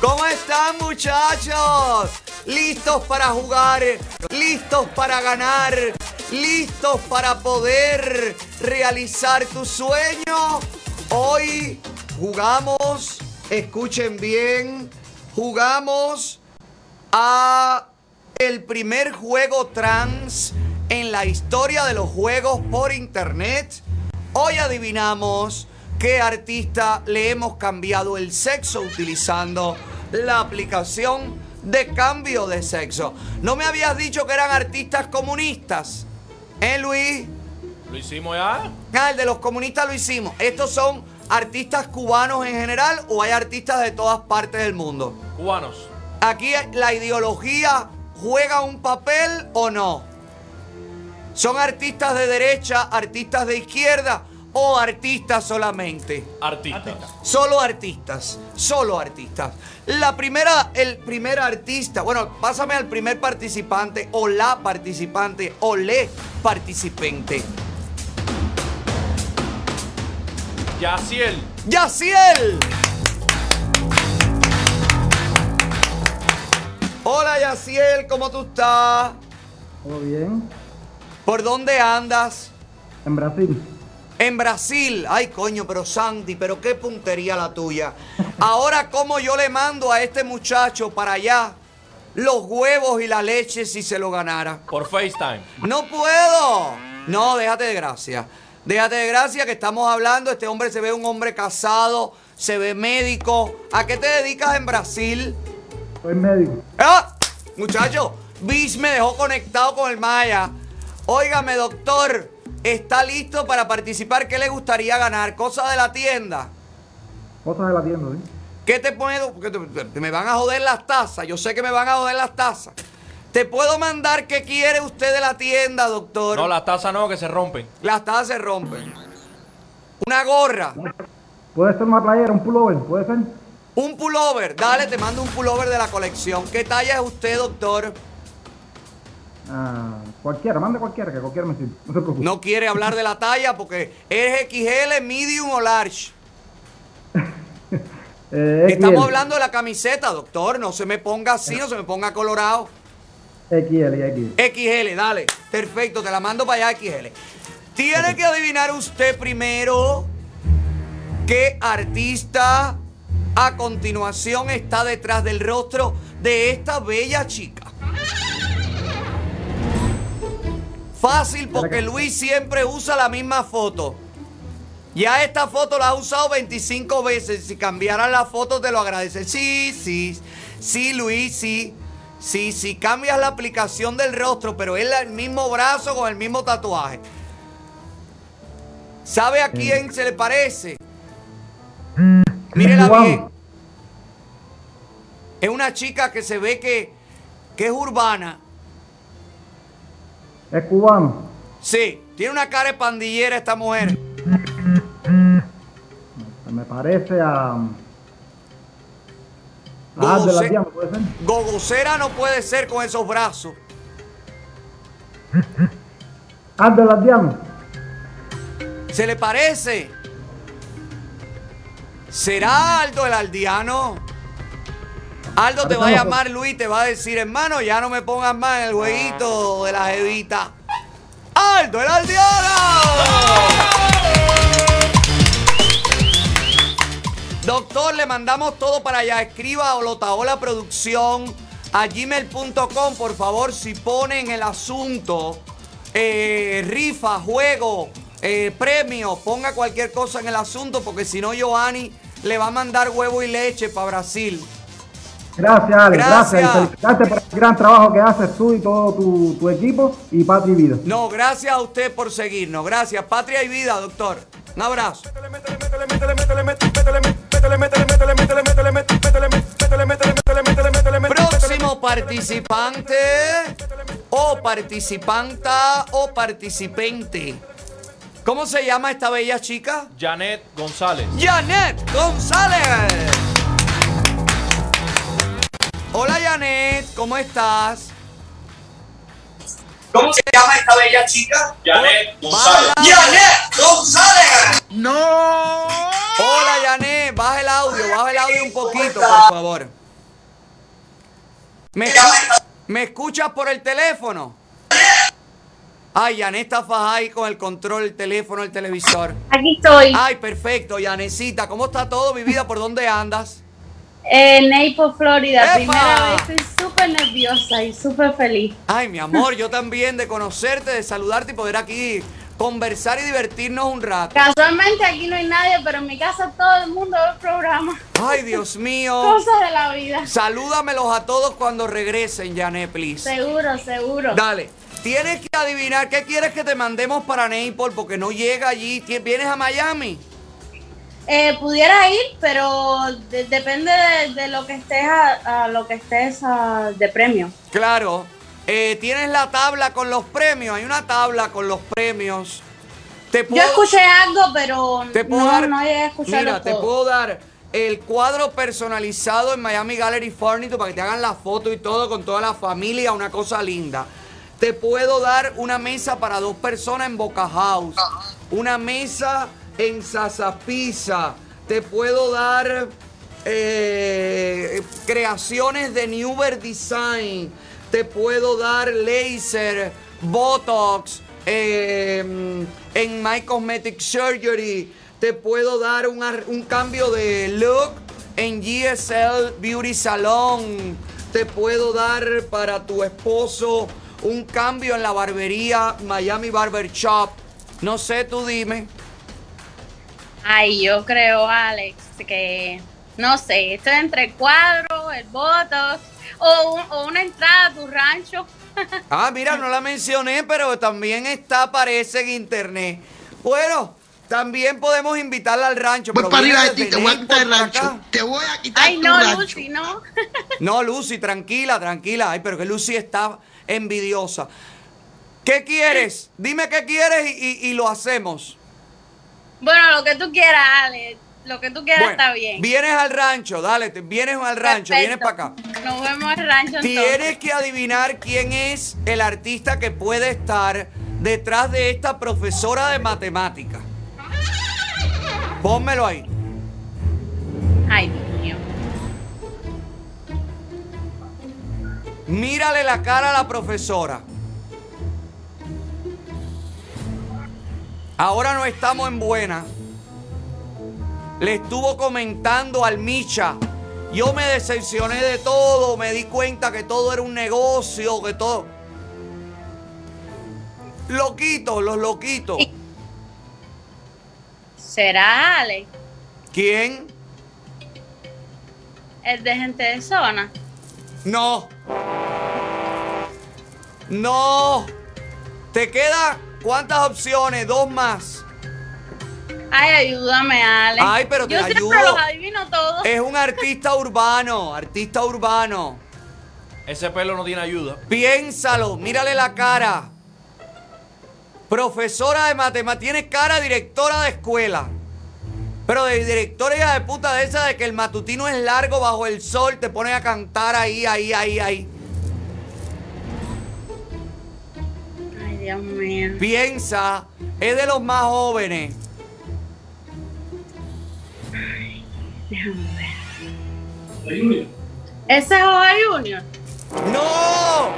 ¿Cómo están muchachos? ¿Listos para jugar? ¿Listos para ganar? ¿Listos para poder realizar tu sueño? Hoy jugamos, escuchen bien, jugamos a el primer juego trans en la historia de los juegos por internet. Hoy adivinamos qué artista le hemos cambiado el sexo utilizando la aplicación de cambio de sexo. No me habías dicho que eran artistas comunistas, ¿eh, Luis? Lo hicimos ya. Ah, el de los comunistas lo hicimos. ¿Estos son artistas cubanos en general o hay artistas de todas partes del mundo? Cubanos. Aquí la ideología juega un papel o no. ¿Son artistas de derecha, artistas de izquierda o artistas solamente? Artistas. Solo artistas, solo artistas. La primera, el primer artista, bueno, pásame al primer participante o la participante o le participante. Yaciel. ¡Yaciel! Hola Yaciel, ¿cómo tú estás? ¿Todo bien? ¿Por dónde andas? En Brasil. En Brasil. Ay, coño, pero Sandy, pero qué puntería la tuya. Ahora, ¿cómo yo le mando a este muchacho para allá los huevos y la leche si se lo ganara? Por FaceTime. No puedo. No, déjate de gracia. Déjate de gracia que estamos hablando. Este hombre se ve un hombre casado, se ve médico. ¿A qué te dedicas en Brasil? Soy médico. ¡Ah! Muchacho, Bish me dejó conectado con el Maya. Óigame, doctor, ¿está listo para participar? ¿Qué le gustaría ganar? ¿Cosa de la tienda? Cosas de la tienda, ¿sí? ¿Qué te puedo? Porque te- te- me van a joder las tazas. Yo sé que me van a joder las tazas. ¿Te puedo mandar qué quiere usted de la tienda, doctor? No, las tazas no, que se rompen. Las tazas se rompen. Una gorra. Puede ser una playera, un pullover, puede ser. Un pullover. Dale, te mando un pullover de la colección. ¿Qué talla es usted, doctor? Ah, cualquiera, mande cualquiera, que cualquiera me sirve. No se preocupe. No quiere hablar de la talla porque es XL, medium o large. Eh, Estamos hablando de la camiseta, doctor. No se me ponga así, no se me ponga colorado. XL XL. XL, dale. Perfecto, te la mando para allá, XL. Tiene que adivinar usted primero qué artista a continuación está detrás del rostro de esta bella chica. Fácil porque Luis siempre usa la misma foto. Ya esta foto la ha usado 25 veces. Si cambiaran la foto te lo agradece. Sí, sí, sí, Luis, sí. Sí, sí, cambias la aplicación del rostro, pero es el mismo brazo con el mismo tatuaje. ¿Sabe a quién se le parece? Mírela Cubano. bien. Es una chica que se ve que, que es urbana. Es cubano. Sí, tiene una cara de pandillera esta mujer. Me parece a. Ah, de la Diana, puede ser. Gogocera no puede ser con esos brazos. Ah, de la Diana. ¿Se le parece? ¿Será Aldo el aldeano? Aldo te va a llamar Luis, te va a decir, hermano, ya no me pongas más en el jueguito de la jevita. ¡Aldo el aldeano! Doctor, le mandamos todo para allá. Escriba o Lotaola Producción a gmail.com, por favor, si ponen el asunto, eh, rifa, juego, eh, premio, ponga cualquier cosa en el asunto, porque si no, Giovanni le va a mandar huevo y leche para Brasil. Gracias, Ale. Gracias. Gracias. Y felicitarte por el gran trabajo que haces tú y todo tu, tu equipo y Patria y Vida. No, gracias a usted por seguirnos. Gracias. Patria y vida, doctor. Un abrazo. Próximo participante o participanta o participante. ¿Cómo se llama esta bella chica? Janet González. Janet González. Hola Janet, ¿cómo estás? ¿Cómo se llama esta bella chica? Janet González. ¡Janet González! ¡No! Hola, Janet. Baja el audio, baja el audio un poquito, por favor. ¿Me, ¿me escuchas por el teléfono? Ay, Janet está fajada ahí con el control, el teléfono, el televisor. Aquí estoy. Ay, perfecto, Janecita. ¿Cómo está todo, mi vida? ¿Por dónde andas? En Naples, Florida. ¡Epa! Primera vez. Estoy súper nerviosa y súper feliz. Ay, mi amor, yo también de conocerte, de saludarte y poder aquí conversar y divertirnos un rato. Casualmente aquí no hay nadie, pero en mi casa todo el mundo ve el programa. Ay, Dios mío. Cosas de la vida. Salúdamelos a todos cuando regresen, Janet, please. Seguro, seguro. Dale. Tienes que adivinar qué quieres que te mandemos para Naples porque no llega allí. ¿Vienes a Miami? Eh, pudiera ir, pero de- depende de, de lo que estés a, a lo que estés a- de premio. Claro. Eh, tienes la tabla con los premios. Hay una tabla con los premios. Te Yo puedo- escuché algo, pero Te puedo no, dar, no llegué a escucharlo mira, te todo. puedo dar el cuadro personalizado en Miami Gallery Furniture para que te hagan la foto y todo con toda la familia, una cosa linda. Te puedo dar una mesa para dos personas en Boca House, una mesa en Sasa Pizza. Te puedo dar eh, creaciones de Newer Design. Te puedo dar laser, Botox, eh, en My Cosmetic Surgery. Te puedo dar un, un cambio de look en GSL Beauty Salon. Te puedo dar para tu esposo un cambio en la barbería Miami Barber Shop. No sé, tú dime. Ay, yo creo, Alex, que no sé, estoy entre el cuadro, el botox o, un- o una entrada a tu rancho. Ah, mira, no la mencioné, pero también está, aparece en internet. Bueno, también podemos invitarla al rancho. Voy pero para arriba de ti, te voy a quitar el rancho. acá. Te voy a quitar Ay, tu no, rancho. Lucy, no. No, Lucy, tranquila, tranquila. Ay, pero que Lucy está envidiosa. ¿Qué quieres? Dime qué quieres y, y- y lo hacemos. Bueno, lo que tú quieras, Alex, lo que tú quieras Bueno, está bien. Vienes al rancho, dale, te- vienes al rancho, vienes para acá. Nos vemos el rancho entonces. Tienes que adivinar quién es el artista que puede estar detrás de esta profesora de matemática. Pónmelo ahí. Ay, Dios mío. Mírale la cara a la profesora. Ahora no estamos en buena. Le estuvo comentando al Micha. Yo me decepcioné de todo. Me di cuenta que todo era un negocio, que todo. Loquitos, los loquitos. ¿Será Alex, ¿Quién? el de gente de zona? No. No. ¿Te queda cuántas opciones? Dos más. Ay, ayúdame, Alex. Ay, pero te Yo siempre ayudo. los adivino todos. Es un artista urbano, artista urbano. Ese pelo no tiene ayuda. Piénsalo, mírale la cara. Profesora de matemáticas, tiene cara directora de escuela. Pero de directora hija de puta de esa de que el matutino es largo bajo el sol, te pone a cantar ahí, ahí, ahí, ahí. Dios mío. Piensa, es de los más jóvenes. Déjame ver. ¿Ese es Oa Junior? ¡No!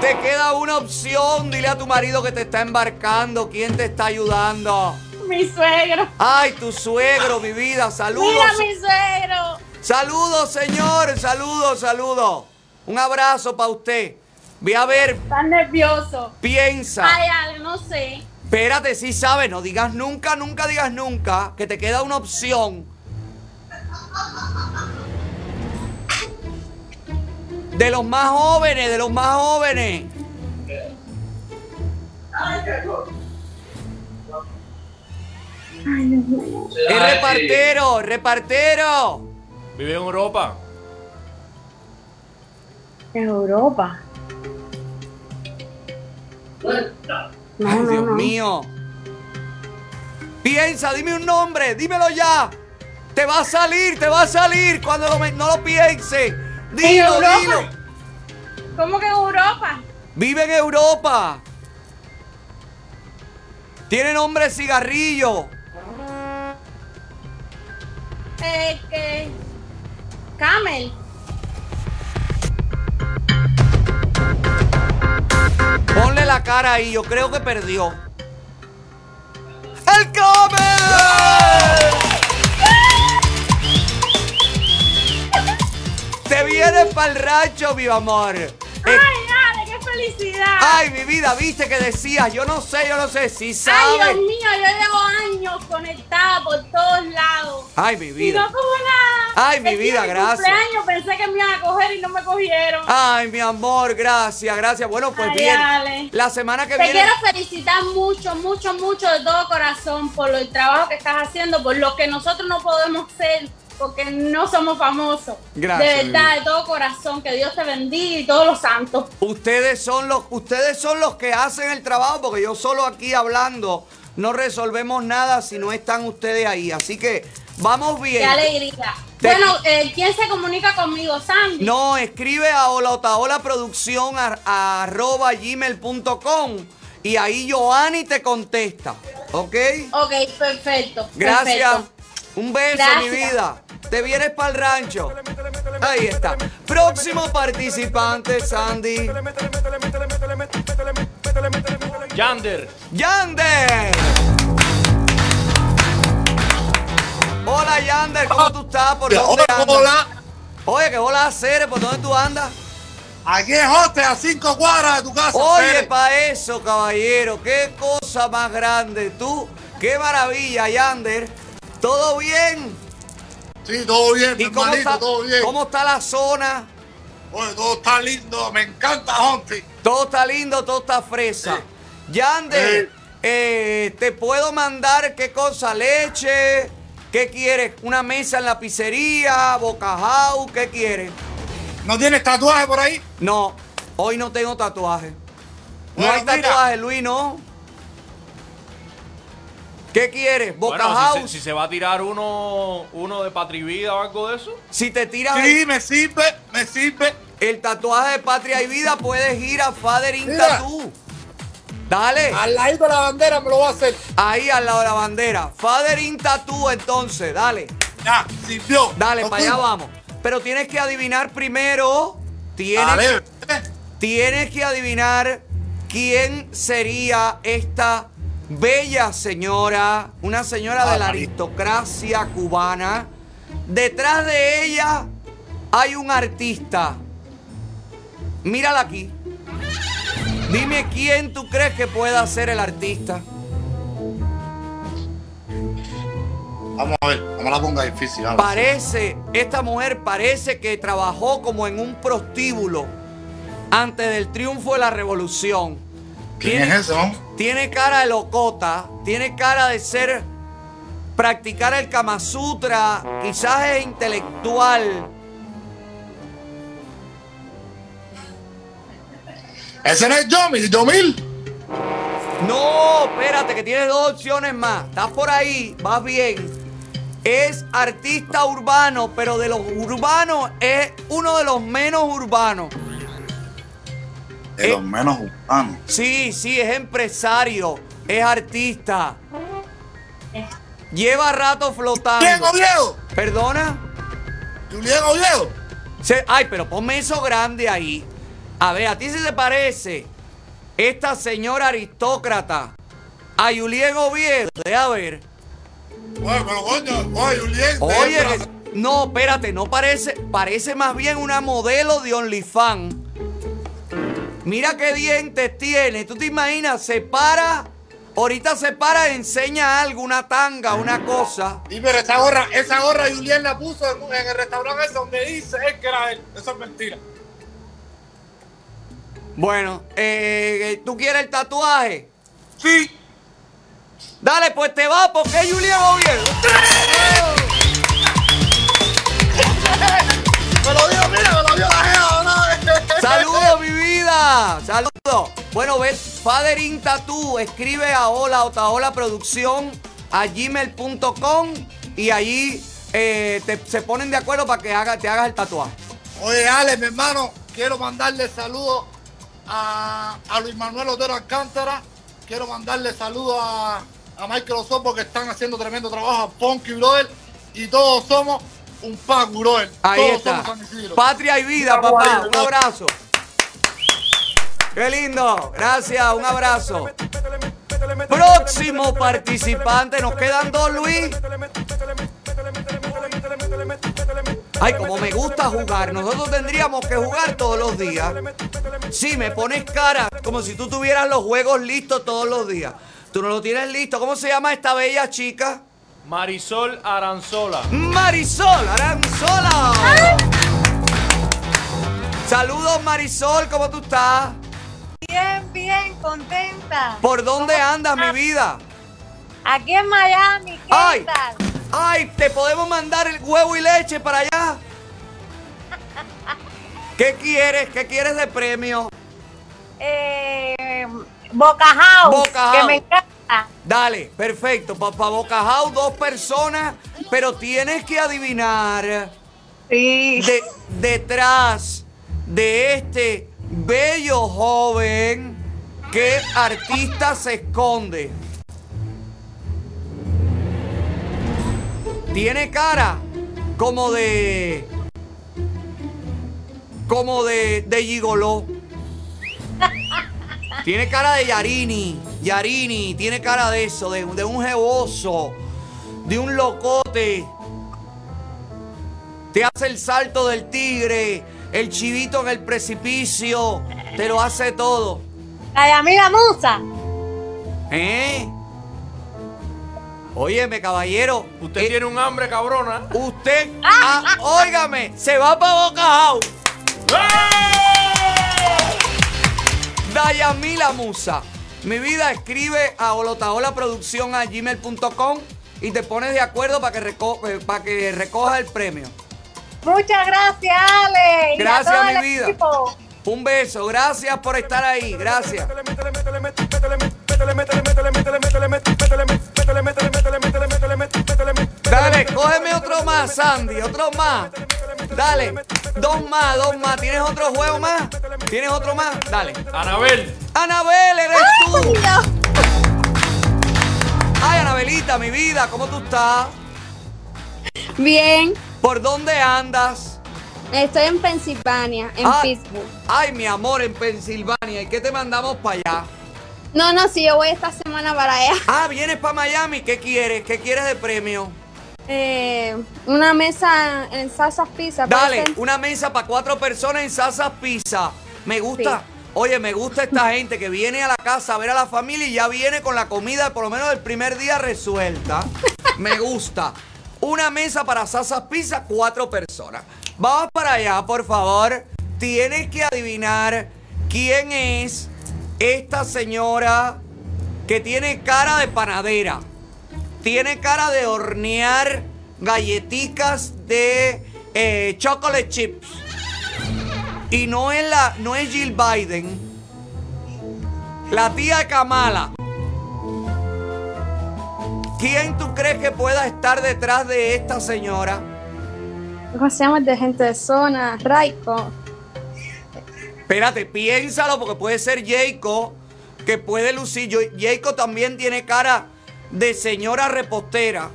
Te queda una opción. Dile a tu marido que te está embarcando. ¿Quién te está ayudando? Mi suegro. Ay, tu suegro, mi vida. Saludos. Mira, mi suegro. Saludos, señor. Saludos, saludos. Un abrazo para usted. Ve a ver, Está nervioso. piensa. Ay, no sé. Espérate, si sabes, no digas nunca, nunca digas nunca, que te queda una opción. De los más jóvenes, de los más jóvenes. Es repartero, repartero. Vive en Europa. En Europa. No, Ay, no, Dios no. mío. Piensa, dime un nombre, dímelo ya. Te va a salir, te va a salir cuando lo no lo piense. Dilo, dilo. ¿Cómo que en Europa? Vive en Europa. Tiene nombre de cigarrillo. Eh, que... Camel. Ponle la cara ahí, yo creo que perdió. ¡El Camel! Te vienes para el rancho, mi amor. Ay, felicidad. Ay, mi vida, viste que decías, yo no sé, yo no sé, si Ay, sabes. Dios mío, yo llevo años conectada por todos lados. Ay, mi Y vida. no como nada. Ay, mi El día vida, mi gracias. cumpleaños pensé que me iban a coger y no me cogieron. Ay, mi amor, gracias, gracias. Bueno, pues Ay, bien. La semana que Te viene. quiero felicitar mucho, mucho, mucho de todo corazón por el trabajo que estás haciendo, por lo que nosotros no podemos ser, porque no somos famosos. Gracias, De verdad, de todo corazón, que Dios te bendiga y todos los santos. Ustedes son los, ustedes son los que hacen el trabajo, porque yo solo aquí hablando no resolvemos nada si no están ustedes ahí. Así que vamos bien. Qué alegría. Te- Bueno, eh, ¿quién se comunica conmigo, Sandy? No, escribe a Olaotaola Producción a- a arroba gmail.com y ahí Joanny te contesta. ¿Ok? Ok, perfecto. Gracias. perfecto. Un beso, mi vida. Te vienes para el rancho. Ahí está. Próximo participante, Sandy. Yander. Yander. Hola, Yander. ¿Cómo tú estás? ¿Por dónde Hola, andas? hola. Oye, ¿qué hola hacer? ¿Por dónde tú andas? Aquí en Hoste, a cinco cuadras de tu casa. Oye, para eso, caballero, qué cosa más grande. Tú, qué maravilla, Yander. ¿Todo bien? Sí, todo bien, ¿Y cómo está, todo bien. cómo está la zona? Oye, todo está lindo, me encanta Honti. Todo está lindo, todo está fresa. Yander, eh, ¿te puedo mandar qué cosa? ¿Leche? ¿Qué quieres? ¿Una mesa en la pizzería? ¿Bocajau? ¿Qué quieres? ¿No tienes tatuaje por ahí? No, hoy no tengo tatuaje. No hay mira. tatuaje, Luis, ¿no? ¿Qué quieres? ¿Boca Bueno, si House? se, si se va a tirar uno, uno de Patria y Vida o algo de eso. Si te tiras Sí, el, me sirve, me sirve. el tatuaje de Patria y Vida, puedes ir a Father in Mira. Tattoo. Dale. Al ladito de la bandera me lo va a hacer. Ahí al lado de la bandera. Father in Tattoo, entonces, dale. Ya, sirvió. Dale, para allá vamos. Pero tienes que adivinar primero. Tienes, Dale. tienes que adivinar quién sería esta bella señora, una señora de la aristocracia cubana. Detrás de ella hay un artista. Mírala aquí. Dime quién tú crees que pueda ser el artista. Vamos a ver, no me la ponga difícil. Parece, esta mujer parece que trabajó como en un prostíbulo antes del triunfo de la revolución. ¿Quién es ese, no? Tiene cara de locota, tiene cara de ser, practicar el Kama Sutra, quizás es intelectual. Ese no es Yomi, Yomil. No, espérate, que tienes dos opciones más. Estás por ahí, vas bien. Es artista urbano, pero de los urbanos es uno de los menos urbanos. De los menos humanos. Sí, sí, es empresario, es artista. Lleva rato flotando. ¿Quién, Oviedo? ¿Perdona? Julián Oviedo. Ay, pero ponme eso grande ahí. A ver, ¿a ti se te parece esta señora aristócrata a Julián Oviedo? Deja ver. Oye, pero coño, oye, Julián. Oye, no, espérate, no parece, parece más bien una modelo de OnlyFans. Mira qué dientes tiene. ¿Tú te imaginas? Se para, ahorita se para y enseña algo, una tanga, una cosa. Sí, pero esa gorra, esa gorra Julián la puso en, el restaurante ese donde dice él que era él. Eso es mentira. Bueno, eh, ¿tú quieres el tatuaje? Sí. Dale, pues te va porque es Julián Oviedo. Me lo dio, mira, me lo dio la jeva. Saludos, mi Saludos. Bueno, ves, Father in Tattoo, escribe a Hola Otaola Producción a gmail.com y allí eh, te- se ponen de acuerdo para que haga, te hagas el tatuaje. Oye, Ale, mi hermano, quiero mandarle saludos a, a Luis Manuel Otero Alcántara. Quiero mandarle saludos a, a Michael Osopo que están haciendo tremendo trabajo, a Funky Brother. Y todos somos un pack, brother. Ahí todos está. somos San Isidro. Patria y vida, papá. ahí, Un abrazo. Qué lindo. Gracias, un abrazo. Próximo participante. Nos quedan dos, Luis. Ay, como me gusta jugar. Nosotros tendríamos que jugar todos los días. Sí, me pones cara como si tú tuvieras los juegos listos todos los días. Tú no lo tienes listo. ¿Cómo se llama esta bella chica? Marisol Aranzola. Marisol Aranzola. Saludos Marisol, ¿cómo tú estás? Bien, bien, contenta. ¿Por dónde andas, mi vida? Aquí en Miami, ¿qué Ay. tal? Ay, ¿te podemos mandar el huevo y leche para allá? ¿Qué quieres? ¿Qué quieres de premio? Eh, Boca House, Boca que me encanta. Dale, perfecto. Para Boca House, dos personas, pero tienes que adivinar de- detrás de este bello joven qué artista se esconde. Tiene cara como de. como de, de gigoló. Tiene cara de Yarini. Yarini, tiene cara de eso, de, de un jeboso, de un locote. Te hace el salto del tigre, el chivito en el precipicio, te lo hace todo. La de amiga Musa. ¿Eh? Óyeme, caballero. Usted tiene un hambre cabrona. Usted, ah, óigame, se va para Boca House. Dayamila Musa. Mi vida escribe a holotaolaproducción a gmail.com y te pones de acuerdo para que, reco- eh, para que recoja el premio. Muchas gracias, Ale. y a Gracias, todo mi el vida. equipo. Un beso, gracias por estar ahí, gracias. Dale, cógeme otro más, Sandy, otro más. Dale, dos más, dos más. ¿Tienes otro juego más? ¿Tienes otro más? Dale. Anabel. Anabel, eres tú. Ay, Anabelita, mi vida, ¿cómo tú estás? Bien, ¿Por dónde andas? estoy en Pensilvania, en Ah, Pittsburgh. Ay, mi amor, en Pensilvania. ¿Y qué te mandamos para allá? No, no, si yo voy esta semana para allá. Ah, vienes para Miami. ¿Qué quieres? ¿Qué quieres de premio? Eh, una mesa en Salsa Pizza. ¿puede Dale, una mesa para cuatro personas en Salsa Pizza. Me gusta. Oye, me gusta esta gente que viene a la casa a ver a la familia y ya viene con la comida por lo menos del primer día resuelta. Me gusta. Una mesa para Salsa Pizza, cuatro personas. Vamos para allá, por favor. Tienes que adivinar quién es esta señora que tiene cara de panadera. Tiene cara de hornear galletitas de eh, chocolate chips. Y no es la, no es Jill Biden. La tía Kamala. ¿Quién tú crees que pueda estar detrás de esta señora? ¿Cómo se llama? De gente de zona, Raiko. Espérate, piénsalo porque puede ser Jayco, que puede lucir. Jayco también tiene cara de señora repostera.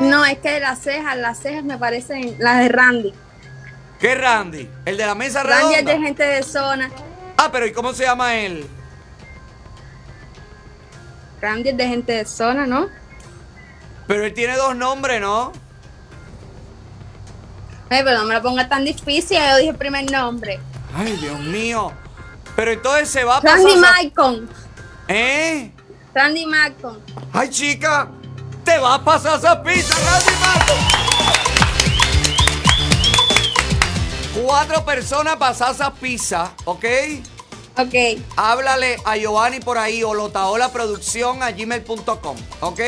No, es que las cejas, las cejas me parecen las de Randy. ¿Qué Randy? ¿El de la mesa Randy es redonda? de gente de zona. Ah, pero ¿y cómo se llama él? Randy es de gente de zona, ¿no? Pero él tiene dos nombres, ¿no? Ay, pero no me lo ponga tan difícil, yo dije el primer nombre. Ay, Dios mío. Pero entonces se va a pasar. Randy Malcolm. ¿Eh? Randy Malcolm. Ay, chica, te va a pasar esa pizza, Randy Marco. Cuatro personas para esa pizza, ¿ok? Ok. Háblale a Giovanni por ahí o lotaolaproducción a gmail.com, ¿ok?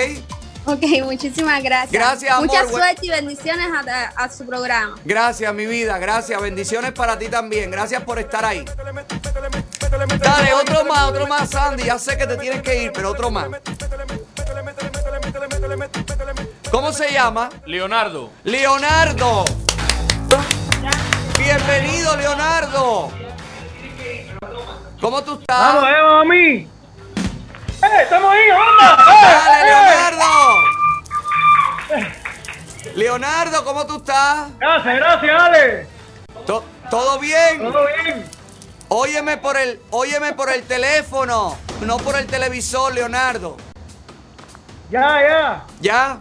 Ok, muchísimas gracias. Gracias, amor. Mucha suerte y bendiciones a, a su programa. Gracias, mi vida, gracias. Bendiciones para ti también. Gracias por estar ahí. Dale, otro más, otro más, Sandy. Ya sé que te tienes que ir, pero otro más. ¿Cómo se llama? Leonardo. Leonardo. Bienvenido, Leonardo. ¿Cómo tú estás? Vamos, eh, mami. ¡Eh, estamos ahí, onda! Dale, ¡Eh, Leonardo. Leonardo, ¿cómo tú estás? Gracias, gracias, Ale. To- ¿Todo bien? Todo bien. Óyeme por el, óyeme por el teléfono, no por el televisor, Leonardo. Ya, ya. ¿Ya?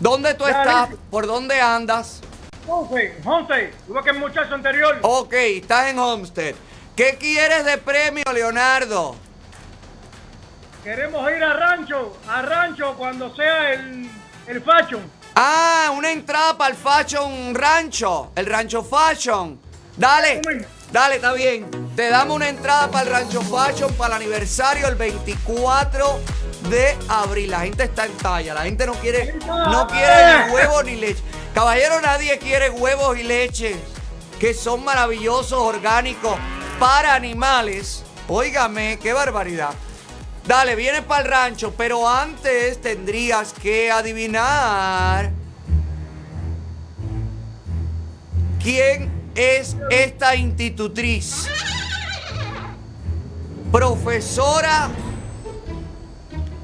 ¿Dónde tú Ya, estás? listo. ¿Por dónde andas? Homestead, Homestead. Igual que el muchacho anterior. Ok, estás en Homestead. ¿Qué quieres de premio, Leonardo? Queremos ir a rancho, a rancho cuando sea el El fashion. Ah, una entrada para el Fashion Rancho. El Rancho Fashion. Dale. Dale, está bien. Te damos una entrada para el Rancho Fashion para el aniversario el 24 de abril. La gente está en talla. La gente no quiere, no quiere ni huevos ni leche. Caballero, nadie quiere huevos y leche. Que son maravillosos, orgánicos, para animales. Óigame, qué barbaridad. Dale, vienes para el rancho, pero antes tendrías que adivinar quién es esta institutriz. Profesora,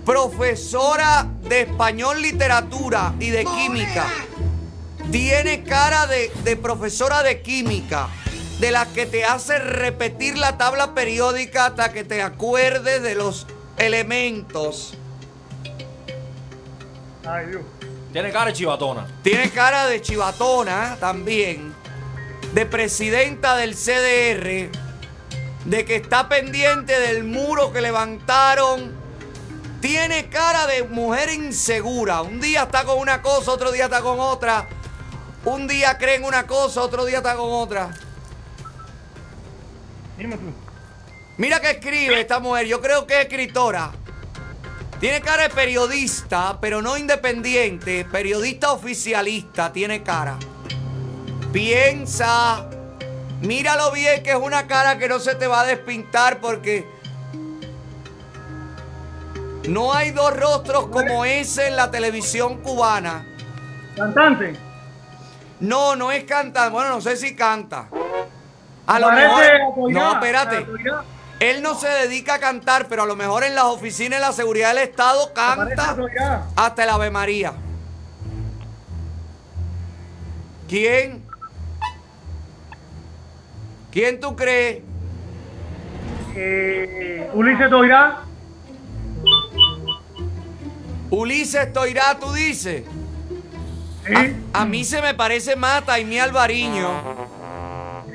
profesora de español, literatura y de química. Tiene cara de, de profesora de química, de la que te hace repetir la tabla periódica hasta que te acuerdes de los elementos. Ay, Dios. Tiene cara de chivatona. Tiene cara de chivatona también, de presidenta del CDR, de que está pendiente del muro que levantaron. Tiene cara de mujer insegura. Un día está con una cosa, otro día está con otra. Un día cree en una cosa, otro día está con otra. Dime tú. Mira que escribe esta mujer, yo creo que es escritora. Tiene cara de periodista, pero no independiente. Periodista oficialista, tiene cara. Piensa. Míralo bien, que es una cara que no se te va a despintar porque no hay dos rostros como ese en la televisión cubana. Cantante. No, no es cantante. Bueno, no sé si canta. A lo Parece mejor. No, espérate. Él no se dedica a cantar, pero a lo mejor en las oficinas de la seguridad del Estado canta hasta el Ave María. ¿Quién? ¿Quién tú crees? Eh, Ulises Toirá. Ulises Toirá, tú dices. A, a mí se me parece más a Taimí Alvariño.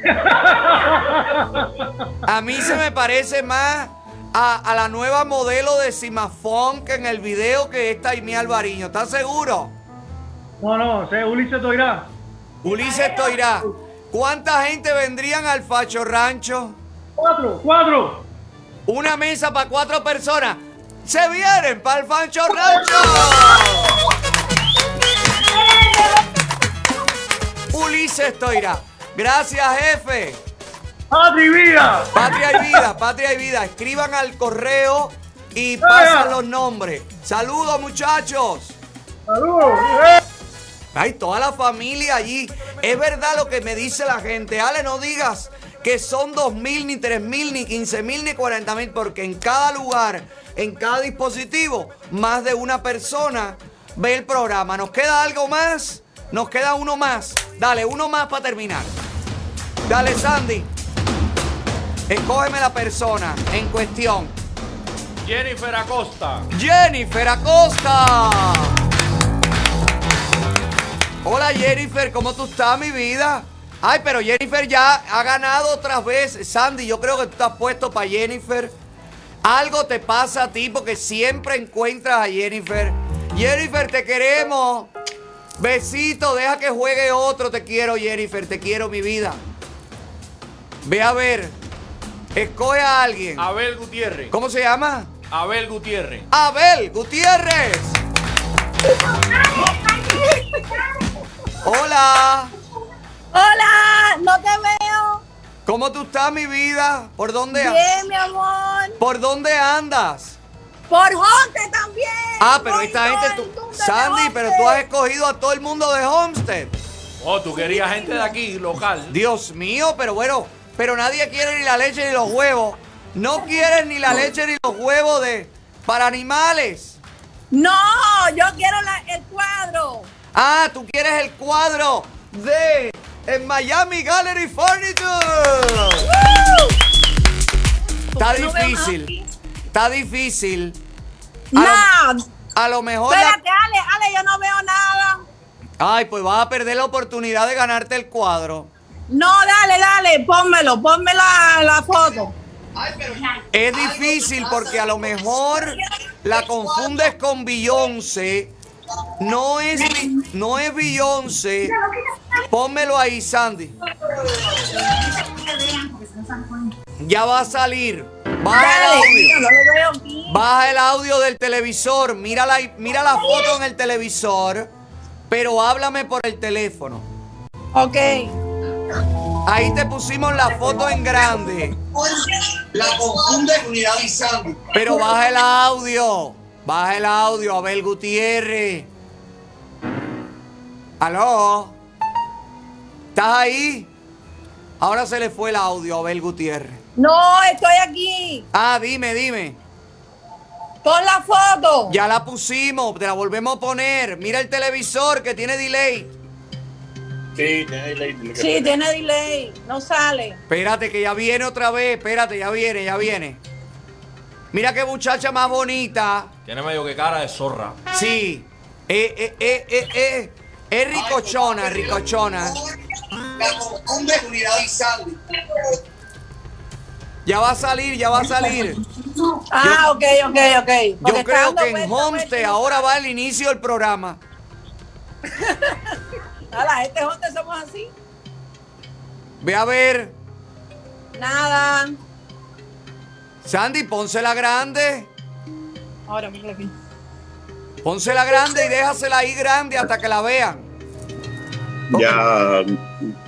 A mí se me parece más a, a la nueva modelo de Simafón que en el video que es Taimí Alvariño. ¿Estás seguro? No, no, sé, Ulises Toirá. Ulises Toirá. ¿Cuánta gente vendrían al Facho Rancho? Cuatro, cuatro. Una mesa para cuatro personas. ¡Se vienen para el Facho Rancho! Ulises Toirá. Gracias, jefe. Patria y vida. Patria y vida, patria y vida. Escriban al correo y pasan los nombres. Saludos, muchachos. Saludos. Hay toda la familia allí. Es verdad lo que me dice la gente. Ale, no digas que son dos mil, ni tres mil, ni quince mil, ni cuarenta mil, porque en cada lugar, en cada dispositivo, más de una persona ve el programa. ¿Nos queda algo más? Nos queda uno más. Dale, uno más para terminar. Dale, Sandy. Escógeme la persona en cuestión. Jennifer Acosta. Jennifer Acosta. Hola Jennifer, ¿cómo tú estás, mi vida? Ay, pero Jennifer ya ha ganado otras veces. Sandy, yo creo que tú estás puesto para Jennifer. Algo te pasa a ti porque siempre encuentras a Jennifer. Jennifer, te queremos. Besito, deja que juegue otro. Te quiero, Jennifer. Te quiero, mi vida. Ve a ver. Escoge a alguien. Abel Gutiérrez. ¿Cómo se llama? Abel Gutiérrez. Abel Gutiérrez. Hola. Hola, no te veo. ¿Cómo tú estás, mi vida? ¿Por dónde Bien, mi amor. ¿Por dónde andas? Por Jonte también. Ah, pero esta gente, tú- Sandy, pero tú has escogido a todo el mundo de Homestead. Oh, tú querías gente de aquí, local. Dios mío, pero bueno, pero nadie quiere ni la leche ni los huevos. No quieren ni la leche ni los huevos de para animales. No, yo quiero la- el cuadro. Ah, tú quieres el cuadro de en Miami Gallery Furniture. Está difícil. Está difícil. A No. lo, a lo mejor. la- Espérate, Ale, Ale, yo no veo nada. Ay, pues vas a perder la oportunidad de ganarte el cuadro. No, dale, dale, pónmelo, ponme la, la foto. Es difícil porque a lo mejor la confundes con Beyoncé No es, no es Beyoncé. Pónmelo ahí, Sandy. Ya va a salir. Baja el audio. Baja el audio del televisor. Mira la, mira la foto en el televisor. Pero háblame por el teléfono. Ok. Ahí te pusimos la foto en grande. La confunde unidad y Sandy. Pero baja el audio. Baja el audio, Abel Gutiérrez. ¿Aló? ¿Estás ahí? Ahora se le fue el audio a Abel Gutiérrez. No, estoy aquí. Ah, dime, dime. Pon la foto. Ya la pusimos, te la volvemos a poner. Mira el televisor que tiene delay. Sí, tiene delay. Sí, tiene delay. No sale. Espérate, que ya viene otra vez. Espérate, ya viene, ya viene. Mira qué muchacha más bonita. Tiene medio que cara de zorra. Sí. Eh, eh, eh, eh, eh. Es ricochona, ricochona. La unidad y Sandy. Ya va a salir, ya va a salir. Ah, ok, ok, ok. Yo Porque creo que en Homestead ahora va el inicio del programa. A la gente donde somos así. Ve a ver. Nada. Sandy, pónsela grande. Ahora, mira aquí. Pónsela grande y déjasela ahí grande hasta que la vean. Ya,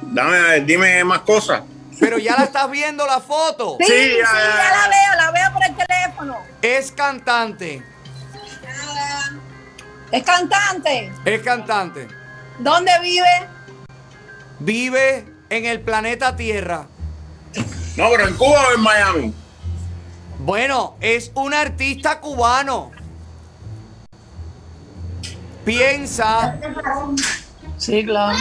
dame, dime más cosas. Pero ya la estás viendo la foto. Sí, sí, ya la veo, la veo por el teléfono. Es cantante. Es cantante. Es cantante. ¿Dónde vive? Vive en el planeta Tierra. No, pero en Cuba o en Miami. Bueno, es un artista cubano. Piensa, Sí, claro.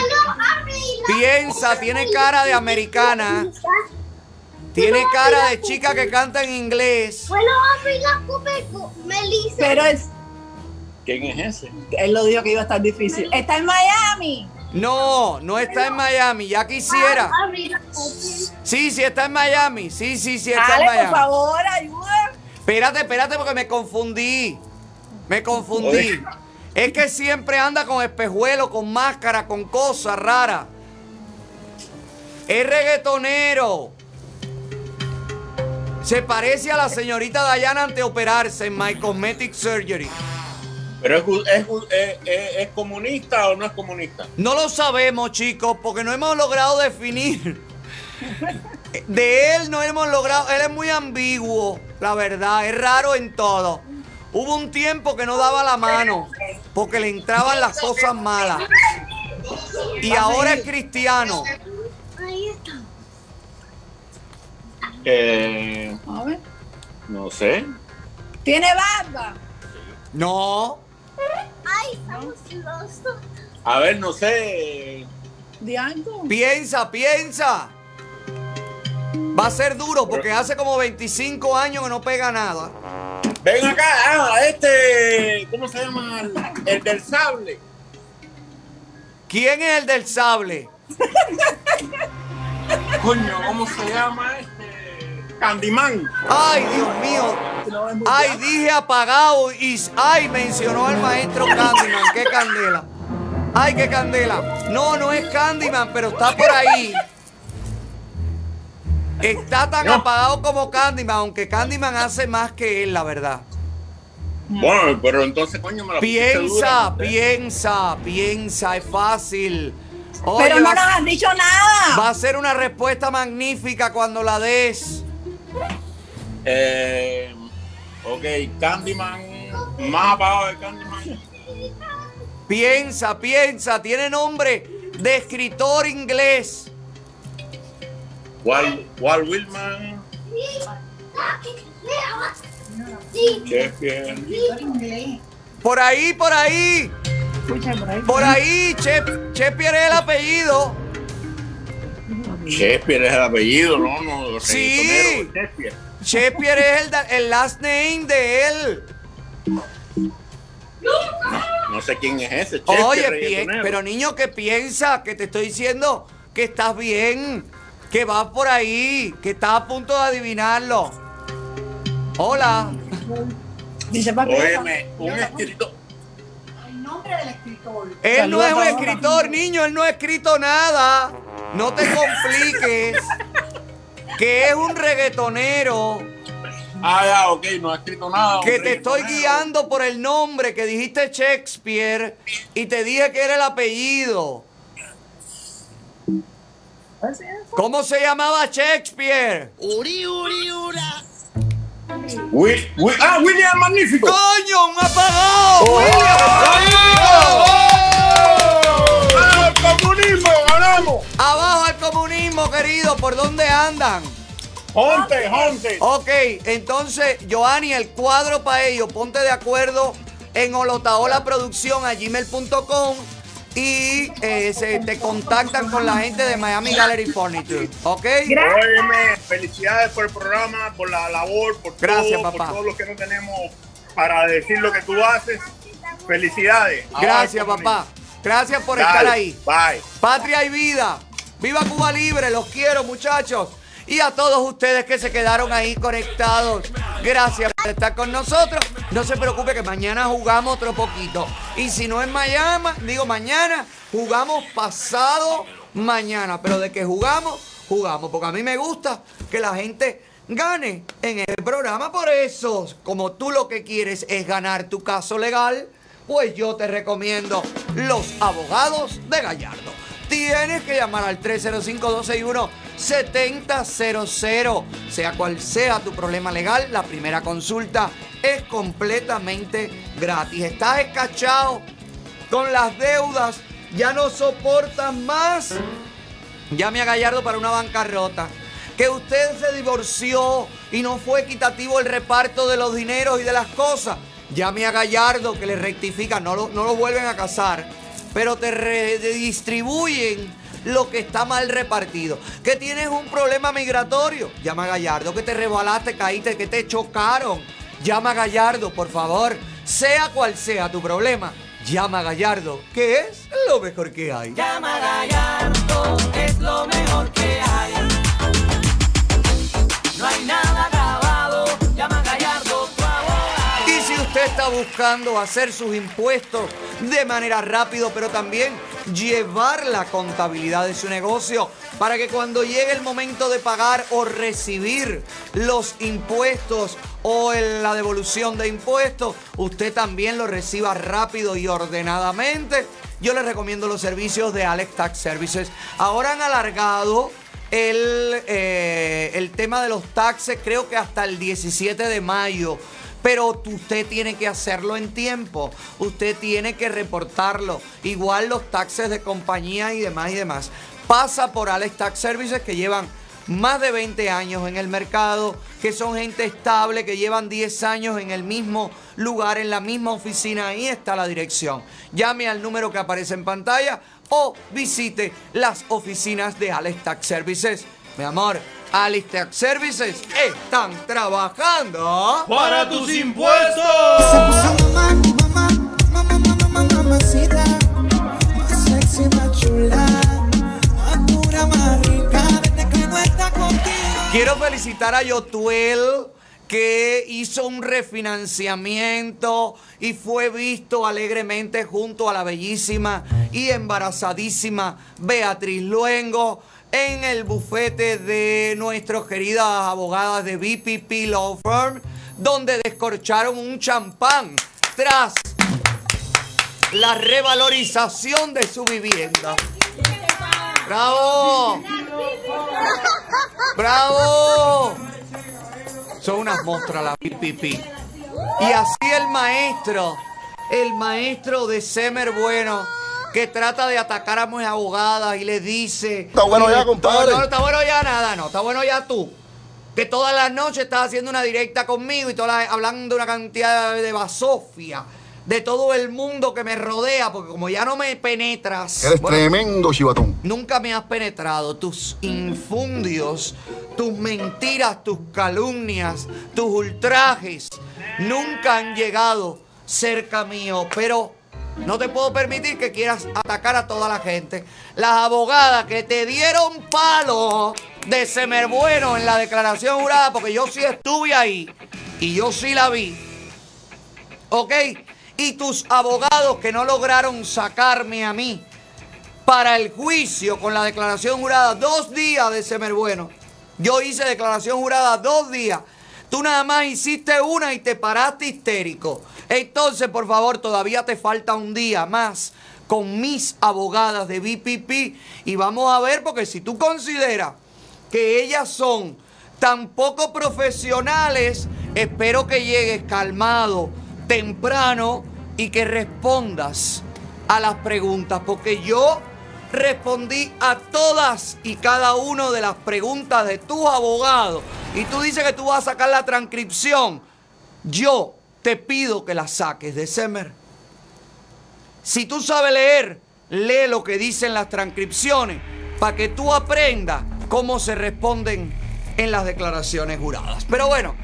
piensa, tiene cara de americana. Tiene cara de chica que canta en inglés. Bueno, amiga, Melissa. Pero es, ¿Quién es ese? él lo dijo que iba a estar difícil. Está en Miami. No, no está en Miami, ya quisiera. Amiga, Sí, sí está en Miami. Sí, sí, sí está en Dale, por Miami. favor, ayuda. Espérate, espérate porque me confundí. Me confundí. Es que siempre anda con espejuelo, con máscara, con cosas raras. Es reggaetonero. Se parece a la señorita Dayana ante operarse en My Cosmetic Surgery. ¿Pero es, es, es- es- es comunista o no es comunista? No lo sabemos, chicos, porque no hemos logrado definir. De él no hemos logrado. Él es muy ambiguo, la verdad. Es raro en todo. Hubo un tiempo que no daba la mano porque le entraban las cosas malas. Y ahora es cristiano. Ahí está. Eh, no sé. ¿Tiene barba? No. Ay, A ver, no sé. ¿De algo? Piensa, piensa. Va a ser duro porque hace como 25 años que no pega nada. Ven acá, ah, este. ¿Cómo se llama? El, el del sable. ¿Quién es el del sable? Coño, ¿cómo se llama este? Candyman. Ay, Dios mío. Ay, dije apagado y ay, mencionó al maestro Candyman. Qué candela. Ay, qué candela. No, no es Candyman, pero está por ahí. Está tan apagado como Candyman, aunque Candyman hace más que él, la verdad. Bueno, pero entonces, coño, me la Piensa, dura, piensa, piensa, es fácil. Oye, Pero no va- nos han dicho nada. Va a ser una respuesta magnífica cuando la des. Eh, ok, Candyman. Más apagado de Candyman. Piensa, piensa, tiene nombre de escritor inglés. Walt, Walt Whitman. Shakespeare. Por ahí, por ahí. Por ahí, Che- Shakespeare es el apellido. Shakespeare es el apellido, ¿no? no Sí. Shakespeare es el, el last name de él. No sé quién es ese. Oye, pero niño, ¿qué piensa? Que te estoy diciendo que estás bien, que vas por ahí, que estás a punto de adivinarlo. Hola. Dice. Óyeme, un escritor. nombre del escritor. Él no es un escritor, niño, él no ha escrito nada. No te compliques. Que es un reggaetonero. Ah, ya, ok, no ha escrito nada. Que te estoy guiando por el nombre, que dijiste Shakespeare y te dije que era el apellido. ¿Cómo se llamaba Shakespeare? Uri, uri, ura. Wi- wi- ah, William el Magnífico. ¡Coño, un apagado! ¡Oh! ¡William! ¡Abajo el comunismo! ¡Ganamos! Abajo al comunismo, querido. ¿Por dónde andan? Jonte, Jonte. Ok, entonces, Joanny, el cuadro para ellos, ponte de acuerdo en Olotaola Producción a gmail.com y eh, se te contactan con la gente de Miami Gallery Furniture. ¿Ok? Óyeme, felicidades por el programa, por la labor, por Gracias, todo, papá. por todo lo que no tenemos para decir lo que tú haces. Felicidades. Gracias, papá. Gracias por Dale, estar ahí. Bye. Patria y vida. Viva Cuba Libre. Los quiero, muchachos. Y a todos ustedes que se quedaron ahí conectados. Gracias por estar con nosotros. No se preocupe que mañana jugamos otro poquito. Y si no es mañana, digo mañana, jugamos pasado mañana. Pero de que jugamos, jugamos. Porque a mí me gusta que la gente gane en el programa. Por eso, como tú lo que quieres es ganar tu caso legal, pues yo te recomiendo los abogados de Gallardo. Tienes que llamar al 305-261-7000. Sea cual sea tu problema legal, la primera consulta es completamente gratis. Estás escachado con las deudas, ya no soportas más. Llame a Gallardo para una bancarrota. Que usted se divorció y no fue equitativo el reparto de los dineros y de las cosas. Llame a Gallardo que le rectifica, no lo, no lo vuelven a casar, pero te redistribuyen lo que está mal repartido. Que tienes un problema migratorio, llama a Gallardo. Que te rebalaste, caíste, que te chocaron. Llama a Gallardo, por favor. Sea cual sea tu problema, llama a Gallardo, que es lo mejor que hay. Llama a Gallardo, es lo mejor que hay. Está buscando hacer sus impuestos de manera rápido, pero también llevar la contabilidad de su negocio para que cuando llegue el momento de pagar o recibir los impuestos o en la devolución de impuestos, usted también lo reciba rápido y ordenadamente. Yo le recomiendo los servicios de Alex Tax Services. Ahora han alargado el, eh, el tema de los taxes, creo que hasta el 17 de mayo. Pero usted tiene que hacerlo en tiempo. Usted tiene que reportarlo. Igual los taxes de compañía y demás y demás. Pasa por Alex Tax Services que llevan más de 20 años en el mercado, que son gente estable, que llevan 10 años en el mismo lugar, en la misma oficina. Ahí está la dirección. Llame al número que aparece en pantalla o visite las oficinas de Alex Tax Services. Mi amor, Alex Tax Services están trabajando Para tus impuestos. Quiero felicitar a Yotuel que hizo un refinanciamiento y fue visto alegremente junto a la bellísima y embarazadísima Beatriz Luengo en el bufete de nuestras queridas abogadas de BPP Law Firm, donde descorcharon un champán tras la revalorización de su vivienda. ¡Bravo! ¡Bravo! Son unas monstruas las PPP. Y así el maestro, el maestro de Semer Bueno, que trata de atacar a mis abogadas y le dice... Está bueno ya, compadre. No, no está bueno ya nada, no. Está bueno ya tú. Que todas las noches estás haciendo una directa conmigo y todas las- hablando una cantidad de basofia de todo el mundo que me rodea, porque como ya no me penetras... Eres bueno, tremendo chivatón. Nunca me has penetrado. Tus infundios, tus mentiras, tus calumnias, tus ultrajes nunca han llegado cerca mío. Pero no te puedo permitir que quieras atacar a toda la gente. Las abogadas que te dieron palo de Semer Bueno en la declaración jurada, porque yo sí estuve ahí y yo sí la vi. ¿Ok? y tus abogados que no lograron sacarme a mí para el juicio con la declaración jurada dos días de Semer Bueno. Yo hice declaración jurada dos días. Tú nada más hiciste una y te paraste histérico. Entonces, por favor, todavía te falta un día más con mis abogadas de BPP y vamos a ver porque si tú consideras que ellas son tan poco profesionales, espero que llegues calmado, temprano y que respondas a las preguntas porque yo respondí a todas y cada una de las preguntas de tus abogados y tú dices que tú vas a sacar la transcripción, yo te pido que la saques de Semer. Si tú sabes leer, lee lo que dicen las transcripciones para que tú aprendas cómo se responden en las declaraciones juradas. Pero bueno,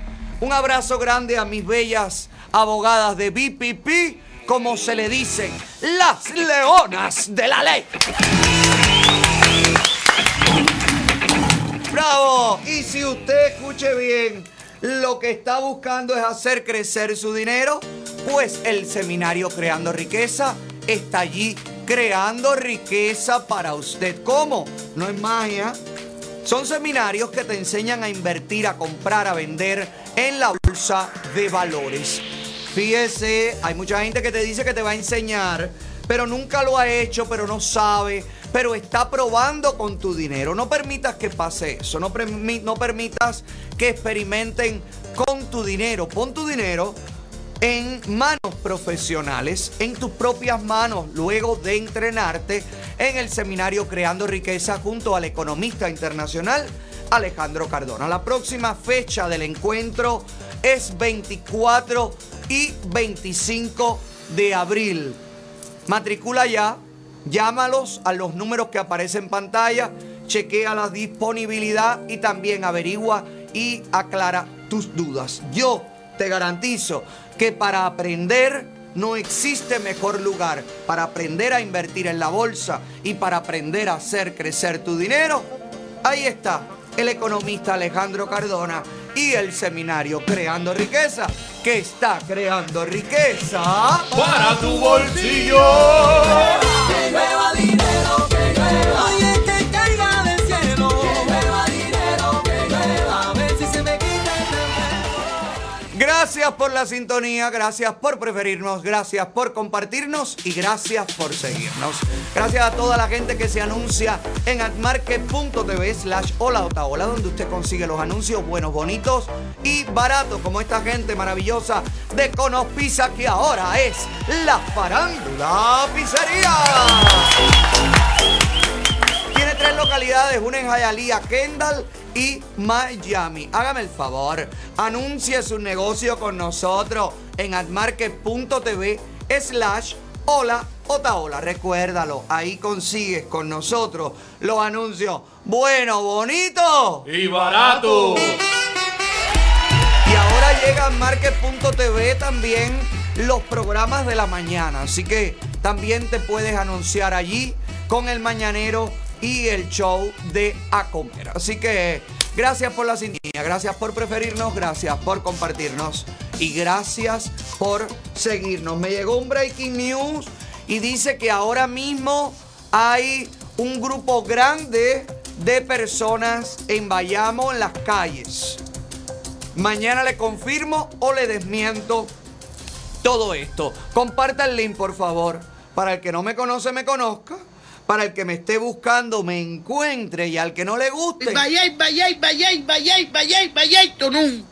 un abrazo grande a mis bellas abogadas de BPP, como se le dicen, las leonas de la ley. Bravo. Y si usted escuche bien, lo que está buscando es hacer crecer su dinero, pues el seminario Creando Riqueza está allí creando riqueza para usted. ¿Cómo? No es magia. Son seminarios que te enseñan a invertir, a comprar, a vender en la bolsa de valores. Fíjese, hay mucha gente que te dice que te va a enseñar, pero nunca lo ha hecho, pero no sabe, pero está probando con tu dinero. No permitas que pase eso, no, permi- no permitas que experimenten con tu dinero. Pon tu dinero en manos profesionales, en tus propias manos, luego de entrenarte en el seminario Creando Riqueza junto al economista internacional Alejandro Cardona. La próxima fecha del encuentro es 24 y 25 de abril. Matricula ya, llámalos a los números que aparecen en pantalla, chequea la disponibilidad y también averigua y aclara tus dudas. Yo te garantizo que para aprender no existe mejor lugar para aprender a invertir en la bolsa y para aprender a hacer crecer tu dinero. Ahí está el economista Alejandro Cardona y el seminario Creando Riqueza, que está creando riqueza Para tu bolsillo. Gracias por la sintonía, gracias por preferirnos, gracias por compartirnos y gracias por seguirnos. Gracias a toda la gente que se anuncia en admarket.tv slash hola otaola, donde usted consigue los anuncios buenos, bonitos y baratos, como esta gente maravillosa de Conos Pizza, que ahora es la Farándula Pizzería. Tres localidades, una en Hialeah, Kendall y Miami. Hágame el favor, anuncie su negocio con nosotros en admarket.tv slash hola otaola. Recuérdalo, ahí consigues con nosotros los anuncios bueno, bonito Y barato. y ahora llega a market.tv también los programas de la mañana. Así que también te puedes anunciar allí con el mañanero y el show de A. Así que gracias por la sintonía, gracias por preferirnos, gracias por compartirnos y gracias por seguirnos. Me llegó un breaking news y dice que ahora mismo hay un grupo grande de personas en Bayamo en las calles. Mañana le confirmo o le desmiento todo esto. Comparta el link, por favor. Para el que no me conoce, me conozca. Para el que me esté buscando, me encuentre. Y al que no le guste. Vayay, vayay, vayay, vayay, vayay, vayay, tonún.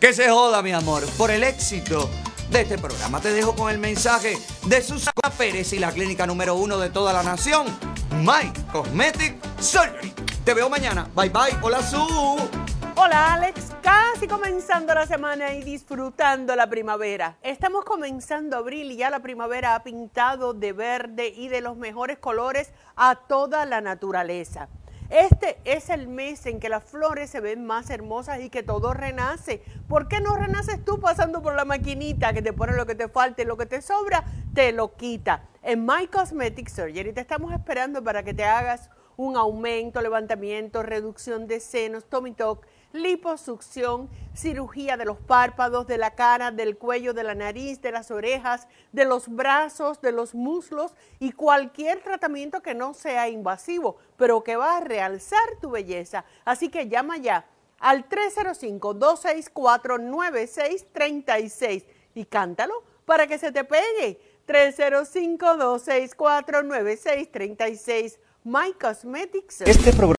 Que se joda, mi amor, por el éxito de este programa. Te dejo con el mensaje de Susana Pérez y la clínica número uno de toda la nación, My Cosmetic Surgery. Te veo mañana. Bye bye. Hola, Su. Hola Alex, casi comenzando la semana y disfrutando la primavera. Estamos comenzando abril y ya la primavera ha pintado de verde y de los mejores colores a toda la naturaleza. Este es el mes en que las flores se ven más hermosas y que todo renace. ¿Por qué no renaces tú pasando por la maquinita que te pone lo que te falta y lo que te sobra, te lo quita? En My Cosmetic Surgery te estamos esperando para que te hagas un aumento, levantamiento, reducción de senos, tummy tuck, liposucción, cirugía de los párpados, de la cara, del cuello, de la nariz, de las orejas, de los brazos, de los muslos y cualquier tratamiento que no sea invasivo, pero que va a realzar tu belleza. Así que llama ya al 305-264-9636 y cántalo para que se te pegue. 305-264-9636. My Cosmetics. Este programa